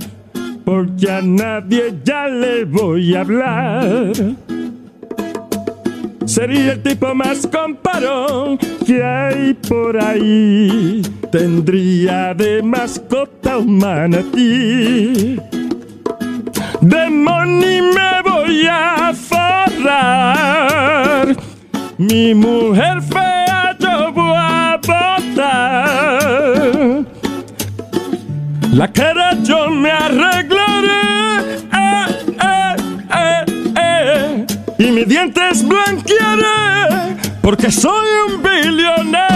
porque a nadie ya le voy a hablar. Sería el tipo más comparón que hay por ahí. Tendría de mascota un manatí. De money me voy a forrar. Mi mujer fea yo voy a botar. La cara yo me arreglaré. Eh, eh, eh. Y mis dientes blanquearé. Porque soy un billonero.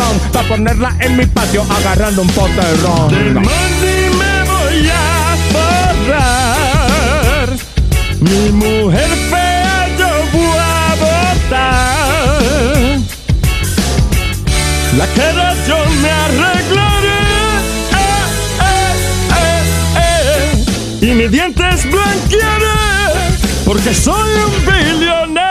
para ponerla en mi patio agarrando un pote de ron. De money me voy a forrar. Mi mujer fea yo voy a botar. La cara yo me arreglaré. Eh, eh, eh. Y mis dientes blanquearé. Porque soy un billonero.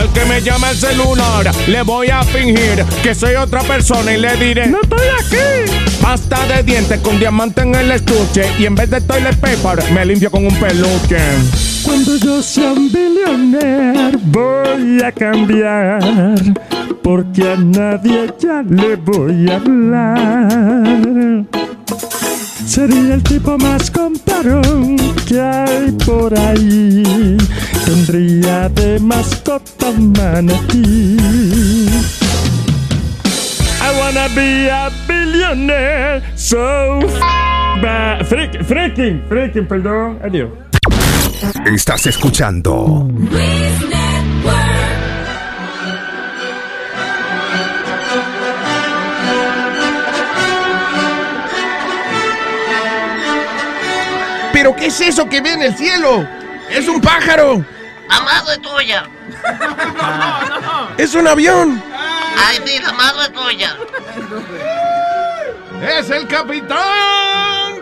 El que me llama al celular, le voy a fingir que soy otra persona y le diré: ¡No estoy aquí! Pasta de dientes con diamante en el estuche y en vez de toilet paper me limpio con un peluche. Cuando yo sea un billionaire voy a cambiar. Porque a nadie ya le voy a hablar. Sería el tipo más comparón que hay por ahí. Tendría de mascota manatí. I wanna be a billionaire, so f ba- freak- freaking, freaking, perdón, adiós. Estás escuchando ¿Pero qué es eso que ve en el cielo? ¡Es un pájaro! La madre tuya. ¡Es un avión! Ay, sí, la madre tuya. ¡Es el capitán!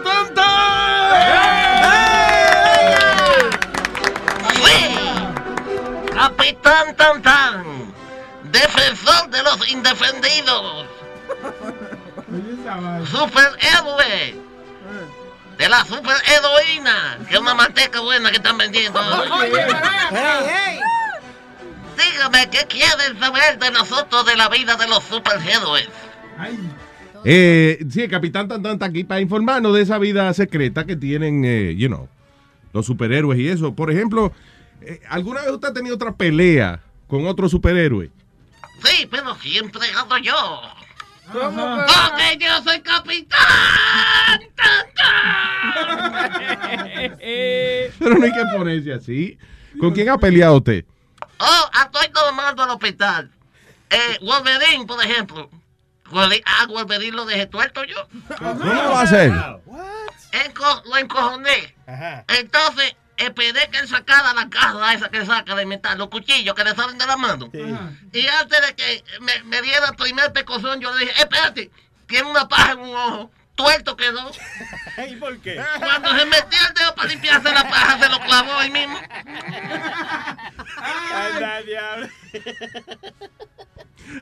Sí. Capitán Tan Tan. Defensor de los indefendidos. Superhéroe. De la superheroína. Que es una manteca buena que están vendiendo. Dígame, ¿qué quieren saber de nosotros de la vida de los superhéroes? Eh, sí, el capitán Tantan está aquí para informarnos de esa vida secreta que tienen, eh, you know, los superhéroes y eso. Por ejemplo, eh, ¿alguna vez usted ha tenido otra pelea con otro superhéroe? Sí, pero siempre gano yo. Porque yo soy capitán. Pero no hay que ponerse así. ¿Con quién ha peleado usted? Oh, estoy tomando al hospital. Eh, Wolverine, por ejemplo. Ah, Wolverine lo dejé tuerto yo. ¿Cómo lo va a hacer? Enco- lo encojoné. Entonces, esperé que él sacara la caja esa que saca de metal, los cuchillos que le salen de la mano. Y antes de que me, me diera el primer pecozón, yo le dije, espérate, tiene una paja en un ojo. Tuerto quedó. ¿Y por qué? Cuando se metió el dedo para limpiarse la paja, se lo clavó ahí mismo. Anda, diablo.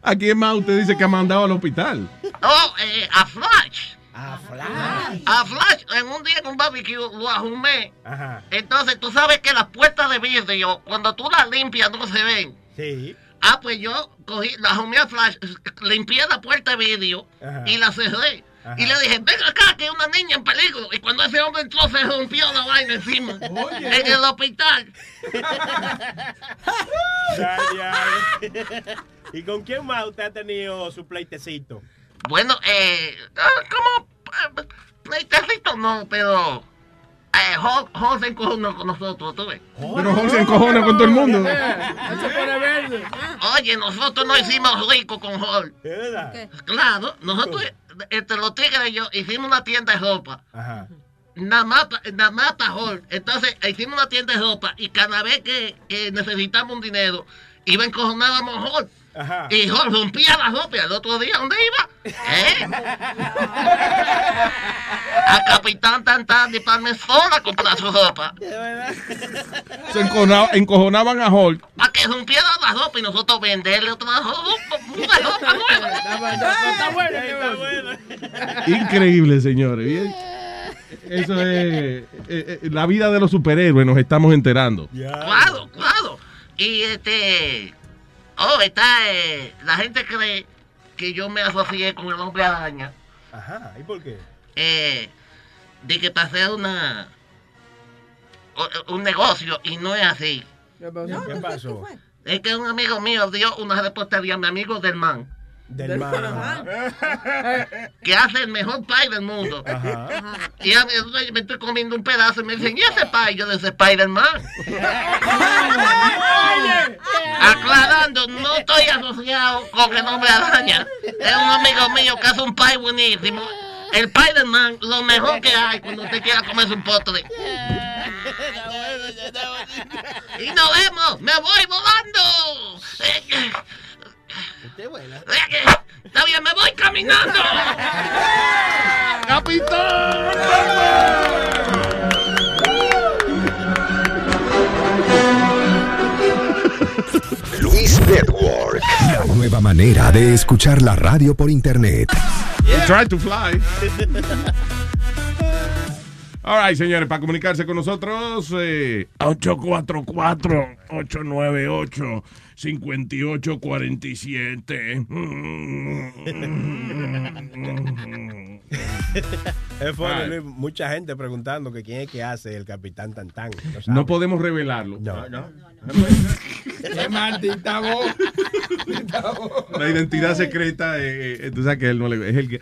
¿A quién más usted dice que ha mandado al hospital? Oh, eh, a Flash. A Flash. A Flash, en un día en un barbecue lo ajumé. Ajá. Entonces, tú sabes que las puertas de vidrio, cuando tú las limpias, no se ven. Sí. Ah, pues yo cogí, la ajumé a Flash, limpié la puerta de vidrio Ajá. y la cerré. Ajá. Y le dije, ven acá, que hay una niña en peligro. Y cuando ese hombre entró, se rompió la vaina encima. En el hospital. Ya, diablo. ¿Y con quién más usted ha tenido su pleitecito? Bueno, eh, ah, como eh, pleitecito no, pero eh, Hulk, se encojonó con nosotros, ¿tú ves? Pero Hulk se encojona con todo el mundo. Oye, nosotros no hicimos rico con Hulk. Claro, nosotros, entre los tigres y yo, hicimos una tienda de ropa. Ajá. Nada más, nada más para Hulk. Entonces, hicimos una tienda de ropa y cada vez que, que necesitamos un dinero, iba encojonábamos a Hulk. Ajá. Y rompía la ropa al otro día, ¿dónde iba? ¿Eh? A Capitán Tantan de Palmesola a comprar su ropa. Se encojona- encojonaban a Hulk. Para que rompiera la ropa y nosotros venderle otra ropa, una ropa nueva. Está bueno, está bueno. Increíble, señores. Bien. Eso es eh, eh, la vida de los superhéroes, nos estamos enterando. Claro, claro. Y este. Oh, está. eh, la gente cree que yo me asocié con el hombre araña. Ajá. ¿Y por qué? Eh, de que pasé una. Un negocio y no es así. ¿Qué pasó? Es que un amigo mío dio una reportería a mi amigo del man. Del man. Que hace el mejor pie del mundo. Ajá. Y a mí, me estoy comiendo un pedazo y me dicen, ¿y ese pie? Yo de ese Spider-Man. Aclarando, no estoy asociado con el nombre araña. Es un amigo mío que hace un pie buenísimo. El Spider-Man, lo mejor que hay cuando usted quiera comerse un postre. Y nos vemos, me voy volando. Usted vuela. Está bien, me voy caminando. Luis Network. La nueva manera de escuchar la radio por internet. Try to fly. All right, señores, para comunicarse con nosotros, eh, 844-898-5847. Es. Luis, mucha gente preguntando que quién es que hace el Capitán Tantán. No podemos revelarlo. No, no. Qué maldita voz. La identidad secreta, eh, eh, tú sabes que él no le, es el que-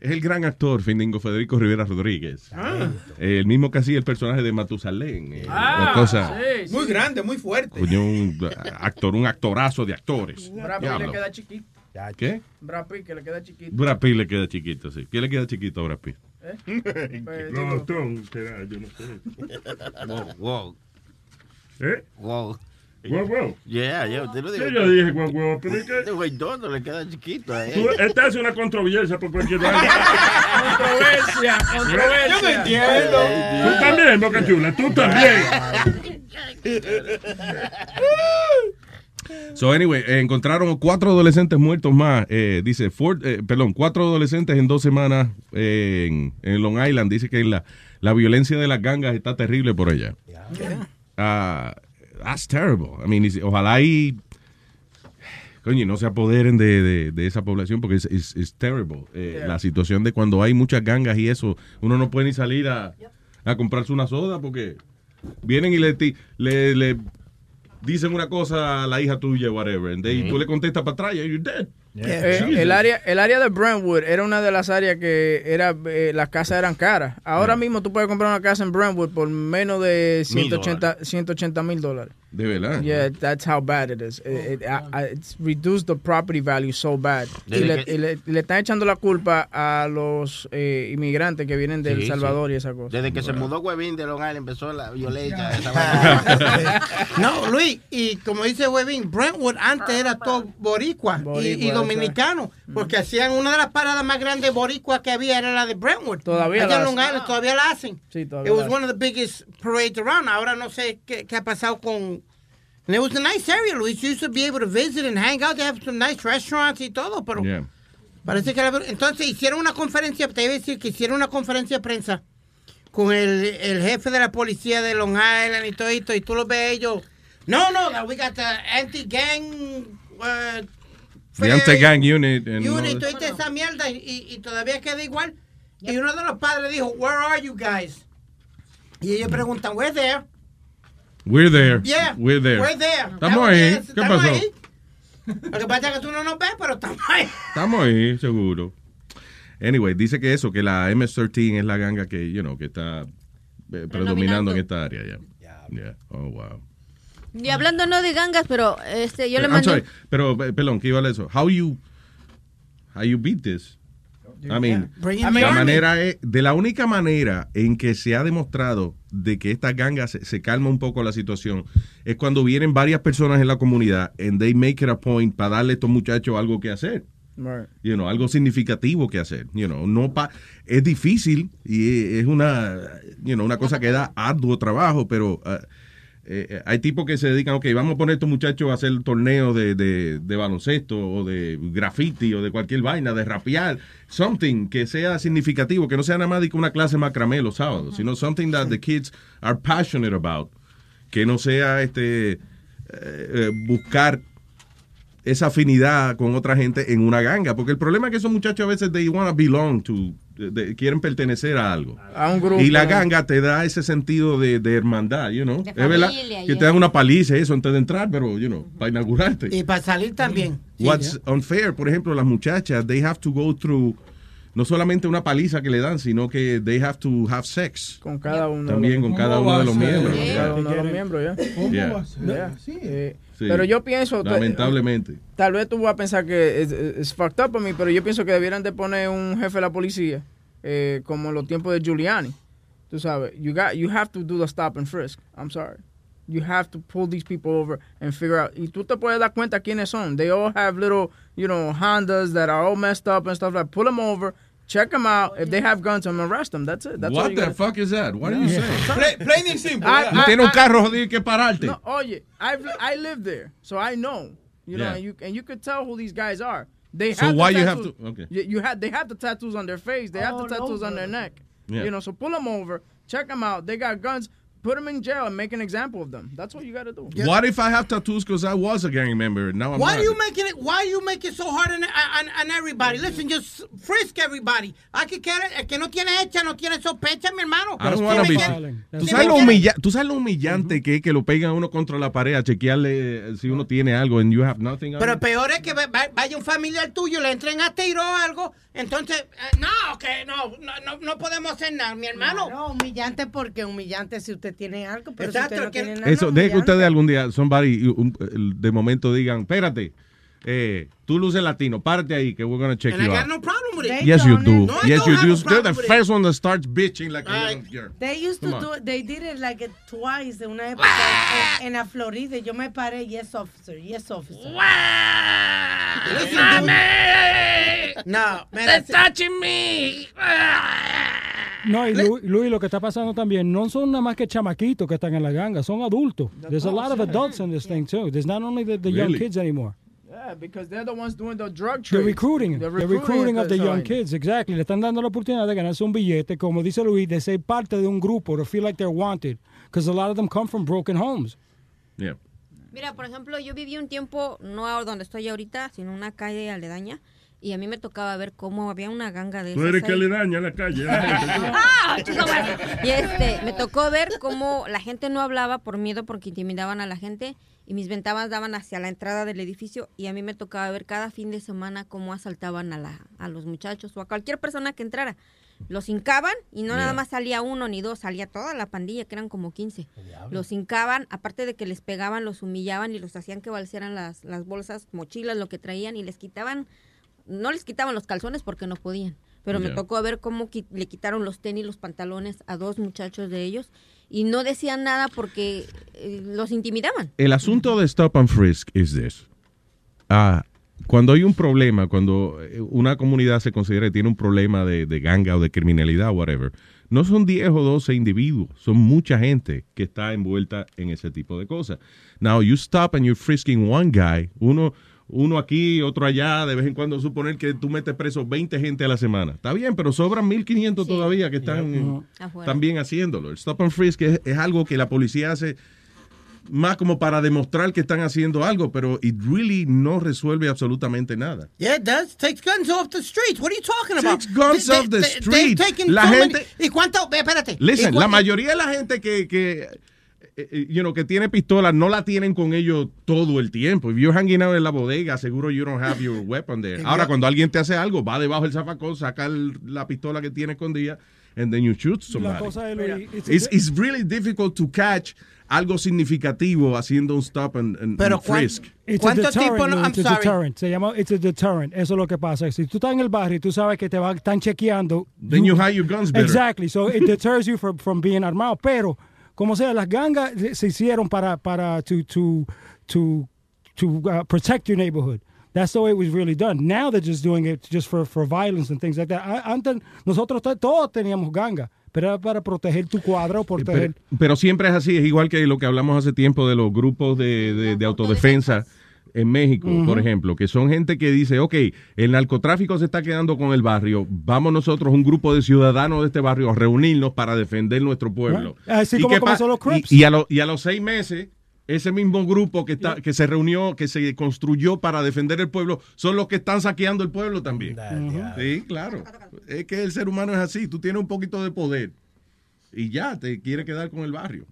es el gran actor Findingo Federico Rivera Rodríguez. Ah. Eh, el mismo que hacía el personaje de Matusalén. eh, Ah, cosa, sí, sí. Muy grande, muy fuerte. coño, un actor, un actorazo de actores. Brad Pitt le queda chiquito. ¿Qué? Brad Pitt que le queda chiquito. Brad Pitt le queda chiquito, sí. ¿Qué le queda chiquito a Brad Pitt? ¿Eh? Pues, No, Tom, yo no sé. Wow, wow. ¿Eh? Wow. Wow. Yeah, yo te lo digo. Sí, yo dije guau, guau, pero es que- Este güey todo le queda chiquito a él. Esta es una controversia por cualquier vaina. Controversia, controversia. Yo no entiendo. Tú también, Boca Chula, tú también. So, anyway, eh, encontraron cuatro adolescentes muertos más. eh, dice, four- eh, perdón, cuatro adolescentes en dos semanas eh, en, en Long Island. Dice que la, la violencia de las gangas está terrible por allá. Ah, that's terrible. I mean, ojalá y coño, no se apoderen de, de- de esa población porque es terrible. Eh, Yeah. La situación de cuando hay muchas gangas y eso, uno no puede ni salir a, a comprarse una soda porque vienen y le, ti- le, le dicen una cosa a la hija tuya, whatever, and they- tú le contestas para atrás y you're dead. Eh, el área el área de Brentwood era una de las áreas que era eh, las casas eran caras. Ahora mismo tú puedes comprar una casa en Brentwood por menos de Mil 180 mil dólares. De verdad. Yeah, that's how bad it is. It- it- I- I- it's reduced the property value so bad. Y le, que- y le- y le están echando la culpa a los eh, inmigrantes que vienen de Sí, El Salvador sí. y esa cosa. Desde que se mudó Huevín de Long Island empezó la violencia. esa. No, Luis, y como dice Webin, Brentwood antes era todo boricua, y- y, dominicano, porque hacían una de las paradas más grandes boricuas que había era la de Brentwood. Todavía Allá la en Long hacen. Island todavía la hacen. Sí, todavía It was la one of the biggest parades around. Ahora no sé qué, qué ha pasado con... And it was a nice area, Luis. You used to be able to visit and hang out. They have some nice restaurants y todo, pero Yeah. parece que... la- entonces hicieron una conferencia, te iba a decir que hicieron una conferencia de prensa con el, el jefe de la policía de Long Island y todo esto, y tú lo ves ellos... No, no, that we got the anti-gang... Uh, The anti-gang unit. unit, toda esa mierda, y, y- y todavía queda igual. Y uno de los padres dijo, where are you guys? Y ellos preguntan, we're there. We're there. Yeah, We're there. we're there. Estamos ahí. ¿Qué Estamos pasó? ahí. Lo que pasa es que tú no nos ves, pero estamos ahí. Estamos ahí, seguro. Anyway, dice que eso, que la MS-13 es la ganga que, you know, que está eh, predominando en esta área. ya. Yeah. Oh, wow. Y hablando no de gangas, pero este, yo le I'm mandé. sorry, pero, perdón, ¿qué iba a eso? How you, how you beat this? I mean, Bring in la manera es, de la única manera en que se ha demostrado de que esta ganga se, se calma un poco la situación es cuando vienen varias personas en la comunidad and they make it a point para darle a estos muchachos algo que hacer. Right. You know, algo significativo que hacer. You know, no pa es difícil y es una, you know, una cosa que da arduo trabajo, pero uh, eh, hay tipos que se dedican, ok, vamos a poner a estos muchachos a hacer torneos de, de, de baloncesto o de graffiti o de cualquier vaina, de rapear, something que sea significativo, que no sea nada más de una clase macramé los sábados, sino something that the kids are passionate about, que no sea este eh, eh, buscar esa afinidad con otra gente en una ganga, porque el problema es que esos muchachos a veces they wanna belong to, de- de- quieren pertenecer a algo. A un grupo. Y la ganga te da ese sentido de, de hermandad, you know. De es verdad que te dan una paliza eso antes de entrar, pero, you know, para inaugurarte. Y para salir también. Sí, What's unfair, por ejemplo, las muchachas, they have to go through no solamente una paliza que le dan, sino que they have to have sex. Con cada uno. También con cada uno de los miembros. Con cada uno de los miembros, ya. ¿Cómo Yeah. va a ser? Yeah. Sí. Eh, Sí. Pero yo pienso... Lamentablemente. Tal vez tú vas a pensar que es, es fucked up a mí, pero yo pienso que debieran de poner un jefe de la policía, eh, como en los tiempos de Giuliani. Tú sabes, you got, you have to do the stop and frisk. I'm sorry. You have to pull these people over and figure out. Y tú te puedes dar cuenta quiénes son. They all have little, you know, Hondas that are all messed up and stuff like. Pull them over, check them out. If they have guns, I'm gonna arrest them. That's it. That's What the gotta- fuck is that? What are you saying? Play- Plain and simple. I- Tú I- tienes un I- carro jodido y que pararte. No, oye, I've I live there, so I know. You know, Yeah. and you and you could tell who these guys are. They So have the why you have to- okay. You, you have they have the tattoos on their face. They have the tattoos on their neck. Yeah. You know, so pull them over, check them out. They got guns. Put them in jail and make an example of them. That's what you got to do. What if I have tattoos because I was a gang member? Now I'm Why not. are you making it? Why you make it so hard on, on, on everybody? Listen, just frisk everybody. Aquí que el que no tiene hecha no tiene sospecha, mi hermano. I don't wanna be- ¿Tú sabes, lo quiere- humilla- tú sabes lo humillante que es que lo pegan a uno contra la pared a chequearle eh, si uno tiene algo and you have nothing Pero it? peor es que va- va- vaya un familiar tuyo, le entren a tiro o algo. Entonces, eh, no, que no, no, no, no podemos hacer nada, mi hermano. No, humillante porque humillante si usted tiene algo, pero Exacto, si usted no que- tiene nada. Eso, deje que ustedes algún día, somebody, un- de momento digan, espérate, eh, tú luces latino, párate ahí que we're gonna check And I you got out. no problem with it. Yes, you do. No, I yes, don't you do. problem the first one that starts bitching like a little girl. They used to do it, they did it like it twice en una época en, en la Florida. Yo me paré, yes officer, yes officer. No, They're touching me. No, y Lu- Luis, lo que está pasando también, no son nada más que chamaquitos que están en la ganga, son adultos. There's a lot of adults in this thing too. There's not only the, the young Really? kids anymore. Yeah, because they're the ones doing the drug The trade. recruiting, the recruiting of the young kids, exactly. Le están dando la oportunidad de ganarse un billete, como dice Luis, de ser parte de un grupo, to feel like they're wanted. Because a lot of them come from broken homes. Yeah. Mira, por ejemplo, yo viví un tiempo, no donde estoy ahorita, sino en una calle aledaña, y a mí me tocaba ver cómo había una ganga de Tú eres que le daña la calle. a la gente. ¡Ah! chico! Y este, me tocó ver cómo la gente no hablaba por miedo porque intimidaban a la gente y mis ventanas daban hacia la entrada del edificio y a mí me tocaba ver cada fin de semana cómo asaltaban a, la, a los muchachos o a cualquier persona que entrara. Los hincaban y no nada más salía uno ni dos, salía toda la pandilla, que eran como 15. Los hincaban, aparte de que les pegaban, los humillaban y los hacían que balsearan las, las bolsas, mochilas, lo que traían y les quitaban, no les quitaban los calzones porque no podían. Pero me tocó ver cómo qui- le quitaron los tenis, los pantalones a dos muchachos de ellos y no decían nada porque eh, los intimidaban. El asunto de stop and frisk is this. Ah, cuando hay un problema, cuando eh, una comunidad se considera que tiene un problema de, de ganga o de criminalidad, whatever, no son 10 o 12 individuos, son mucha gente que está envuelta en ese tipo de cosas. Now, you stop and you're frisking one guy, uno, uno aquí, otro allá, de vez en cuando suponer que tú metes preso 20 gente a la semana. Está bien, pero sobran 1500 todavía que están. Afuera. también haciéndolo. El stop and frisk es, es algo que la policía hace más como para demostrar que están haciendo algo, pero it really no resuelve absolutamente nada. Yeah, it does. Takes guns off the streets. What are you talking about? Takes guns They- off the they- street. they've taken La so gente- many- ¿Y cuánto? ve, Espérate. Listen, ¿Y cu- la mayoría de la gente que, que you know, que tiene pistola no la tienen con ellos todo el tiempo. If you're hanging out en la bodega, seguro you don't have your weapon there. Ahora, cuando alguien te hace algo, va debajo del zafacón, saca el- la pistola que tiene escondida, and then you shoot somebody. cosa es, Luis, it's- It's, it's really difficult to catch algo significativo haciendo un stop and, and- and frisk. It's a deterrent, Luis, it's a deterrent. Se llama it's a deterrent. Eso es lo que pasa. Si tú estás en el barrio y tú sabes que te van, están chequeando. Then you hide your guns better. Exactly. So it deters you from, from being armado. Pero, como sea, las gangas se- hicieron para, para to, to, to, to uh, protect your neighborhood. That's the way it was really done. Now they're just doing it just for, for violence and things like that. Antes, nosotros to- todos teníamos ganga, pero era para proteger tu cuadra o proteger. Pero, pero siempre es así, es igual que lo que hablamos hace tiempo de los grupos de, de- de autodefensa en México, por ejemplo, que son gente que dice, ok, el narcotráfico se está quedando con el barrio, vamos nosotros, un grupo de ciudadanos de este barrio, a reunirnos para defender nuestro pueblo. Así Y como comenzó los Crips. y, y a lo- y a los seis meses, ese mismo grupo que, está, que se reunió, que se construyó para defender el pueblo, son los que están saqueando el pueblo también. Sí, claro. Es que el ser humano es así, tú tienes un poquito de poder y ya te quiere quedar con el barrio.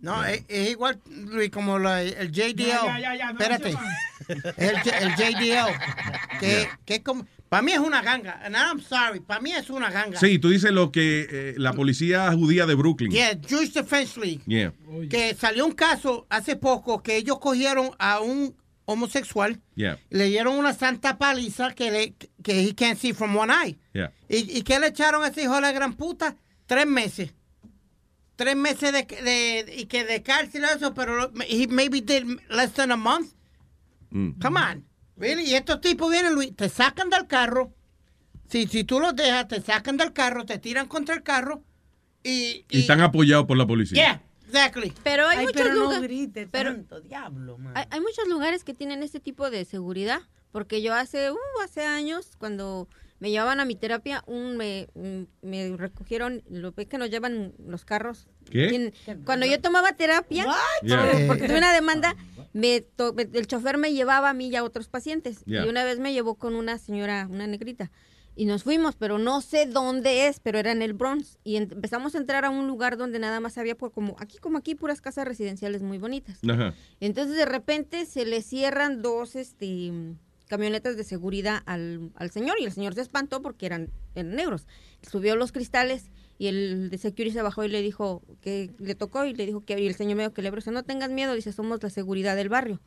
No, es, es igual, Luis, como la- el JDL. Ya, ya, ya, ya, no Espérate. el, el JDL. Que, que es como. Para mí es una ganga. And I'm sorry. Para mí es una ganga. Sí, tú dices lo que eh, la policía judía de Brooklyn. Yeah, Jewish Defense League. Yeah. Que salió un caso hace poco que ellos cogieron a un homosexual, Yeah. le dieron una santa paliza que, le, que he can't see from one eye. Yeah. ¿Y, ¿Y qué le echaron a ese hijo de la gran puta? Tres meses. Tres meses de, de- y que de cárcel eso, pero he maybe did less than a month. Mm. Come on. Really? Y estos tipos vienen, Luis, te sacan del carro. Si, si tú los dejas, te sacan del carro, te tiran contra el carro y... Y están apoyados por la policía. Yeah, exactly. Pero hay Ay, muchos pero no lugares. grites pero tanto, diablo, man. hay, hay muchos lugares que tienen este tipo de seguridad. Porque yo hace, uh, hace años, cuando me llevaban a mi terapia, un me, un- me recogieron, lo ves que nos llevan los carros. ¿Qué? Cuando yo tomaba terapia, Yeah. porque tuve una demanda, me to- me- el chofer me llevaba a mí y a otros pacientes. Yeah. Y una vez me llevó con una señora, una negrita. Y nos fuimos, pero no sé dónde es, pero era en el Bronx. Y empezamos a entrar a un lugar donde nada más había, por como aquí como aquí, puras casas residenciales muy bonitas. Ajá. Entonces de repente se le cierran dos este, camionetas de seguridad al, al señor y el señor se espantó porque eran, eran negros. Subió los cristales y el de security se bajó y le dijo que le tocó y le dijo que y el señor me dijo que le dice no tengas miedo, dice somos la seguridad del barrio.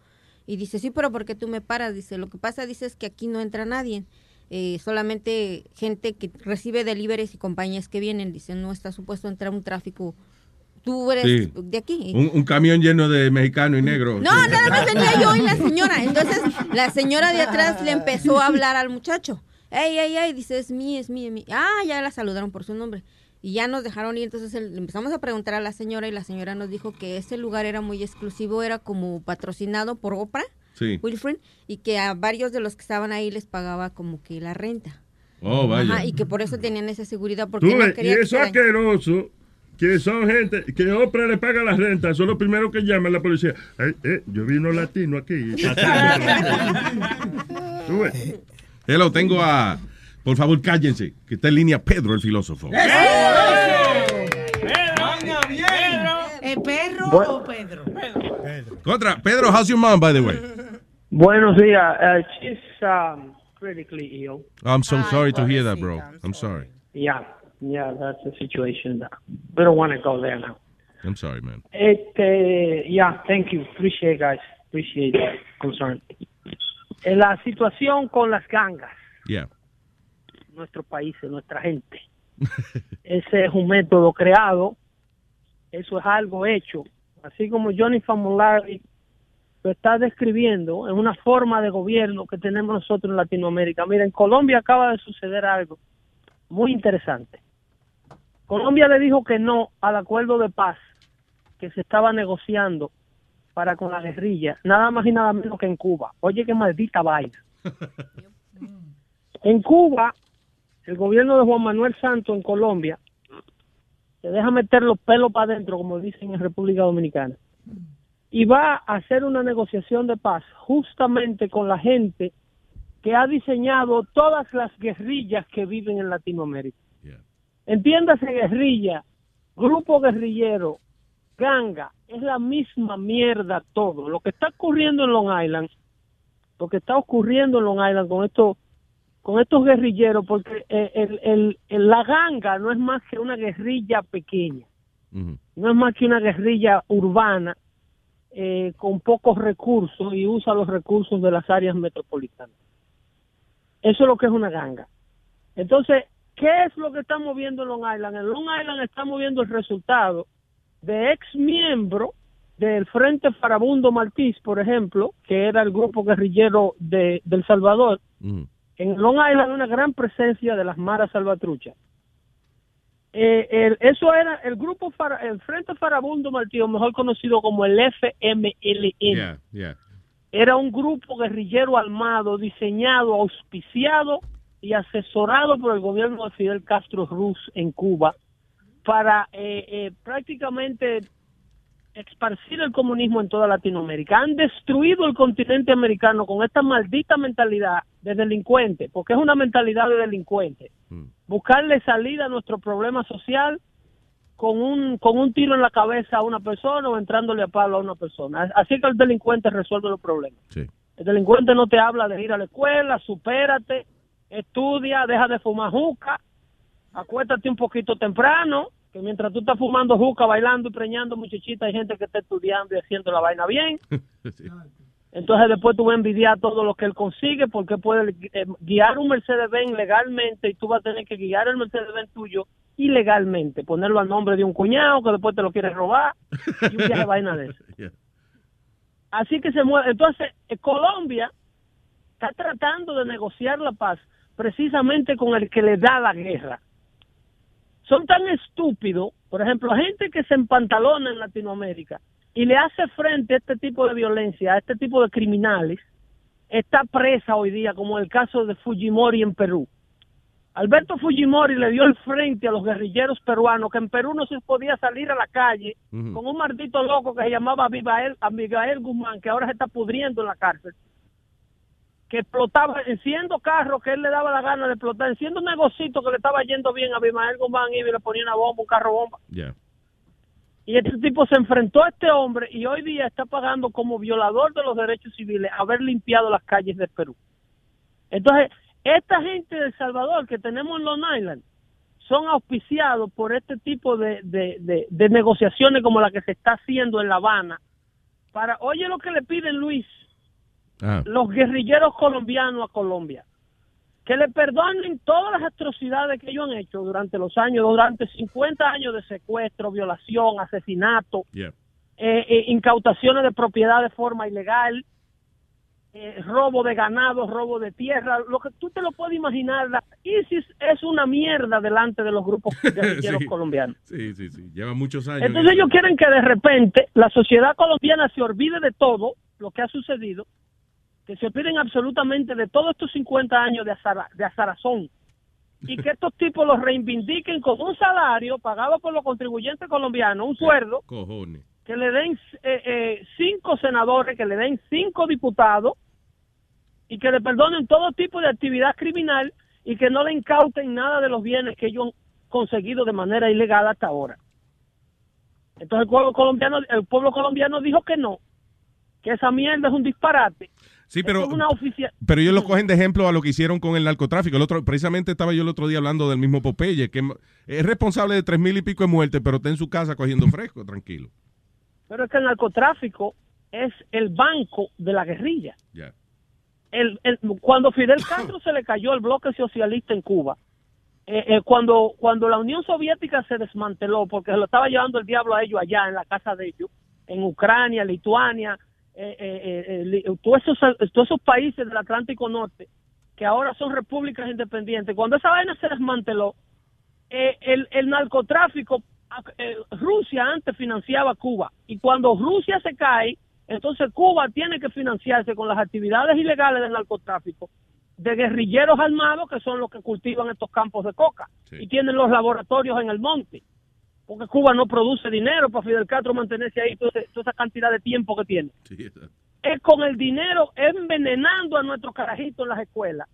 Y dice, sí, pero ¿por qué tú me paras? Dice, lo que pasa, dice, es que aquí no entra nadie. Eh, solamente gente que recibe deliveries y compañías que vienen. Dice, no está supuesto entrar un tráfico. Tú eres Sí. de aquí. Un, un camión lleno de mexicano y negro. No, nada más venía yo y la señora. Entonces, la señora de atrás le empezó a hablar al muchacho. Ey, ey, ey, dice, es mí, es mí, es mí. Ah, ya la saludaron por su nombre. Y ya nos dejaron ir, entonces le empezamos a preguntar a la señora y la señora nos dijo que ese lugar era muy exclusivo, era como patrocinado por Oprah, Sí. Wilfred, y que a varios de los que estaban ahí les pagaba como que la renta. Oh, vaya. Ajá, y que por eso tenían esa seguridad, porque Tú no ves, y fueran- asqueroso, que son gente que Oprah le paga la renta, son los primeros que llaman la policía. Ay, eh, yo vi unos latinos aquí. Ves. Hello, tengo a. Por favor, cállense, que está en línea Pedro, el filósofo. ¿Es perro Bueno. o Pedro? Contra, Pedro, how's your mom, by the way? Buenos días. Uh, she's um, critically ill. I'm so sorry to hear that, bro. I'm sorry. Yeah, yeah, that's the situation. We don't want to go there now. I'm sorry, man. Este, yeah, thank you. Appreciate, guys. Appreciate the concern. Eh, La situación con las gangas, Yeah. nuestro país, nuestra gente. Ese es un método creado. Eso es algo hecho. Así como Johnny Famolari lo está describiendo, es una forma de gobierno que tenemos nosotros en Latinoamérica. Mira, en Colombia acaba de suceder algo muy interesante. Colombia le dijo que no al acuerdo de paz que se estaba negociando para con la guerrilla, nada más y nada menos que en Cuba. Oye, qué maldita vaina. En Cuba, el gobierno de Juan Manuel Santos en Colombia se deja meter los pelos para adentro, como dicen en República Dominicana, y va a hacer una negociación de paz justamente con la gente que ha diseñado todas las guerrillas que viven en Latinoamérica. Entiéndase guerrilla, grupo guerrillero, ganga, es la misma mierda todo. Lo que está ocurriendo en Long Island, lo que está ocurriendo en Long Island con estos con estos guerrilleros, porque el, el- el- la ganga no es más que una guerrilla pequeña, no es más que una guerrilla urbana eh, con pocos recursos y usa los recursos de las áreas metropolitanas. Eso es lo que es una ganga. Entonces, ¿qué es lo que está moviendo en Long Island? En Long Island está moviendo el resultado de ex miembro del Frente Farabundo Martís, por ejemplo, que era el grupo guerrillero de, del Salvador. En Long Island hay una gran presencia de las maras salvatruchas. Eh, el- eso era el grupo, el Frente Farabundo Martí, o mejor conocido como el FMLN Yeah, yeah. era un grupo guerrillero armado, diseñado, auspiciado y asesorado por el gobierno de Fidel Castro Ruz en Cuba para eh, eh, prácticamente esparcir el comunismo en toda Latinoamérica. Han destruido el continente americano con esta maldita mentalidad de delincuente, porque es una mentalidad de delincuente. Buscarle salida a nuestro problema social con un, con un tiro en la cabeza a una persona o entrándole a palo a una persona. Así que el delincuente resuelve los problemas. El delincuente no te habla de ir a la escuela, supérate, estudia, deja de fumar juca, acuéstate un poquito temprano, que mientras tú estás fumando juca, bailando y preñando muchachita, hay gente que está estudiando y haciendo la vaina bien. Entonces después tú vas a envidiar todo lo que él consigue porque puede eh, guiar un Mercedes-Benz legalmente y tú vas a tener que guiar el Mercedes-Benz tuyo ilegalmente, ponerlo al nombre de un cuñado que después te lo quiere robar y un de vaina de eso. Así que se mueve. Entonces, eh, Colombia está tratando de negociar la paz precisamente con el que le da la guerra. Son tan estúpidos, por ejemplo, gente que se empantalona en Latinoamérica y le hace frente a este tipo de violencia, a este tipo de criminales, está presa hoy día, como el caso de Fujimori en Perú. Alberto Fujimori le dio el frente a los guerrilleros peruanos, que en Perú no se podía salir a la calle con un maldito loco que se llamaba Abigail Guzmán, que ahora se está pudriendo en la cárcel, que explotaba, enciendo carros que él le daba la gana de explotar, enciendo un negocito que le estaba yendo bien a Abigail Guzmán y le ponía una bomba, un carro bomba. Y este tipo se enfrentó a este hombre y hoy día está pagando como violador de los derechos civiles haber limpiado las calles de Perú. Entonces, esta gente de El Salvador que tenemos en Long Island son auspiciados por este tipo de, de, de, de negociaciones como la que se está haciendo en La Habana. Para, oye lo que le piden Luis, Ah. los guerrilleros colombianos a Colombia. Que le perdonen todas las atrocidades que ellos han hecho durante los años, durante 50 años de secuestro, violación, asesinato, Yeah. eh, eh, incautaciones de propiedad de forma ilegal, eh, robo de ganado, robo de tierra, lo que tú te lo puedes imaginar. La ISIS es una mierda delante de los grupos guerrilleros Sí. colombianos. Sí, sí, sí. Lleva muchos años. Entonces ellos quieren que de repente la sociedad colombiana se olvide de todo lo que ha sucedido, que se olviden absolutamente de todos estos 50 años de, azara- de azarazón y que estos tipos los reivindiquen con un salario pagado por los contribuyentes colombianos, un sueldo, Cojones. que le den eh, eh, cinco senadores, que le den cinco diputados y que le perdonen todo tipo de actividad criminal y que no le incauten nada de los bienes que ellos han conseguido de manera ilegal hasta ahora. Entonces el pueblo colombiano, el pueblo colombiano dijo que no, que esa mierda es un disparate. Sí, pero, es una pero ellos lo cogen de ejemplo a lo que hicieron con el narcotráfico. El otro, precisamente estaba yo el otro día hablando del mismo Popeye, que es responsable de tres mil y pico de muertes, pero está en su casa cogiendo fresco, tranquilo. Pero es que el narcotráfico es el banco de la guerrilla. Ya. El, el- cuando Fidel Castro se le cayó el bloque socialista en Cuba, eh, eh, cuando, cuando la Unión Soviética se desmanteló, porque se lo estaba llevando el diablo a ellos allá, en la casa de ellos, en Ucrania, Lituania, eh, eh, eh, todos, esos, todos esos países del Atlántico Norte, que ahora son repúblicas independientes, cuando esa vaina se desmanteló, eh, el, el narcotráfico, eh, Rusia antes financiaba a Cuba y cuando Rusia se cae, entonces Cuba tiene que financiarse con las actividades ilegales del narcotráfico de guerrilleros armados que son los que cultivan estos campos de coca y tienen los laboratorios en el monte. Porque Cuba no produce dinero para Fidel Castro mantenerse ahí toda, esa cantidad de tiempo que tiene. Es con el dinero envenenando a nuestros carajitos en las escuelas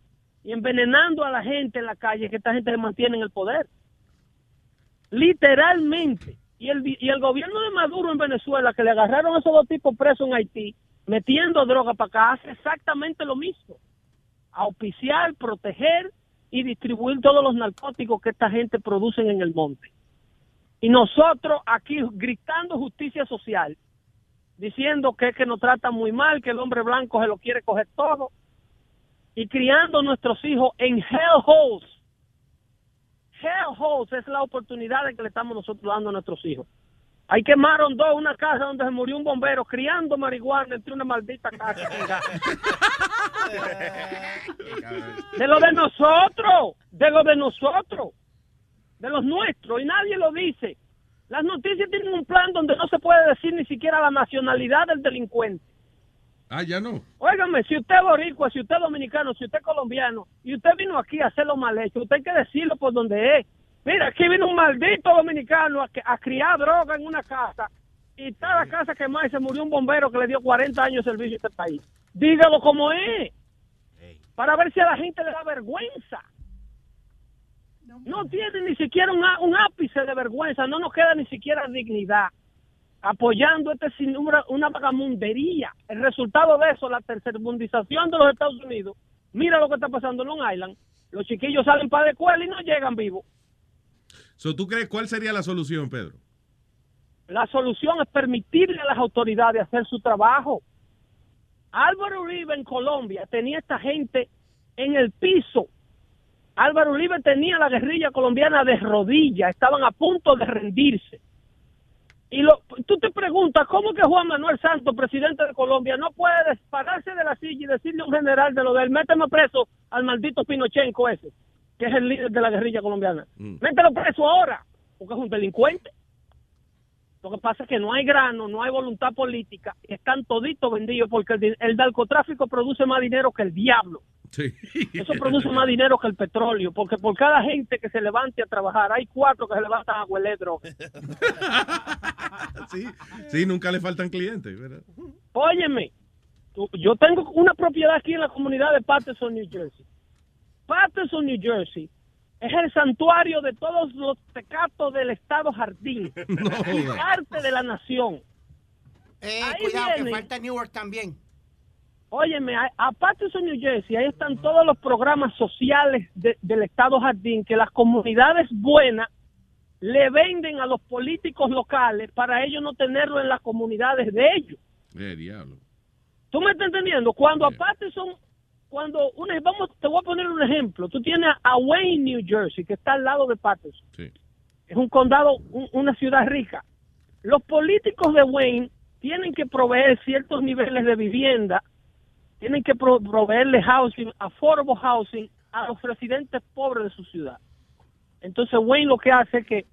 y envenenando a la gente en la calle que esta gente se mantiene en el poder. Literalmente. Y el, y el gobierno de Maduro en Venezuela, que le agarraron a esos dos tipos presos en Haití, metiendo droga para acá, hace exactamente lo mismo. Auspiciar, proteger y distribuir todos los narcóticos que esta gente produce en el monte. Y nosotros aquí gritando justicia social, diciendo que es que nos tratan muy mal, que el hombre blanco se lo quiere coger todo, y criando nuestros hijos en hellholes. Hellholes es la oportunidad de que le estamos nosotros dando a nuestros hijos. Ahí quemaron dos, una casa donde se murió un bombero criando marihuana entre una maldita casa. de lo de nosotros, de lo de nosotros, de los nuestros, y nadie lo dice. Las noticias tienen un plan donde no se puede decir ni siquiera la nacionalidad del delincuente. Ah, ya no. Óigame, si usted es boricua, si usted es dominicano, si usted es colombiano, y usted vino aquí a hacer lo mal hecho, usted hay que decirlo por donde es. Mira, aquí vino un maldito dominicano a, a criar droga en una casa, y está la casa quemada y se murió un bombero que le dio 40 años de servicio a este país. Dígalo como es, para ver si a la gente le da vergüenza. No tiene ni siquiera un, ápice de vergüenza, no nos queda ni siquiera dignidad apoyando este sinnúmero, una vagamundería. El resultado de eso, la tercermundización de los Estados Unidos. Mira lo que está pasando en Long Island. Los chiquillos salen para la escuela y no llegan vivos. So, ¿Tú crees cuál sería la solución, Pedro? La solución es permitirle a las autoridades hacer su trabajo. Álvaro Uribe en Colombia tenía esta gente en el piso. Álvaro Uribe tenía la guerrilla colombiana de rodillas, estaban a punto de rendirse. Y lo, tú te preguntas, ¿cómo que Juan Manuel Santos, presidente de Colombia, no puede pararse de la silla y decirle a un general de lo de él, méteme preso al maldito Pinochenko ese, que es el líder de la guerrilla colombiana? Mételo preso ahora, porque es un delincuente. Lo que pasa es que no hay grano, no hay voluntad política, y están toditos vendidos porque el, el narcotráfico produce más dinero que el diablo. Sí. Eso produce más dinero que el petróleo, porque por cada gente que se levante a trabajar, hay cuatro que se levantan a hueler droga. sí, sí, nunca le faltan clientes, ¿verdad? Óyeme, tú- yo tengo una propiedad aquí en la comunidad de Patterson, New Jersey. Patterson, New Jersey es el santuario de todos los tecatos del estado jardín. y parte de la nación. Eh, Ahí cuidado, que falta Newark también. Óyeme, a, a Patterson, New Jersey, ahí están todos los programas sociales de- del Estado Jardín que las comunidades buenas le venden a los políticos locales para ellos no tenerlo en las comunidades de ellos. Eh, diablo. ¿Tú me estás entendiendo? Cuando a Patterson, cuando una, vamos, te voy a poner un ejemplo. Tú tienes a Wayne, New Jersey, que está al lado de Patterson. Sí. Es un condado, un- una ciudad rica. Los políticos de Wayne tienen que proveer ciertos niveles de vivienda, tienen que pro- proveerle housing, affordable housing a los residentes pobres de su ciudad. Entonces Wayne lo que hace es que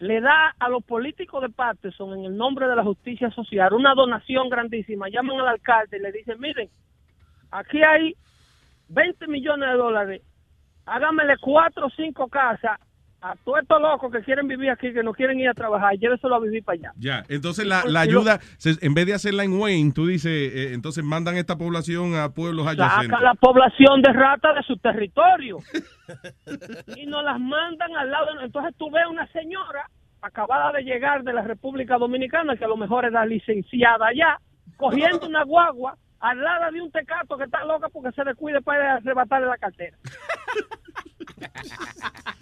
le da a los políticos de Patterson en el nombre de la justicia social una donación grandísima. Llaman al alcalde y le dicen, miren, aquí hay 20 millones de dólares, hágamele cuatro o cinco casas a todos estos locos que quieren vivir aquí, que no quieren ir a trabajar, lléveselo a vivir para allá. Ya, entonces la, la ayuda, se- en vez de hacerla en Wayne, tú dices, eh, entonces mandan esta población a pueblos adyacentes. Saca la población de ratas de su territorio y nos las mandan al lado. de- Entonces tú ves una señora acabada de llegar de la República Dominicana, que a lo mejor era licenciada allá, cogiendo una guagua al lado de un tecato que está loca porque se descuide para arrebatarle la cartera.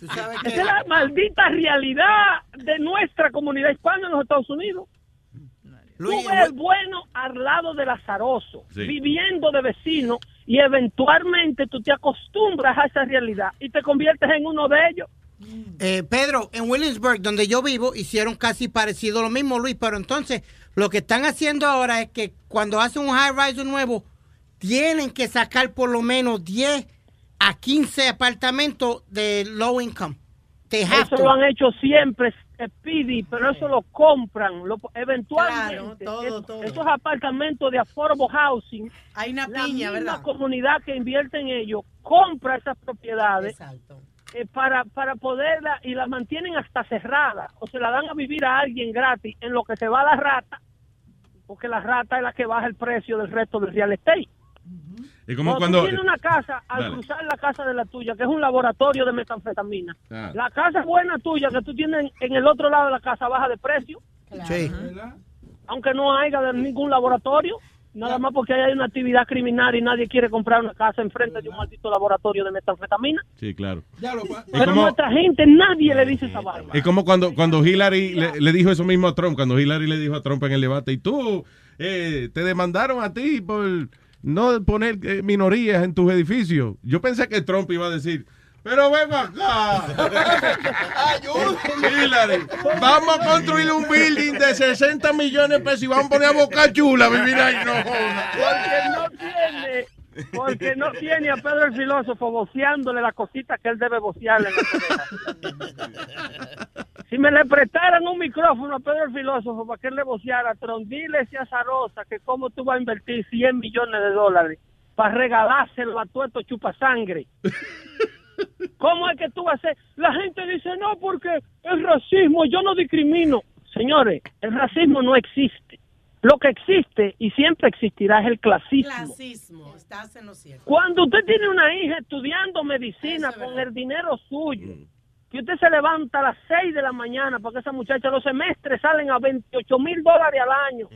Esa es la maldita realidad de nuestra comunidad hispana en los Estados Unidos. Tú ves el bueno al lado del azaroso, Sí. viviendo de vecino, y eventualmente tú te acostumbras a esa realidad y te conviertes en uno de ellos. Eh, Pedro, en Williamsburg, donde yo vivo, hicieron casi parecido lo mismo, Luis, pero entonces lo que están haciendo ahora es que cuando hacen un high rise nuevo, tienen que sacar por lo menos 10 a 15 apartamentos de low income. They have Eso to. lo han hecho siempre, Speedy, pero eso lo compran. Lo, eventualmente, Claro, todo, es- todo. esos apartamentos de affordable housing, Hay una la piña, misma ¿verdad? comunidad que invierte en ellos compra esas propiedades eh, para, para poderla y las mantienen hasta cerradas o se la dan a vivir a alguien gratis en lo que se va la rata, porque la rata es la que baja el precio del resto del real estate. Es como Cuando cuando... tú tienes una casa, al Dale. cruzar la casa de la tuya, que es un laboratorio de metanfetamina, Ah. la casa buena tuya que tú tienes en el otro lado de la casa baja de precio, Sí. aunque no haya de ningún laboratorio, nada más porque hay una actividad criminal y nadie quiere comprar una casa enfrente de un maldito laboratorio de metanfetamina. Sí, claro. Es Pero como, nuestra gente, nadie le dice esa vaina. es como cuando, cuando Hillary le, le dijo eso mismo a Trump, cuando Hillary le dijo a Trump en el debate, y tú eh, te demandaron a ti por no poner eh, minorías en tus edificios. Yo pensé que Trump iba a decir, pero ven acá. Hillary, vamos a construir un building de 60 millones de pesos y vamos a poner a Boca Chula a vivir ahí. No, joda. Porque no tiene, porque no tiene a Pedro el filósofo voceándole la cosita que él debe vocearle. en la. si me le prestaran un micrófono a Pedro el filósofo para que él le voceara, Tron, dile ese azarosa que cómo tú vas a invertir 100 millones de dólares para regalárselo a tu estos chupasangre. ¿Cómo es que tú vas a hacer? La gente dice, no, porque es racismo, yo no discrimino. Señores, el racismo no existe. Lo que existe y siempre existirá es el clasismo. Clasismo, estás en lo cierto. Cuando usted tiene una hija estudiando medicina con el dinero suyo, que usted se levanta a las 6 de la mañana para que esa muchacha los semestres salen a 28 mil dólares al año.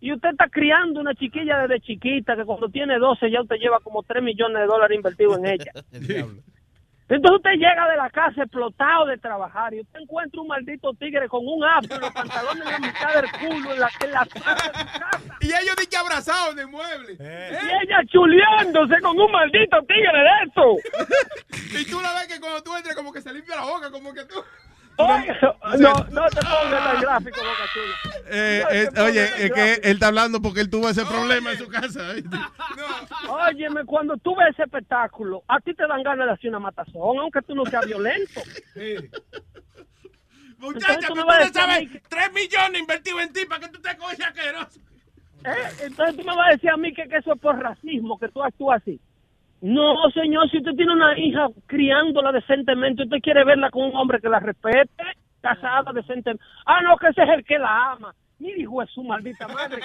Y usted está criando una chiquilla desde chiquita que cuando tiene 12 ya usted lleva como 3 millones de dólares invertidos en ella. Entonces usted llega de la casa explotado de trabajar y usted encuentra un maldito tigre con un afro y los pantalones en la mitad del culo en la, en la sala de su casa. Y ellos que abrazados de mueble. Y ella chuleándose con un maldito tigre de eso. Y tú la ves que cuando tú entras como que se limpia la boca, como que tú... Oye, no, no te pongas tan gráfico, Boca Chula. Eh, No eh, oye, es que él está hablando porque él tuvo ese problema en su casa. ¿viste? Óyeme, cuando tú ves ese espectáculo, a ti te dan ganas de hacer una matazón, aunque tú no seas violento. Muchacha, Entonces tú no vas a decir a sabes, que- tres millones invertidos en ti para que tú te coges asqueroso. ¿Eh? Entonces tú me vas a decir a mí que, que eso es por racismo, que tú actúas así. No, señor, si usted tiene una hija criándola decentemente, usted quiere verla con un hombre que la respete, casada decentemente. Ah, no, que ese es el que la ama. Mi hijo es su maldita madre,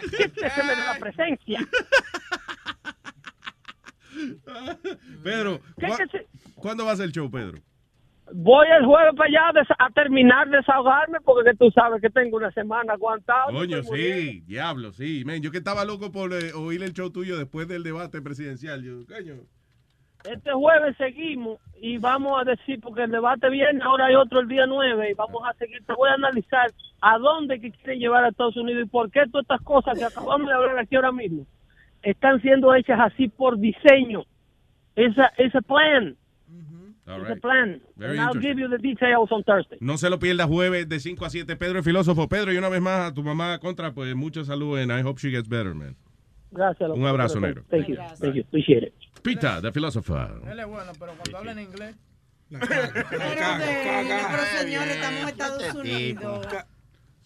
quítese, de la presencia. Pedro, ¿Qué- ¿cu- qué se- ¿cuándo va a ser el show, Pedro? Voy el jueves para allá a terminar de desahogarme porque que tú sabes que tengo una semana aguantado. Coño, sí, diablo, sí. Yo que estaba loco por eh, oír el show tuyo después del debate presidencial. Yo, coño. Este jueves seguimos y vamos a decir, porque el debate viene, ahora hay otro el día 9 y vamos a seguir. Te voy a analizar a dónde que quieren llevar a Estados Unidos y por qué todas estas cosas que acabamos de hablar aquí ahora mismo están siendo hechas así por diseño. Esa, ese plan. All right. plan. Very And I'll give you the details on Thursday. No se lo pierda jueves de 5 a 7. Pedro el filósofo. Pedro, y una vez más a tu mamá contra, pues mucha salud and I hope she gets better, man. Gracias. loco. Un abrazo, negro. Thank you. Thank you. Appreciate it. Pita, the philosopher. Él es bueno, pero cuando habla en inglés. Pero, pero señores, estamos en Estados Unidos.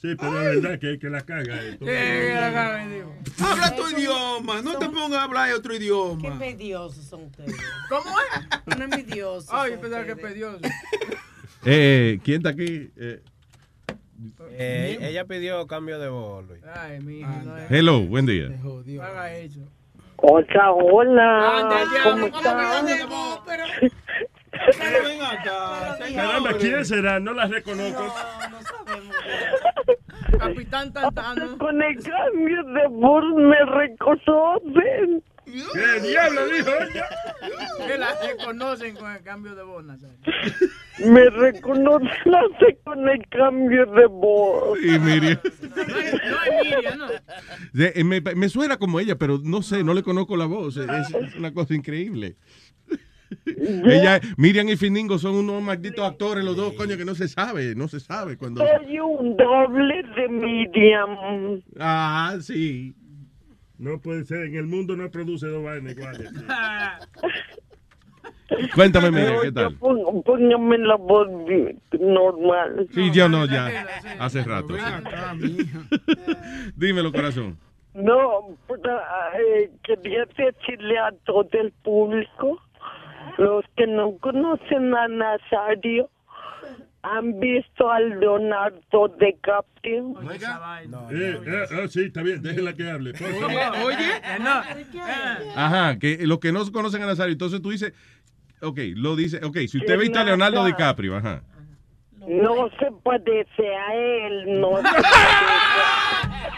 Sí, pero es verdad que, que la caga. eh. Habla tu idioma, no te pongas a hablar otro Qué idioma. pediosos son ustedes. ¿Cómo es? No envidiosos. Ay, pensaba que pedioso. Eh, ¿Quién está aquí? Eh, Eh, ella pidió cambio de voz, Luis. Ay, mi no hello, buen día. No haga eso. Hola, hola. ¿Cómo que no acá, Caramba, ¿quién será? No la reconozco. Capitán Tantano. Con el cambio de voz me reconocen. ¿Qué diablo dijo ella? Que la reconocen con el cambio de voz, Nazario. Me reconocen con el cambio de voz. Y Miriam. No es, no es Miriam, ¿no? Me, me suena como ella, pero no sé, no le conozco la voz. Es, es una cosa increíble. Ella, Miriam y Finingo son unos malditos actores, los dos, coño, que no se sabe, no se sabe cuando. Soy un doble de Miriam. Ah, sí. No puede ser, en el mundo no produce dos vainas iguales. Cuéntame, Miriam, ¿qué tal? Póngame la voz normal. Sí, ya no, ya. Hace rato. Dímelo, corazón. No, pero, eh, quería decirle a todo el público, los que no conocen a Nazario, han visto al Leonardo DiCaprio. Eh, eh, ah, sí, está bien, déjela que hable. favor. Oye, no. Ajá, que los que no conocen a Nazario, entonces tú dices, ok, lo dice, ok, si usted viste a Leonardo DiCaprio, ajá. No se parece a él, no se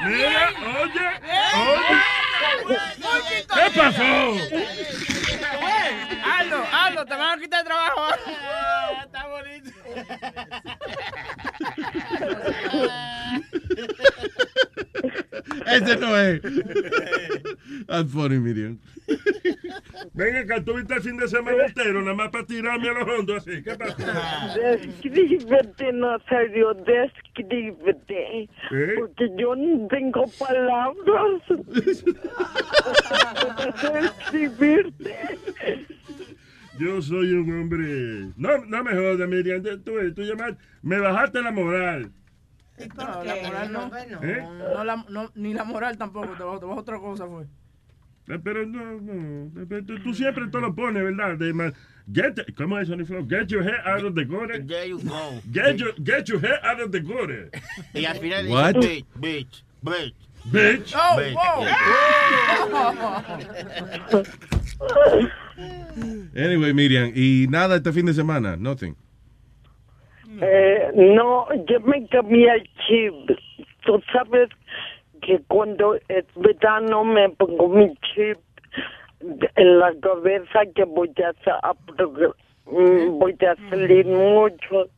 Mira, oye, oye. ¿Qué pasó? Hazlo, hazlo, te van a quitar el trabajo. Está bonito. Ese no es. That's funny, Miriam. Venga, que tuviste el fin de semana entero, nada más para tirarme a los hondos así. ¿Qué pasó? Descríbete, Nazario, descríbete. ¿Eh? Porque yo no tengo palabras. para describirte. Yo soy un hombre. No, no me jodas, Miriam. Tú, tú, llamas- me bajaste la moral. No, la moral no. ¿Eh? No, la, no, ni la moral tampoco, te bajó, te bajó otra cosa fue. Eh, Pero no, no. eh, Tú, tú siempre te lo pones, ¿verdad? De get, ¿Cómo es, Sonny Flow? Get your head out of the gutter. There you go. Get your, get your head out of the gutter. Y al final What? dice, bitch, bitch, bitch. Bitch. Oh, Bitch. oh. Anyway, Miriam, y nada este fin de semana, nothing. Eh, no, yo me cambié el chip. Tú sabes que cuando es verano me pongo mi chip en la cabeza que voy a, a mm, voy a salir mucho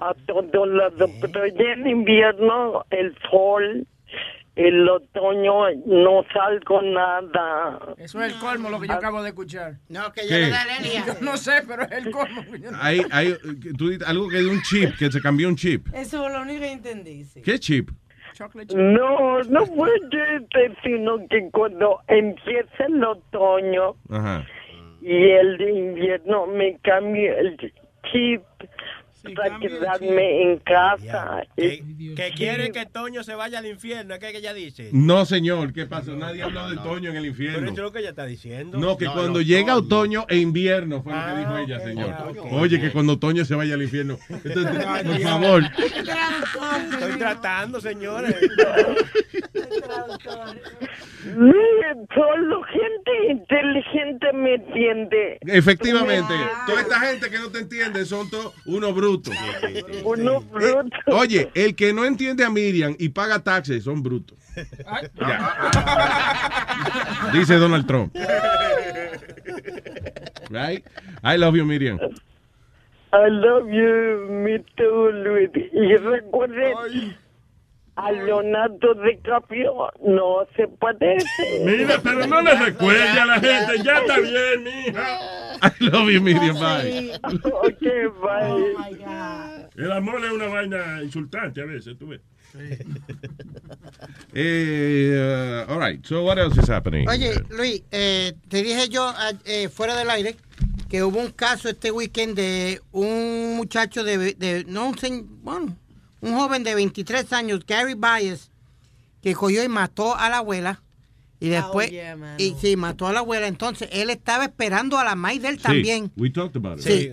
a todos lados, pero ya en invierno el sol, el otoño no salgo nada. Eso es el colmo, lo que yo acabo de escuchar. No, que yo ¿Qué? le da Yo no sé, pero es el colmo. Hay, hay, tú dices algo que de un chip, que se cambió un chip. Eso es lo único que entendí. sí. ¿Qué chip? No, no puede ser, sino que cuando empieza el otoño Ajá. y el de invierno me cambio el chip para quedarme en casa. Que, chip. quiere que Toño se vaya al infierno, es que ella dice. No, señor, ¿qué pasó? Nadie habló de otoño en el infierno. Pero eso es lo que ella está diciendo. No, que cuando llega otoño e invierno, fue lo que dijo ella, señor. Oye, que cuando otoño se vaya al infierno. Entonces, por favor. Estoy tratando, señores. Mire, solo gente inteligente me entiende. Efectivamente, toda esta gente que no te entiende son todos unos brutos. Uno bruto. Oye, el que no entiende a Miriam y paga taxes son brutos. Ya. Dice Donald Trump. Right? I love you, Miriam. I love you, me too, Luis. Y recuerden, a Leonardo DiCaprio no se parece. Mira, pero no le recuerde a la gente. Ya está bien, mija. I love you, Miriam. Bye. Ok, bye. El amor es una vaina insultante a veces, tú ves. Eh, uh, all right. So what else is happening? Oye, Luis, eh, te dije yo ah, eh, fuera del aire que hubo un caso este weekend de un muchacho de, de- no un bueno, un joven de 23 años, Gary Byers, que cogió y mató a la abuela. Y después, yeah, mano. y sí, mató a la abuela. Entonces, él estaba esperando a la maíz de él Sí, también. we talked about it. Sí.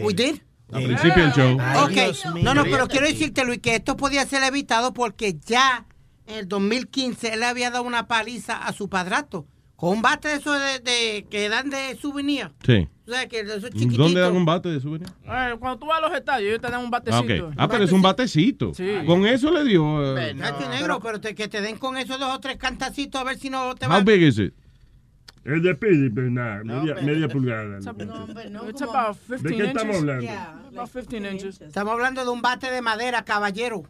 We did? Al principio del show. Ok, no, no, pero quiero decirte, Luis, que esto podía ser evitado porque ya en el 2015 él le había dado una paliza a su padrastro con un bate de esos de, de- que dan de souvenir. Sí. O sea, que esos chiquititos. ¿Dónde dan un bate de souvenir? Eh, cuando tú vas a los estadios, ellos te dan un Ah, batecito. Ah, pero es un batecito. Con eso le dio. eh, Chacho negro, pero te- que te den con esos dos o tres cantacitos a ver si no te how va big is it? Es de Pidi, pero nada, media, media pulgada. It's about 15 ¿De qué estamos inches. hablando? Yeah, about 15 inches. Estamos hablando de un bate de madera, caballero.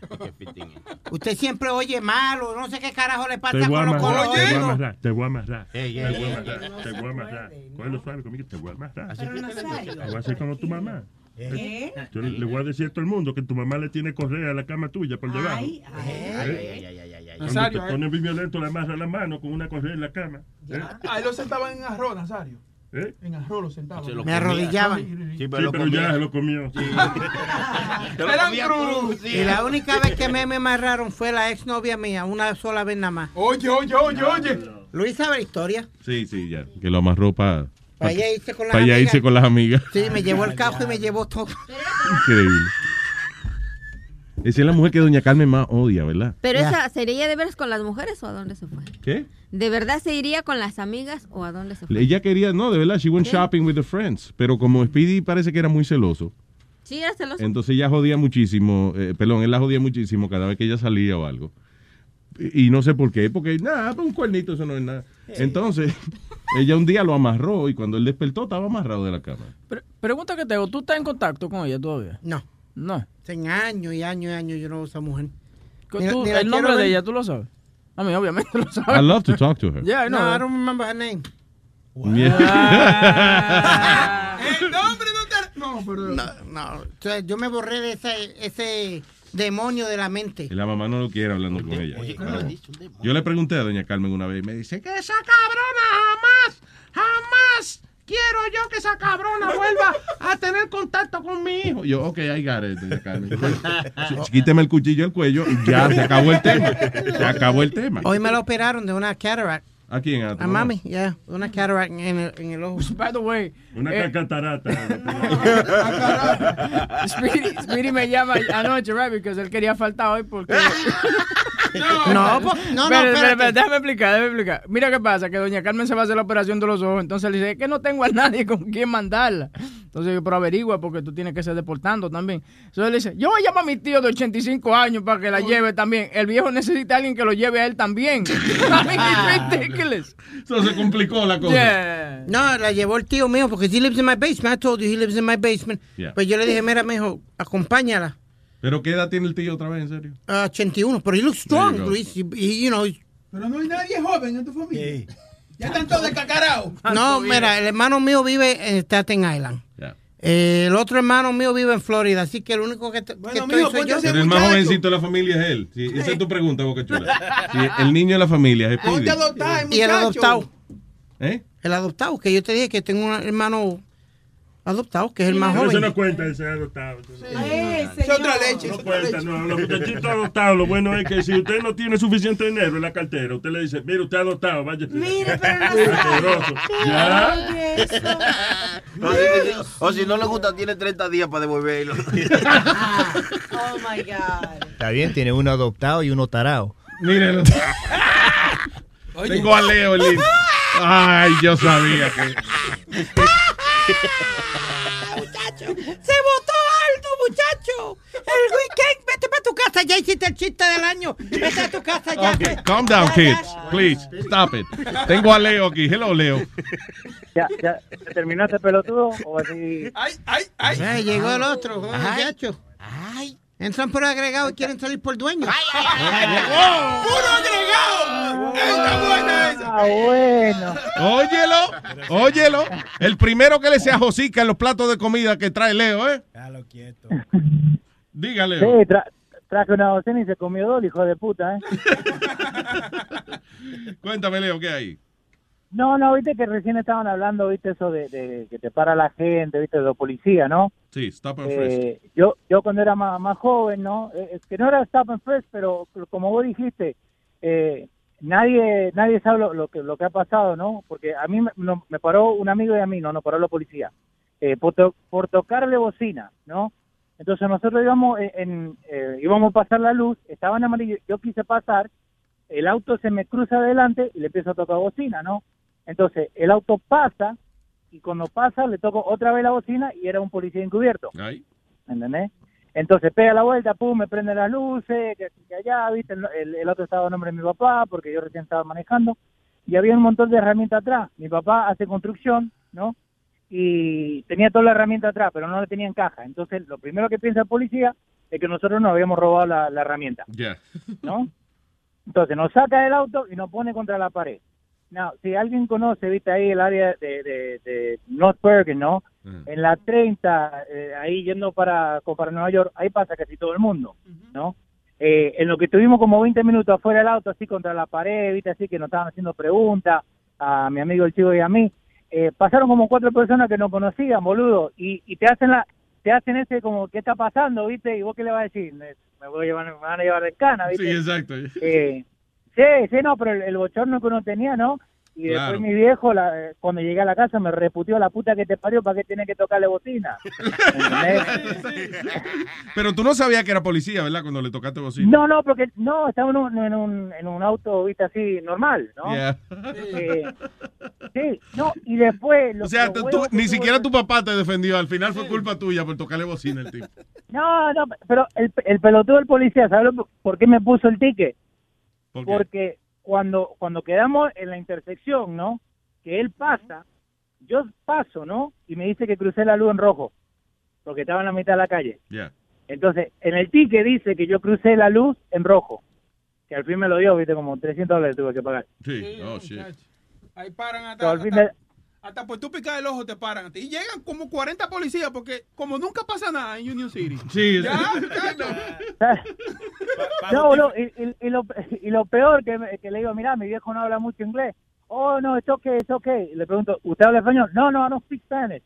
Usted siempre oye mal o no sé qué carajo le pasa con los amarrar, te voy a colores. amarrar, te voy a amarrar. Te voy a amarrar, te voy a amarrar. Cógelo suave conmigo, te voy a amarrar. Te voy a hacer como tu mamá. ¿Eh? Yo le le voy a decir a todo el mundo que tu mamá le tiene correa a la cama tuya por debajo. Ay, ay, ¿Eh? Cuando Nazario, te ¿eh? pone muy violento, le amarra la mano con una correa en la cama. ¿eh? Ahí lo sentaban en arroz, Nazario. ¿Eh? En arroz lo sentaban. Se lo Me arrodillaban. Sí, pero, ya se lo comió. Cruz. Y la única vez que me, me amarraron fue la exnovia mía, una sola vez nada más. Oye, oye, oye, oye. Luis sabe la historia. Sí, sí, ya. Que lo amarró para. Para ella irse con las Para allá amigas. irse con las amigas. Sí, me llevó el cajo y me llevó todo. Increíble. Esa es la mujer que Doña Carmen más odia, ¿verdad? Pero esa, ¿sería de veras con las mujeres o a dónde se fue? ¿Qué? ¿De verdad se iría con las amigas o a dónde se fue? Ella quería, no, de verdad, she went ¿Qué? shopping with the friends. Pero como Speedy parece que era muy celoso, Sí, era celoso. entonces ella jodía muchísimo, eh, perdón, él la jodía muchísimo cada vez que ella salía o algo. Y, y no sé por qué, porque nada, pues un cuernito, eso no es nada. Entonces, ella un día lo amarró y cuando él despertó estaba amarrado de la cama. Pre- pregunta que te hago, ¿tú estás en contacto con ella todavía? No. No. Hace años y años y años yo no veo a esa mujer. ¿Tú- Ni- ni la ¿El nombre de ella tú lo sabes? A mí, obviamente lo sabes. I love to talk to her. Yeah, I know. No, I don't remember her name. Yeah. El nombre no te... No, pero... No, no. O sea, yo me borré de ese, ese demonio de la mente. Y la mamá no lo quiere hablando con ella. Oye, ¿cómo Pero- le dice un demonio? yo le pregunté a Doña Carmen una vez y me dice que esa cabrona jamás, jamás quiero yo que esa cabrona vuelva a tener contacto con mi hijo. Yo, ok, I got it, Carmen. Ch- Quíteme el cuchillo del cuello y ya se acabó el tema. Se acabó el tema. Hoy me lo operaron de una cataract. ¿A quién? ¿A A mami, ya. Una cataract en el, en el ojo. By the way, Una eh, catarata. Speedy, Speedy me llama anoche, right? Because él quería faltar hoy porque... No, po- no, no, espera, espérate. espera, déjame explicar, déjame explicar. Mira qué pasa, que doña Carmen se va a hacer la operación de los ojos, entonces le dice, es que no tengo a nadie con quien mandarla. Entonces yo, pero averigua porque tú tienes que ser deportando también. Entonces él dice, yo voy a llamar a mi tío de 85 años para que la lleve también. El viejo necesita a alguien que lo lleve a él también. Eso se complicó la cosa. Yeah. No, la llevó el tío mío porque he lives in my basement. I told you he lives in my basement. Yeah. Pues yo le dije, mira, mijo, acompáñala. ¿Pero qué edad tiene el tío otra vez, en serio? Ah, 81, pero he looks strong. Luis. Y, you know, Pero no hay nadie joven en tu familia. Ya están todos descacarados. no, mira, el hermano mío vive en Staten Island. Yeah. Eh, el otro hermano mío vive en Florida, así que el único que, que estoy mijo, soy yo. Pero el más jovencito de la familia es él. Sí, esa es tu pregunta, Boca Chula. Sí, el niño de la familia es Speedy. Y el adoptado. ¿Eh? El adoptado, que yo te dije que tengo un hermano adoptado, que es el más joven. Eso no cuenta de ser adoptado. Es otra leche. No otra cuenta, leche. no. Los muchachitos adoptados, lo bueno es que si usted no tiene suficiente dinero en la cartera, usted le dice, mire, usted adoptado, vaya. Mire, pero no. ¿Ya? Oye, eso. O si, o si no le gusta, tiene 30 días para devolverlo. Oh my God. Está bien, tiene uno adoptado y uno tarado. Mírenlo. Tengo a Leo línea. Ay, yo sabía que. ¡Se votó alto, muchacho! El weekend, vete para tu casa, ya hiciste el chiste del año. Vete a tu casa ya. Okay, calm down, kids. Please, stop it. Tengo a Leo aquí. Hello, Leo. ¿Ya, ya terminaste pelotudo? ¿O así? Ay, ay, ay. Ay, llegó el otro, joder, Ay. Entran por agregado y quieren salir por dueño. ¡Puro agregado! ¡Está buena esa! Ah, bueno. Óyelo, óyelo. El primero que le sea josica en los platos de comida que trae Leo, ¿eh? quieto. Dígale. Sí, tra- traje una docena y se comió dos, hijo de puta, ¿eh? Cuéntame, Leo, ¿qué hay? No, no, viste que recién estaban hablando, viste, eso de, de que te para la gente, viste, de los policías, ¿no? Sí, stop and frisk. Eh, yo, yo cuando era más, más joven, ¿no? Eh, es que no era stop and frisk, pero como vos dijiste, eh, nadie nadie sabe lo, lo que lo que ha pasado, ¿no? Porque a mí me, no- me paró un amigo y a mí, no, no paró la policía, eh, por, to- por tocarle bocina, ¿no? Entonces nosotros íbamos en, en, eh, íbamos a pasar la luz, estaba en amarillo, yo quise pasar, el auto se me cruza adelante y le empiezo a tocar bocina, ¿no? Entonces el auto pasa y cuando pasa le toco otra vez la bocina y era un policía encubierto. Ay. ¿entendés? Entonces pega la vuelta, pum, me prende las luces, que, que allá, viste, el, el- el otro estaba a nombre de mi papá, porque yo recién estaba manejando, y había un montón de herramientas atrás. Mi papá hace construcción, ¿no? Y tenía toda la herramienta atrás, pero no le tenía en caja. Entonces, lo primero que piensa el policía es que nosotros nos habíamos robado la, la herramienta. ¿no? Entonces, nos saca del auto y nos pone contra la pared. Now, si alguien conoce, viste, ahí el área de, de, de North Bergen, ¿no? En la 30, eh, ahí yendo para, como para Nueva York, ahí pasa casi todo el mundo, ¿no? Eh, en lo que estuvimos como 20 minutos afuera del auto, así contra la pared, viste, así que nos estaban haciendo preguntas a mi amigo el chico y a mí, eh, pasaron como cuatro personas que no conocían, boludo, y, y te hacen la te hacen ese como, ¿qué está pasando, viste? Y vos qué le vas a decir, me, me voy a llevar, me van a llevar de cana, viste? Sí, exacto. Eh, sí, sí, no, pero el, el bochorno que uno tenía, ¿no? Y Claro. después mi viejo, la- cuando llegué a la casa, me reputió la puta que te parió, ¿para qué tiene que tocarle bocina? Pero tú no sabías que era policía, ¿verdad? Cuando le tocaste bocina. No, no, porque no, estaba en un, en un, en un auto, viste, así, normal, ¿no? Yeah. Eh, sí, no, y después... lo- O sea, tú- que ni siquiera tu papá te defendió. Al final fue culpa tuya por tocarle bocina el tipo. No, no, pero el, el pelotudo del policía, ¿sabes por qué me puso el ticket? Porque cuando, cuando quedamos en la intersección, ¿no? Que él pasa, yo paso, ¿no? Y me dice que crucé la luz en rojo, porque estaba en la mitad de la calle. Ya. Entonces, en el ticket dice que yo crucé la luz en rojo, que al fin me lo dio, viste, como 300 dólares tuve que pagar. Sí. Oh, shit. Ahí paran So, hasta, al fin hasta, me- hasta por tú picar el ojo te paran a ti. Y llegan como 40 policías porque como nunca pasa nada en Union City. Sí, Ya, No, no, y, y- y lo, y lo peor que, me- que le digo, mira, mi viejo no habla mucho inglés. Oh, no, es okay, es okay. Y le pregunto, ¿usted habla español? No, no, I don't speak Spanish.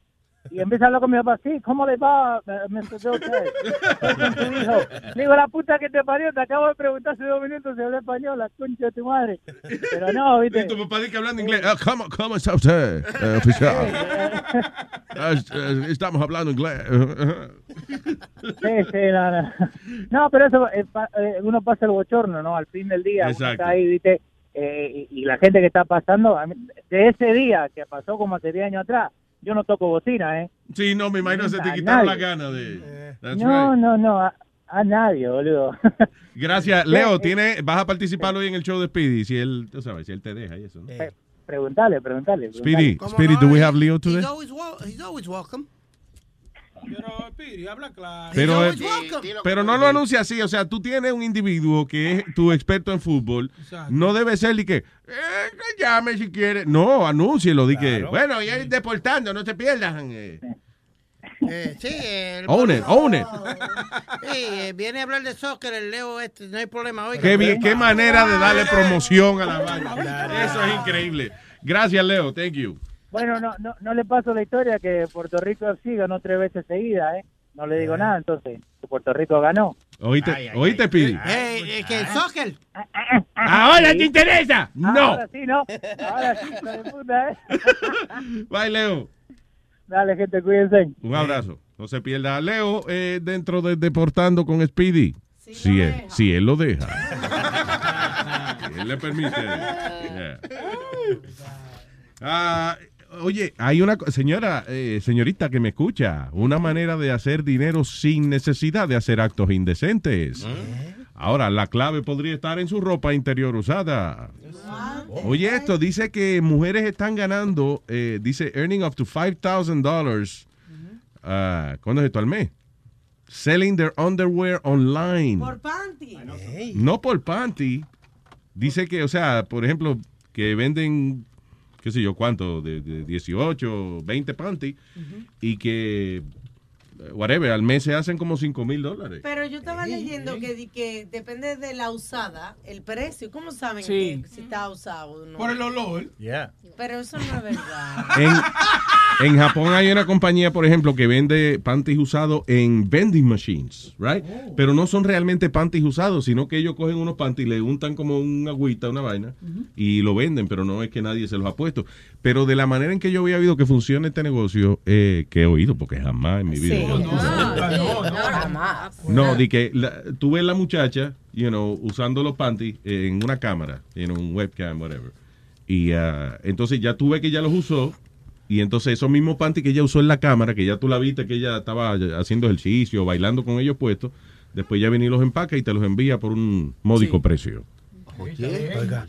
Y empieza a hablar con mi papá, sí, ¿cómo le va, Mr. Hijo. Le digo, la puta que te parió, te acabo de preguntar hace dos minutos si habla español, la concha de tu madre. Pero no, viste. Y tu papá dice que hablando inglés. Ah, ¿cómo, ¿Cómo está usted, eh, oficial? Es- estamos hablando inglés. Sí, sí, no, no. No, pero eso, eh, eh, uno pasa el bochorno, ¿no? Al fin del día, uno Exacto. está ahí, ¿viste? Eh, y, y la gente que está pasando, de ese día que pasó como hace 10 años atrás, yo no toco bocina, ¿eh? Sí, no, me imagino se te quitaron las ganas de... That's no, right. no, no, a, a nadie, boludo. Gracias. Leo, Eh, ¿tiene, ¿vas a participar hoy en el show de Speedy? Si él, tú sabes, si él te deja y eso, ¿no? Preguntale, preguntale. Speedy, preguntale. Speedy, do we have Leo today? He's always, he's always welcome. Pero, Piri, habla claro. Pero, eh, pero no lo anuncia así, o sea, tú tienes un individuo que es tu experto en fútbol, no debe ser de que, eh, que llame si quiere, no, anúncielo, di que, bueno, y ahí deportando, no se pierdan. eh. Eh, sí, el Own it, own it. Sí, eh, viene a hablar de soccer el Leo este, no hay problema. Oiga, Qué, bien, qué manera de darle promoción a la vaina. Eso es increíble. Gracias, Leo, thank you. Bueno, no, no, no le paso la historia que Puerto Rico FC ganó tres veces seguida, ¿eh? No le digo nada, entonces, que Puerto Rico ganó. Oíste, oíste, Speedy. Eh, eh, que el soccer. ¿Ahora te interesa? No. Ahora sí, no. Ahora sí, de puta, ¿eh? Bye, Leo. Dale, gente, cuídense. Un abrazo. No se pierda a Leo eh, dentro de Deportando con Speedy. si, él, si él lo deja. Si él le permite. Yeah. Ah, oye, hay una señora, eh, señorita que me escucha, una manera de hacer dinero sin necesidad de hacer actos indecentes. Ahora, la clave podría estar en su ropa interior usada. Oye, esto dice que mujeres están ganando, eh, dice, earning up to $5,000. ah, ¿Cuándo es esto? Al mes. Selling their underwear online. Por panty. No por panty. Dice que, o sea, por ejemplo, que venden, qué sé yo, cuánto, de, de 18, 20 panty, y que, whatever, al mes se hacen como 5 mil dólares. Pero yo estaba leyendo que, que depende de la usada, el precio. ¿Cómo saben Sí. que si está usado o no? Por el olor. Yeah. Pero eso no es verdad. En, en Japón hay una compañía, por ejemplo, que vende panties usados en vending machines, right? Pero no son realmente panties usados, sino que ellos cogen unos panties, le untan como una agüita, una vaina, y lo venden, pero no es que nadie se los ha puesto. Pero de la manera en que yo había oído que funciona este negocio, eh, que he oído, porque jamás en mi vida. No, di que la- tú ves la muchacha, you know, usando los panties en una cámara, en un webcam, whatever. Y ah, entonces ya tú ves que ella los usó. Y entonces esos mismos panties que ella usó en la cámara, que ya tú la viste que ella estaba haciendo ejercicio, bailando con ellos puestos, después ya viene y los empaca y te los envía por un módico precio.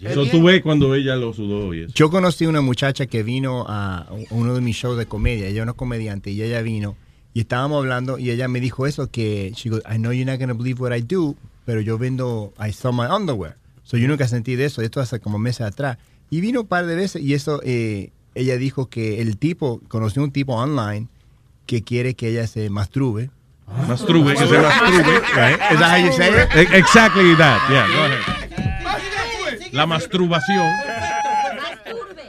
Eso tú ves cuando ella los sudó y eso. Yo conocí una muchacha que vino a uno de mis shows de comedia. Ella es una comediante y ella vino y estábamos hablando y ella me dijo eso que she goes, I know you're not going to believe what I do, pero yo vendo I sell my underwear. So yo nunca sentí de eso, esto hace como meses atrás. Y vino un par de veces y eso eh, ella dijo que el tipo conoció un tipo online que quiere que ella se masturbe. Masturbe, que se masturbe, right? Is that how you say it? Exactly that, yeah, go ahead. La masturbación.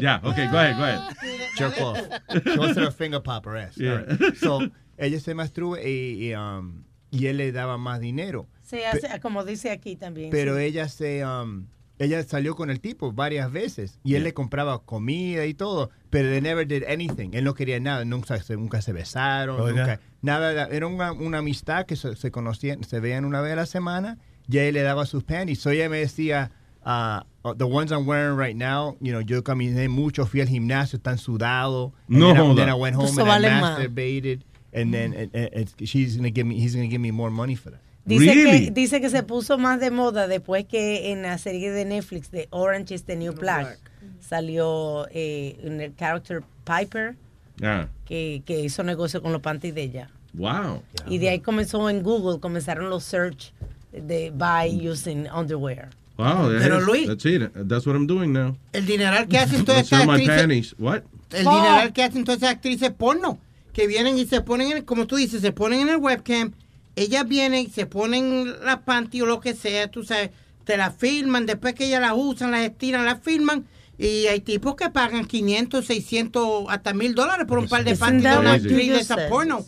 Ya, okay, go ahead, go ahead. jerk off. She wants her finger pop her ass. Yeah. All right. So, ella se masturba y, y, um, y él le daba más dinero. Se hace, como dice aquí también. Pero sí. ella se um, ella salió con el tipo varias veces y él le compraba comida y todo, pero they never did anything. Él no quería nada, nunca se, nunca se besaron, Oiga. nunca, nada, era una, una amistad que se, se conocían, se veían una vez a la semana y él le daba sus panties. So ella me decía, oh, the ones I'm wearing right now, you know, yo caminé mucho, fui al gimnasio, están sudados. And No then, I, then I went home Eso and vale I más. masturbated, and then it- it- it's- she's gonna give me, he's gonna give me more money for that. Dice, que, dice que se puso más de moda después que en la serie de Netflix de Orange is the New Black salió eh, un- el character Piper Ah, que, que hizo negocio con los panties de ella. wow. Y de ahí comenzó en Google, comenzaron los search de buy using underwear. Wow, that Pero is- Luis- that's it. That's what I'm doing now. El dineral que hacen todas estas actrices. What? El dineral que hacen todas esas actrices porno. Que vienen y se ponen, en, como tú dices, se ponen en el webcam. Ellas vienen, se ponen las panty o lo que sea, tú sabes. Te las filman, después que ellas las usan, las estiran, las filman. Y hay tipos que pagan 500, 600, hasta mil dólares por un par de panties de una actriz de esa porno.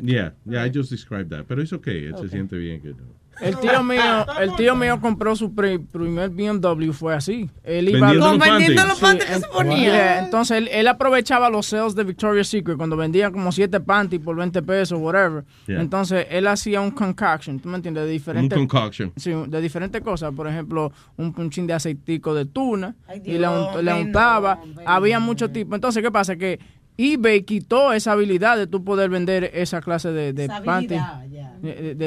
Yeah, yeah, I just described that. Pero it's okay. Él se siente bien. Que El tío mío, el tío mío compró su pri- primer BMW, fue así. Él iba Vendiendo los Vendiendo los panties que en- se ponía. Yeah, entonces él, él aprovechaba los sales de Victoria's Secret cuando vendían como siete panties por 20 pesos, whatever. Yeah. Entonces él hacía un concoction, ¿tú me entiendes? De Un diferentes concoction. Sí, de diferentes cosas. Por ejemplo, un punchín de aceitico de tuna Ay, y le, Dios, unt- le ven, untaba. no, Había muchos tipos. Entonces, ¿qué pasa? Que eBay quitó esa habilidad de tú poder vender esa clase de, de Esa panty.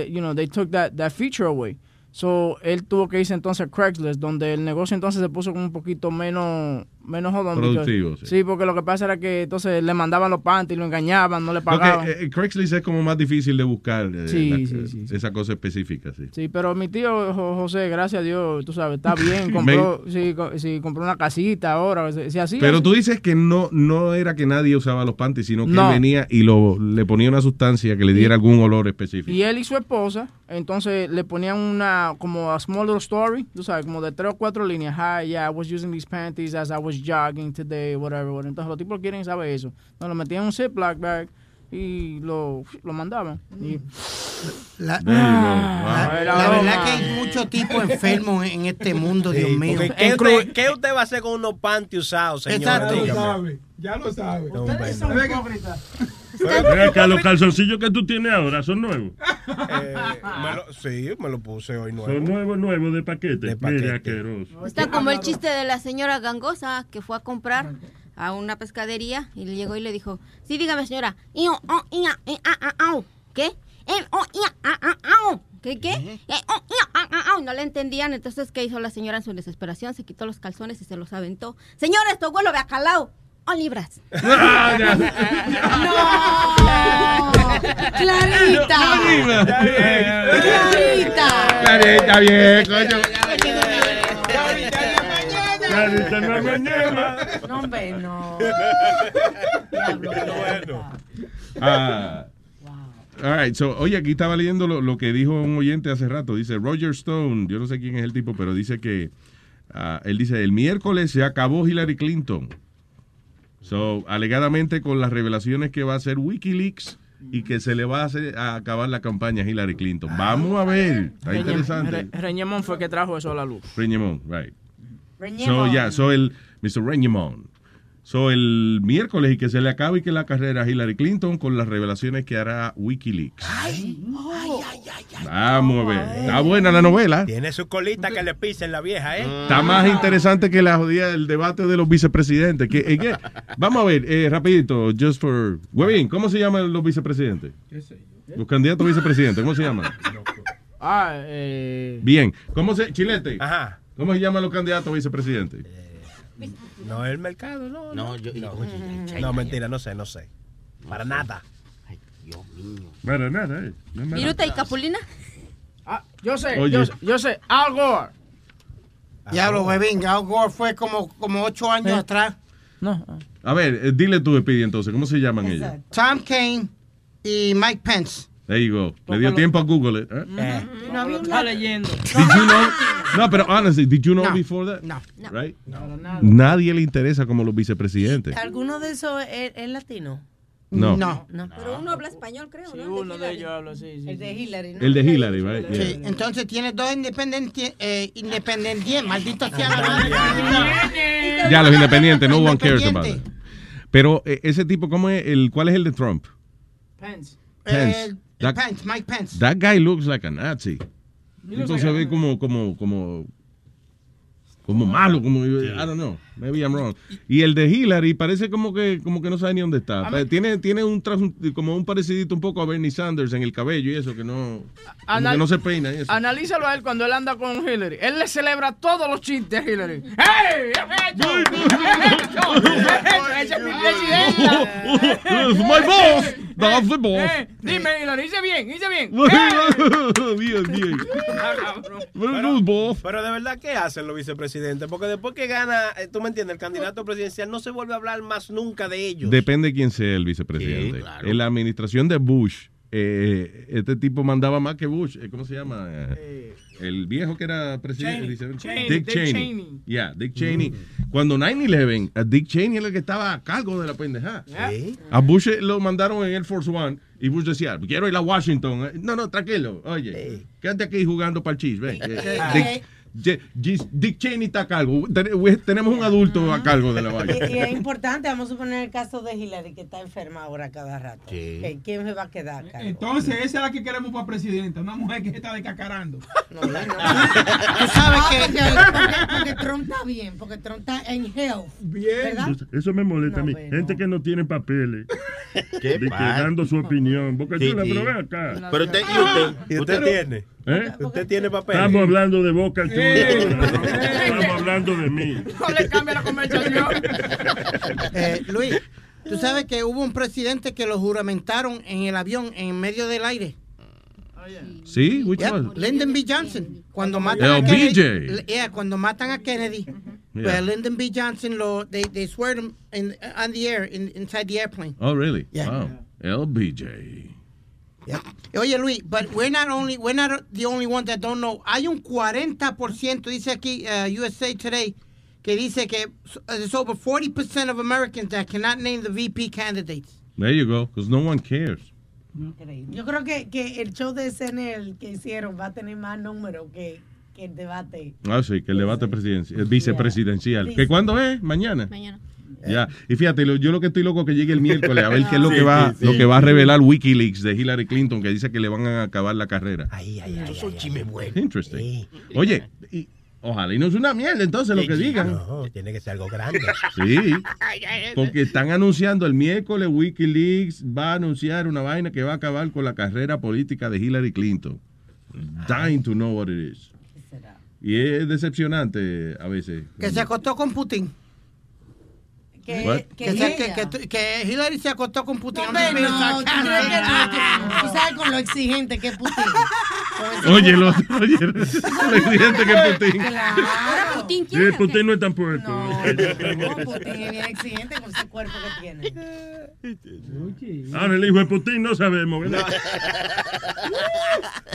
you know, they took that, that feature away. So, él tuvo que irse entonces a Craigslist, donde el negocio entonces se puso como un poquito menos, menos jodón. Productivo, sí. sí. porque lo que pasa era que entonces le mandaban los panties, lo engañaban, no le pagaban. eh, Craigslist es como más difícil de buscar eh, Sí, la- sí, eh, sí, esa cosa específica, sí. Sí, pero mi tío Jo- José, gracias a Dios, tú sabes, está bien, compró, sí, co- sí, compró una casita ahora, si así. Pero tú dices que no no era que nadie usaba los panties, sino que No. él venía y lo, le ponía una sustancia que le diera algún olor específico. Y él y su esposa, entonces le ponían una, como a small little story, tú sabes, como de tres o cuatro líneas. Hi, yeah, I was using these panties as I was jogging today, whatever, whatever. Entonces los tipos quieren saber eso. Entonces lo metían en un Ziploc bag y lo, lo mandaban. Y, La, you go. la- Wow. la verdad que hay muchos tipos enfermos en este mundo, Dios Sí, mío. porque ¿qué, usted, qué usted va a hacer con unos panty usados, señor? Exacto. Dígame. Ya lo sabe. Ustedes son Mira acá, los calzoncillos que tú tienes ahora son nuevos. Eh, me lo- sí, me lo puse hoy nuevo. Son nuevos, nuevos de paquete. paquete. Mira, asqueroso. Está como el chiste de la señora gangosa que fue a comprar a una pescadería y le llegó y le dijo, sí, dígame señora. ¿qué? Eh, oh, ah, ah. ¿Qué, qué? Eh. No le entendían, entonces, ¿qué hizo la señora en su desesperación? Se quitó los calzones y se los aventó. Señora, esto huele a bacalao. O libras. Ah, ya. ¡No! ¡Clarita! ¡Clarita! Clarita, bien, coño. Clarita, no mañana. No, hombre, no. Ah. All right, so, oye, aquí estaba leyendo lo, lo que dijo un oyente hace rato. Dice Roger Stone, yo no sé quién es el tipo, pero dice que ah, él dice el miércoles se acabó Hillary Clinton. So, alegadamente con las revelaciones que va a hacer WikiLeaks y que se le va a, hacer, a acabar la campaña a Hillary Clinton. Vamos a ver, está Reñe- interesante. Re- Reñemón fue que trajo eso a la luz. Reñemón, right. So, Reñemón. yeah, so el Mr. Reñemón. So, el miércoles y que se le acabe y que la carrera a Hillary Clinton con las revelaciones que hará WikiLeaks. Vamos a ver. Está buena la novela. Tiene su colita que le pisen la vieja, ¿eh? Está más interesante que la jodida del debate de los vicepresidentes. Que, eh, que- vamos a ver, eh, rapidito, just for... Webin, ¿cómo se llaman los vicepresidentes? Los candidatos a vicepresidentes, ¿cómo se llaman? Ah, eh. Bien. ¿Cómo se... Chilete. Ajá. ¿Cómo se llaman los candidatos a vicepresidentes? No, el mercado, no. No, yo- no, oye, No, mentira, no sé, no sé. Para nada. Para nada, eh. No. ¿Viruta y Capulina? Ah, yo sé, yo, yo sé. Al Gore. Diablo, huevín, Al Gore fue como, como ocho años atrás. No. A ver, eh, dile tú, Speedy, entonces, ¿cómo se llaman ellos? Tom Kane y Mike Pence. There you go. Le dio tiempo a Google it. ¿eh? No Está leyendo. Did you know? No, pero honestly, did you know No. before that? No. Right? Nadie le interesa como los vicepresidentes. ¿Alguno de esos es, es latino? No. No. No. Pero uno habla español, creo, Sí, ¿no? uno de ellos habla así. sí, El de. Hillary, ¿no? El de Hillary, right? Yeah. Sí, entonces tiene dos independientes, eh, independientes, maldito sea. Ya, los independientes, no one cares about it. Pero eh, ese tipo, ¿cómo es? El, ¿Cuál es el de Trump? Pence. Pence. Eh, That- Pence, Mike Pence. That guy looks like a Nazi. Tipo se ve como, como, como, como malo, como, I don't know, maybe I'm wrong. Y el de Hillary parece como que, como que no sabe ni dónde está. Tiene, tiene un, tras- como un parecidito un poco a Bernie Sanders en el cabello y eso, que no, Anal- que no se peina y eso. Analízalo a él cuando él anda con Hillary. Él le celebra todos los chistes a Hillary. ¡Hey! ¡Esa es mi presidenta! It's my boss. That's the boss. Eh, Dime, Hillary, hice bien, hice bien. bien, bien. Very Pero, pero de verdad, ¿qué hacen los vicepresidentes? Porque después que gana, eh, tú me entiendes, el candidato presidencial no se vuelve a hablar más nunca de ellos. Depende de quién sea el vicepresidente. Sí, claro. En la administración de Bush, eh, este tipo mandaba más que Bush. Eh, ¿Cómo se llama? Eh, el viejo que era presidente. Dick Dick Cheney. Cheney. Yeah, Dick Cheney. Cuando 9-11, a Dick Cheney era el que estaba a cargo de la pendejada. Sí. A Bush eh, lo mandaron en Air Force One y Bush decía, quiero ir a Washington. Eh, No, no, tranquilo. Oye, quédate aquí jugando para el cheese. Ven. Eh, Dick, Dick Cheney está a cargo. Ten- Tenemos un adulto a cargo de la Y, y vaina. es importante, vamos a suponer el caso de Hillary, que está enferma ahora cada rato. Sí. ¿Quién se va a quedar? a cargo? Entonces, esa es la que queremos para presidenta. Una mujer que se está descacarando. Tú sabes que- porque, porque Trump está bien, porque Trump está en health. ¿Verdad? Eso me molesta a mí. Gente que no tiene papeles. De que pasa? dando su opinión. Boca Sí, sí. pero ven acá. Pero usted, ¿y usted? ¿Y usted tiene? ¿Eh? ¿Usted tiene papel? Estamos hablando de Boca Chula. Estamos hablando de mí. No le cambia la conversación. Eh, Luis, tú sabes que hubo un presidente que lo juramentaron en el avión, en medio del aire. ¿Sí? Which Yep, one? Lyndon B. Johnson. Cuando matan a LBJ. Kennedy. Yeah, cuando matan a Kennedy. Yeah. Pues Lyndon B. Johnson lo they they swear him in on the air in, inside the airplane. Oh, really? Yeah. Wow. LBJ. Oye Luis, but we're not only we're not the only ones that don't know. Hay un 40% dice aquí uh, USA Today que dice que there's over 40% of Americans that cannot name the VP candidates. There you go, because no one cares. Yo creo que, que el show de SNL que hicieron va a tener más números que, que el debate. Ah, sí, que el debate presidencial, el vicepresidencial. Yeah. ¿Que cuándo es? Mañana. Mañana. Ya. Y fíjate, lo- yo lo que estoy loco que llegue el miércoles a ver qué es lo Sí, que va, sí, sí. lo que va a revelar WikiLeaks de Hillary Clinton, que dice que le van a acabar la carrera. Ay, ay, ay. Eso es chisme bueno. Interesting. Oye, y, ojalá y no es una mierda entonces lo que digan. No, tiene que ser algo grande. Sí. Porque están anunciando el miércoles WikiLeaks va a anunciar una vaina que va a acabar con la carrera política de Hillary Clinton. Dying to know what it is. Y es decepcionante a veces. Que se acostó con Putin. Que, What? Que, se- que, que- que Hillary se acostó con Putin. No, ¿tú crees que no? sarcastic. Tú sabes con lo exigente que es Putin. Oye, lo, oye, lo exigente que es Putin. Claro. Putin, Sí, Putin no es tan puerto. No, Putin es bien exigente con ese cuerpo que tiene. Ahora el hijo de Putin no sabemos, ¿verdad?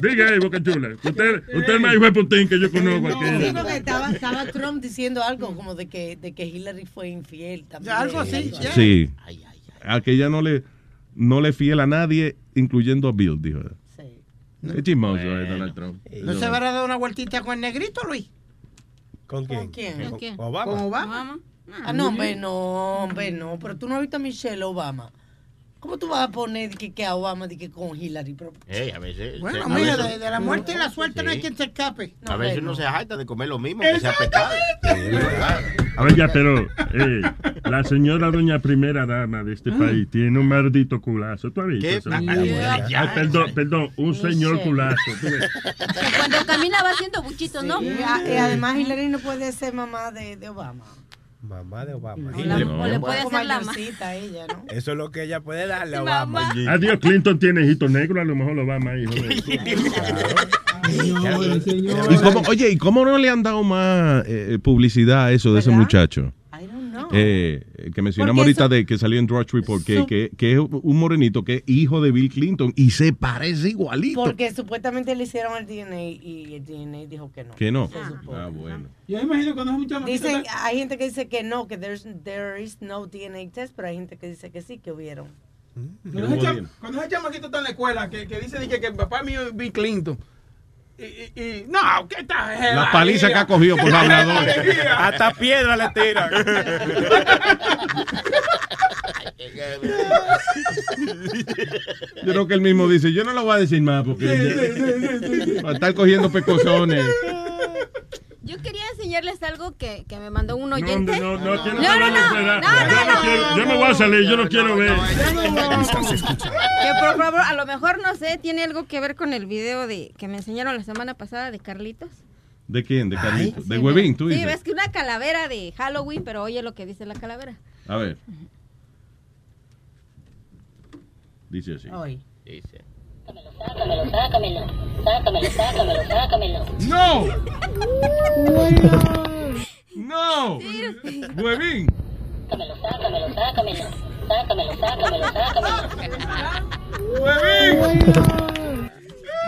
Diga ahí, Boca Chula. Usted, usted es más hijo de Putin que yo conozco Sí, aquí. porque estaba, estaba Trump diciendo algo como de que, de que Hillary fue infiel también. Algo así, ya. Sí. A que ella no le, no le fiel a nadie, incluyendo a Bill, dijo. Es chismoso, Donald Trump. ¿No se habrá dado una vueltita con el negrito, Luis? ¿Con quién? ¿Con quién? ¿Con, Obama? ¿Con Obama? Ah, no, hombre, no, hombre, no. Pero tú no has visto a Michelle Obama. ¿Cómo tú vas a poner que, que a Obama de que con Hillary? Pero, Ey, a veces. Bueno, a mira, veces- de, de la muerte y la suerte no hay quien se escape. A veces uno se harta de comer lo mismo, que sea pecado. Oiga, pero eh, la señora doña primera dama de este país tiene un maldito culazo. ¿Tú has visto ¿Qué? eso? Ah, ah, Ay, perdón, perdón, un señor culazo. ¿tú ves? Que cuando camina va haciendo buchitos, ¿no? Y, a- y además Hillary no puede ser mamá de, de Obama. Mamá de Obama. O la- o le puede hacer la mayorcita ella, ¿no? Eso es lo que ella puede darle a Obama. mamá. Adiós, Clinton tiene hijito negro, a lo mejor lo va más hijo de ¿Y cómo, oye, ¿y cómo no le han dado más eh, publicidad a eso de ese muchacho? Eh, que mencionamos ahorita eso- de que salió en Drudge Report, que, que, que es un morenito que es hijo de Bill Clinton y se parece igualito. Porque supuestamente le hicieron el DNA y el DNA dijo que no. Que no. Supone. Ah, bueno. Yo imagino que no es un chamaquito. Dicen, que- hay gente que dice que no, que there's, there is no DNA test, pero hay gente que dice que sí, que hubieron. Cuando ese, cham- cuando ese chamaquito está en la escuela, que, que dice dije, que el papá mío es Bill Clinton. Y, y, y- no, ¿qué tal? La paliza que ha cogido por hablador. Hasta piedra le tiran. Yo creo que él mismo dice, yo no lo voy a decir más porque ya- va a estar cogiendo pecosones. Enseñarles algo que, que me mandó un No, oyente. no, no, que no No, no, no, no, no, Yo me voy a salir, yo no quiero ver. Que por favor, a lo mejor no sé, tiene algo que ver con el video de que me enseñaron la semana pasada de Carlitos. ¿De quién? ¿De Carlito? ¿De Sí, Huevín, tú Sí, dices? ves que una calavera de Halloween, pero oye lo que dice la calavera. A ver. Dice así. Hoy. Dice. Sácamelo, sácamelo, sácamelo, sácamelo, sácamelo. ¡No! ¡No! ¡Huevín! Sácamelo, sácamelo, sácamelo, sácamelo, sácamelo, sácamelo. ¡Huevín!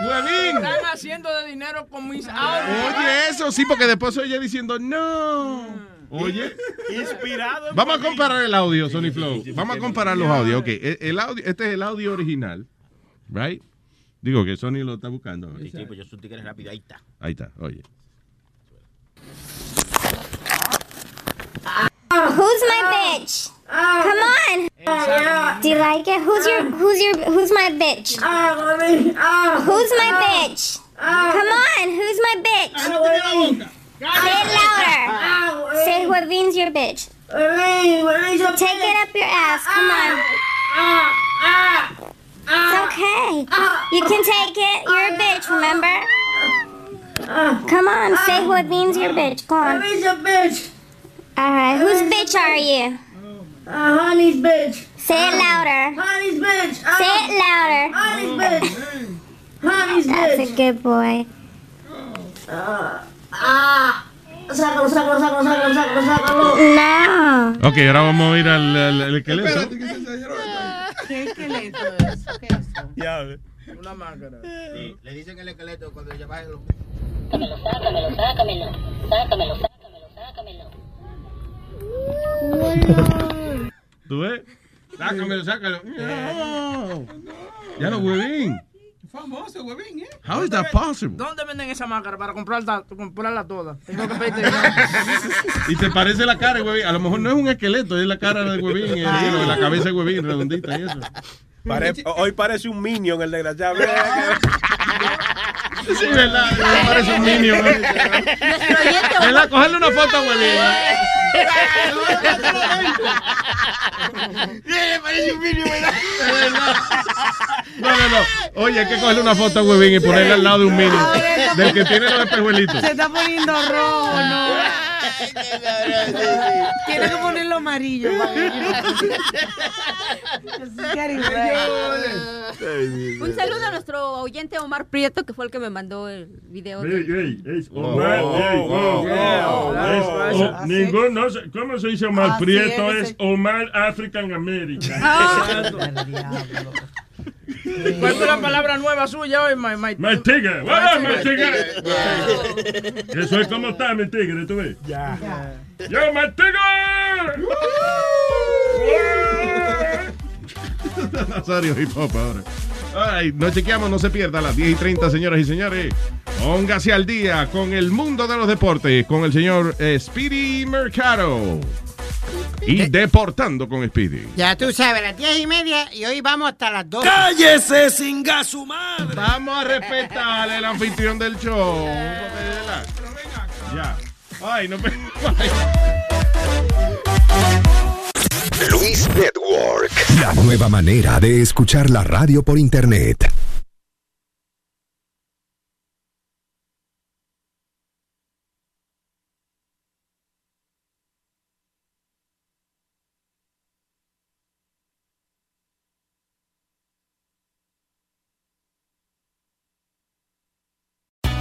¡Huevín! Están haciendo de dinero con mis audios. Oye, eso sí, porque después oye diciendo, no. Oye. Inspirado. Vamos a comparar el audio, Sony Flow. Vamos a comparar los audios. Ok, el audio, este es el audio original. Right? Digo que Sony lo está buscando. Sí, sí, pues yo soy tigre rápido. Ahí está. Ahí está, oye. Who's my bitch? Come on. Do you like it? Who's your who's your who's my bitch? Who's my bitch? Come on, who's my bitch? Say it louder. Say your bitch. Take it up your ass. Come on. It's uh, okay. Uh, you can take it. You're a uh, bitch, remember? Come on, say what means you're a bitch. Go on. Huevin's a bitch. Alright, whose bitch are you? Uh, honey's bitch. Say it louder. Honey's bitch. Say it louder. Honey's bitch. Mm. Honey's bitch. That's a good boy. Ah. Sácalo, sácalo, sácalo, sácalo, sácalo, sácalo. No. Ok, ahora vamos a ir al, al- al esqueleto. ¿Qué esqueleto es? ¿Qué es eso? Ya, Una máscara. le dicen el esqueleto cuando ella baja los... Sácamelo, sácamelo, sácamelo, sácamelo, sácamelo, sácamelo. ¿Tú ves? Sácamelo, sácalo. Ya lo huevín. Famoso, huevín, ¿eh? How is that possible? ¿Dónde venden esa máscara para comprarla, comprarla toda? Tengo que pedirte. Y te parece la cara, de huevín. A lo mejor no es un esqueleto, es la cara de huevín, eh, digo, la cabeza de huevín, redondita y eso. Pare- hoy parece un minion el desgraciado. Sí, verdad, parece un niño. ¿Verdad? Cogerle una foto a huevín. Parece un vídeo, ¿verdad? No, no, no. Oye, hay que cogerle una foto a huevín y ponerla al lado de un minion. Del que tiene los espejuelitos. Se está poniendo rojo, ¿no? Tiene que ponerlo amarillo. Un saludo a nuestro oyente Omar Prieto, que fue el que me mandó el video. Ey, es es no ¿cómo se dice Omar Así Prieto? es, Es Omar African American. Ah. ¿Cuál fue la palabra nueva suya hoy, my, my, My tigre, ¡Hola, my tigre! Yeah. Eso es como está, mi tigre, ¿tú ves? Ya. ¡Yo, my tigre! Nazario Hip Hop ahora. Ay, nos chequeamos, no se pierda a las 10 y 30, señoras y señores. Póngase al día con el mundo de los deportes, con el señor eh, Speedy Mercado. Y deportando con Speedy. Ya tú sabes, las diez y media y hoy vamos hasta las dos. ¡Cállese, sin su madre! Vamos a respetar el anfitrión del show. Ya. Ay, no me. Luis Network. La nueva manera de escuchar la radio por internet.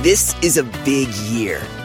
This is a big year.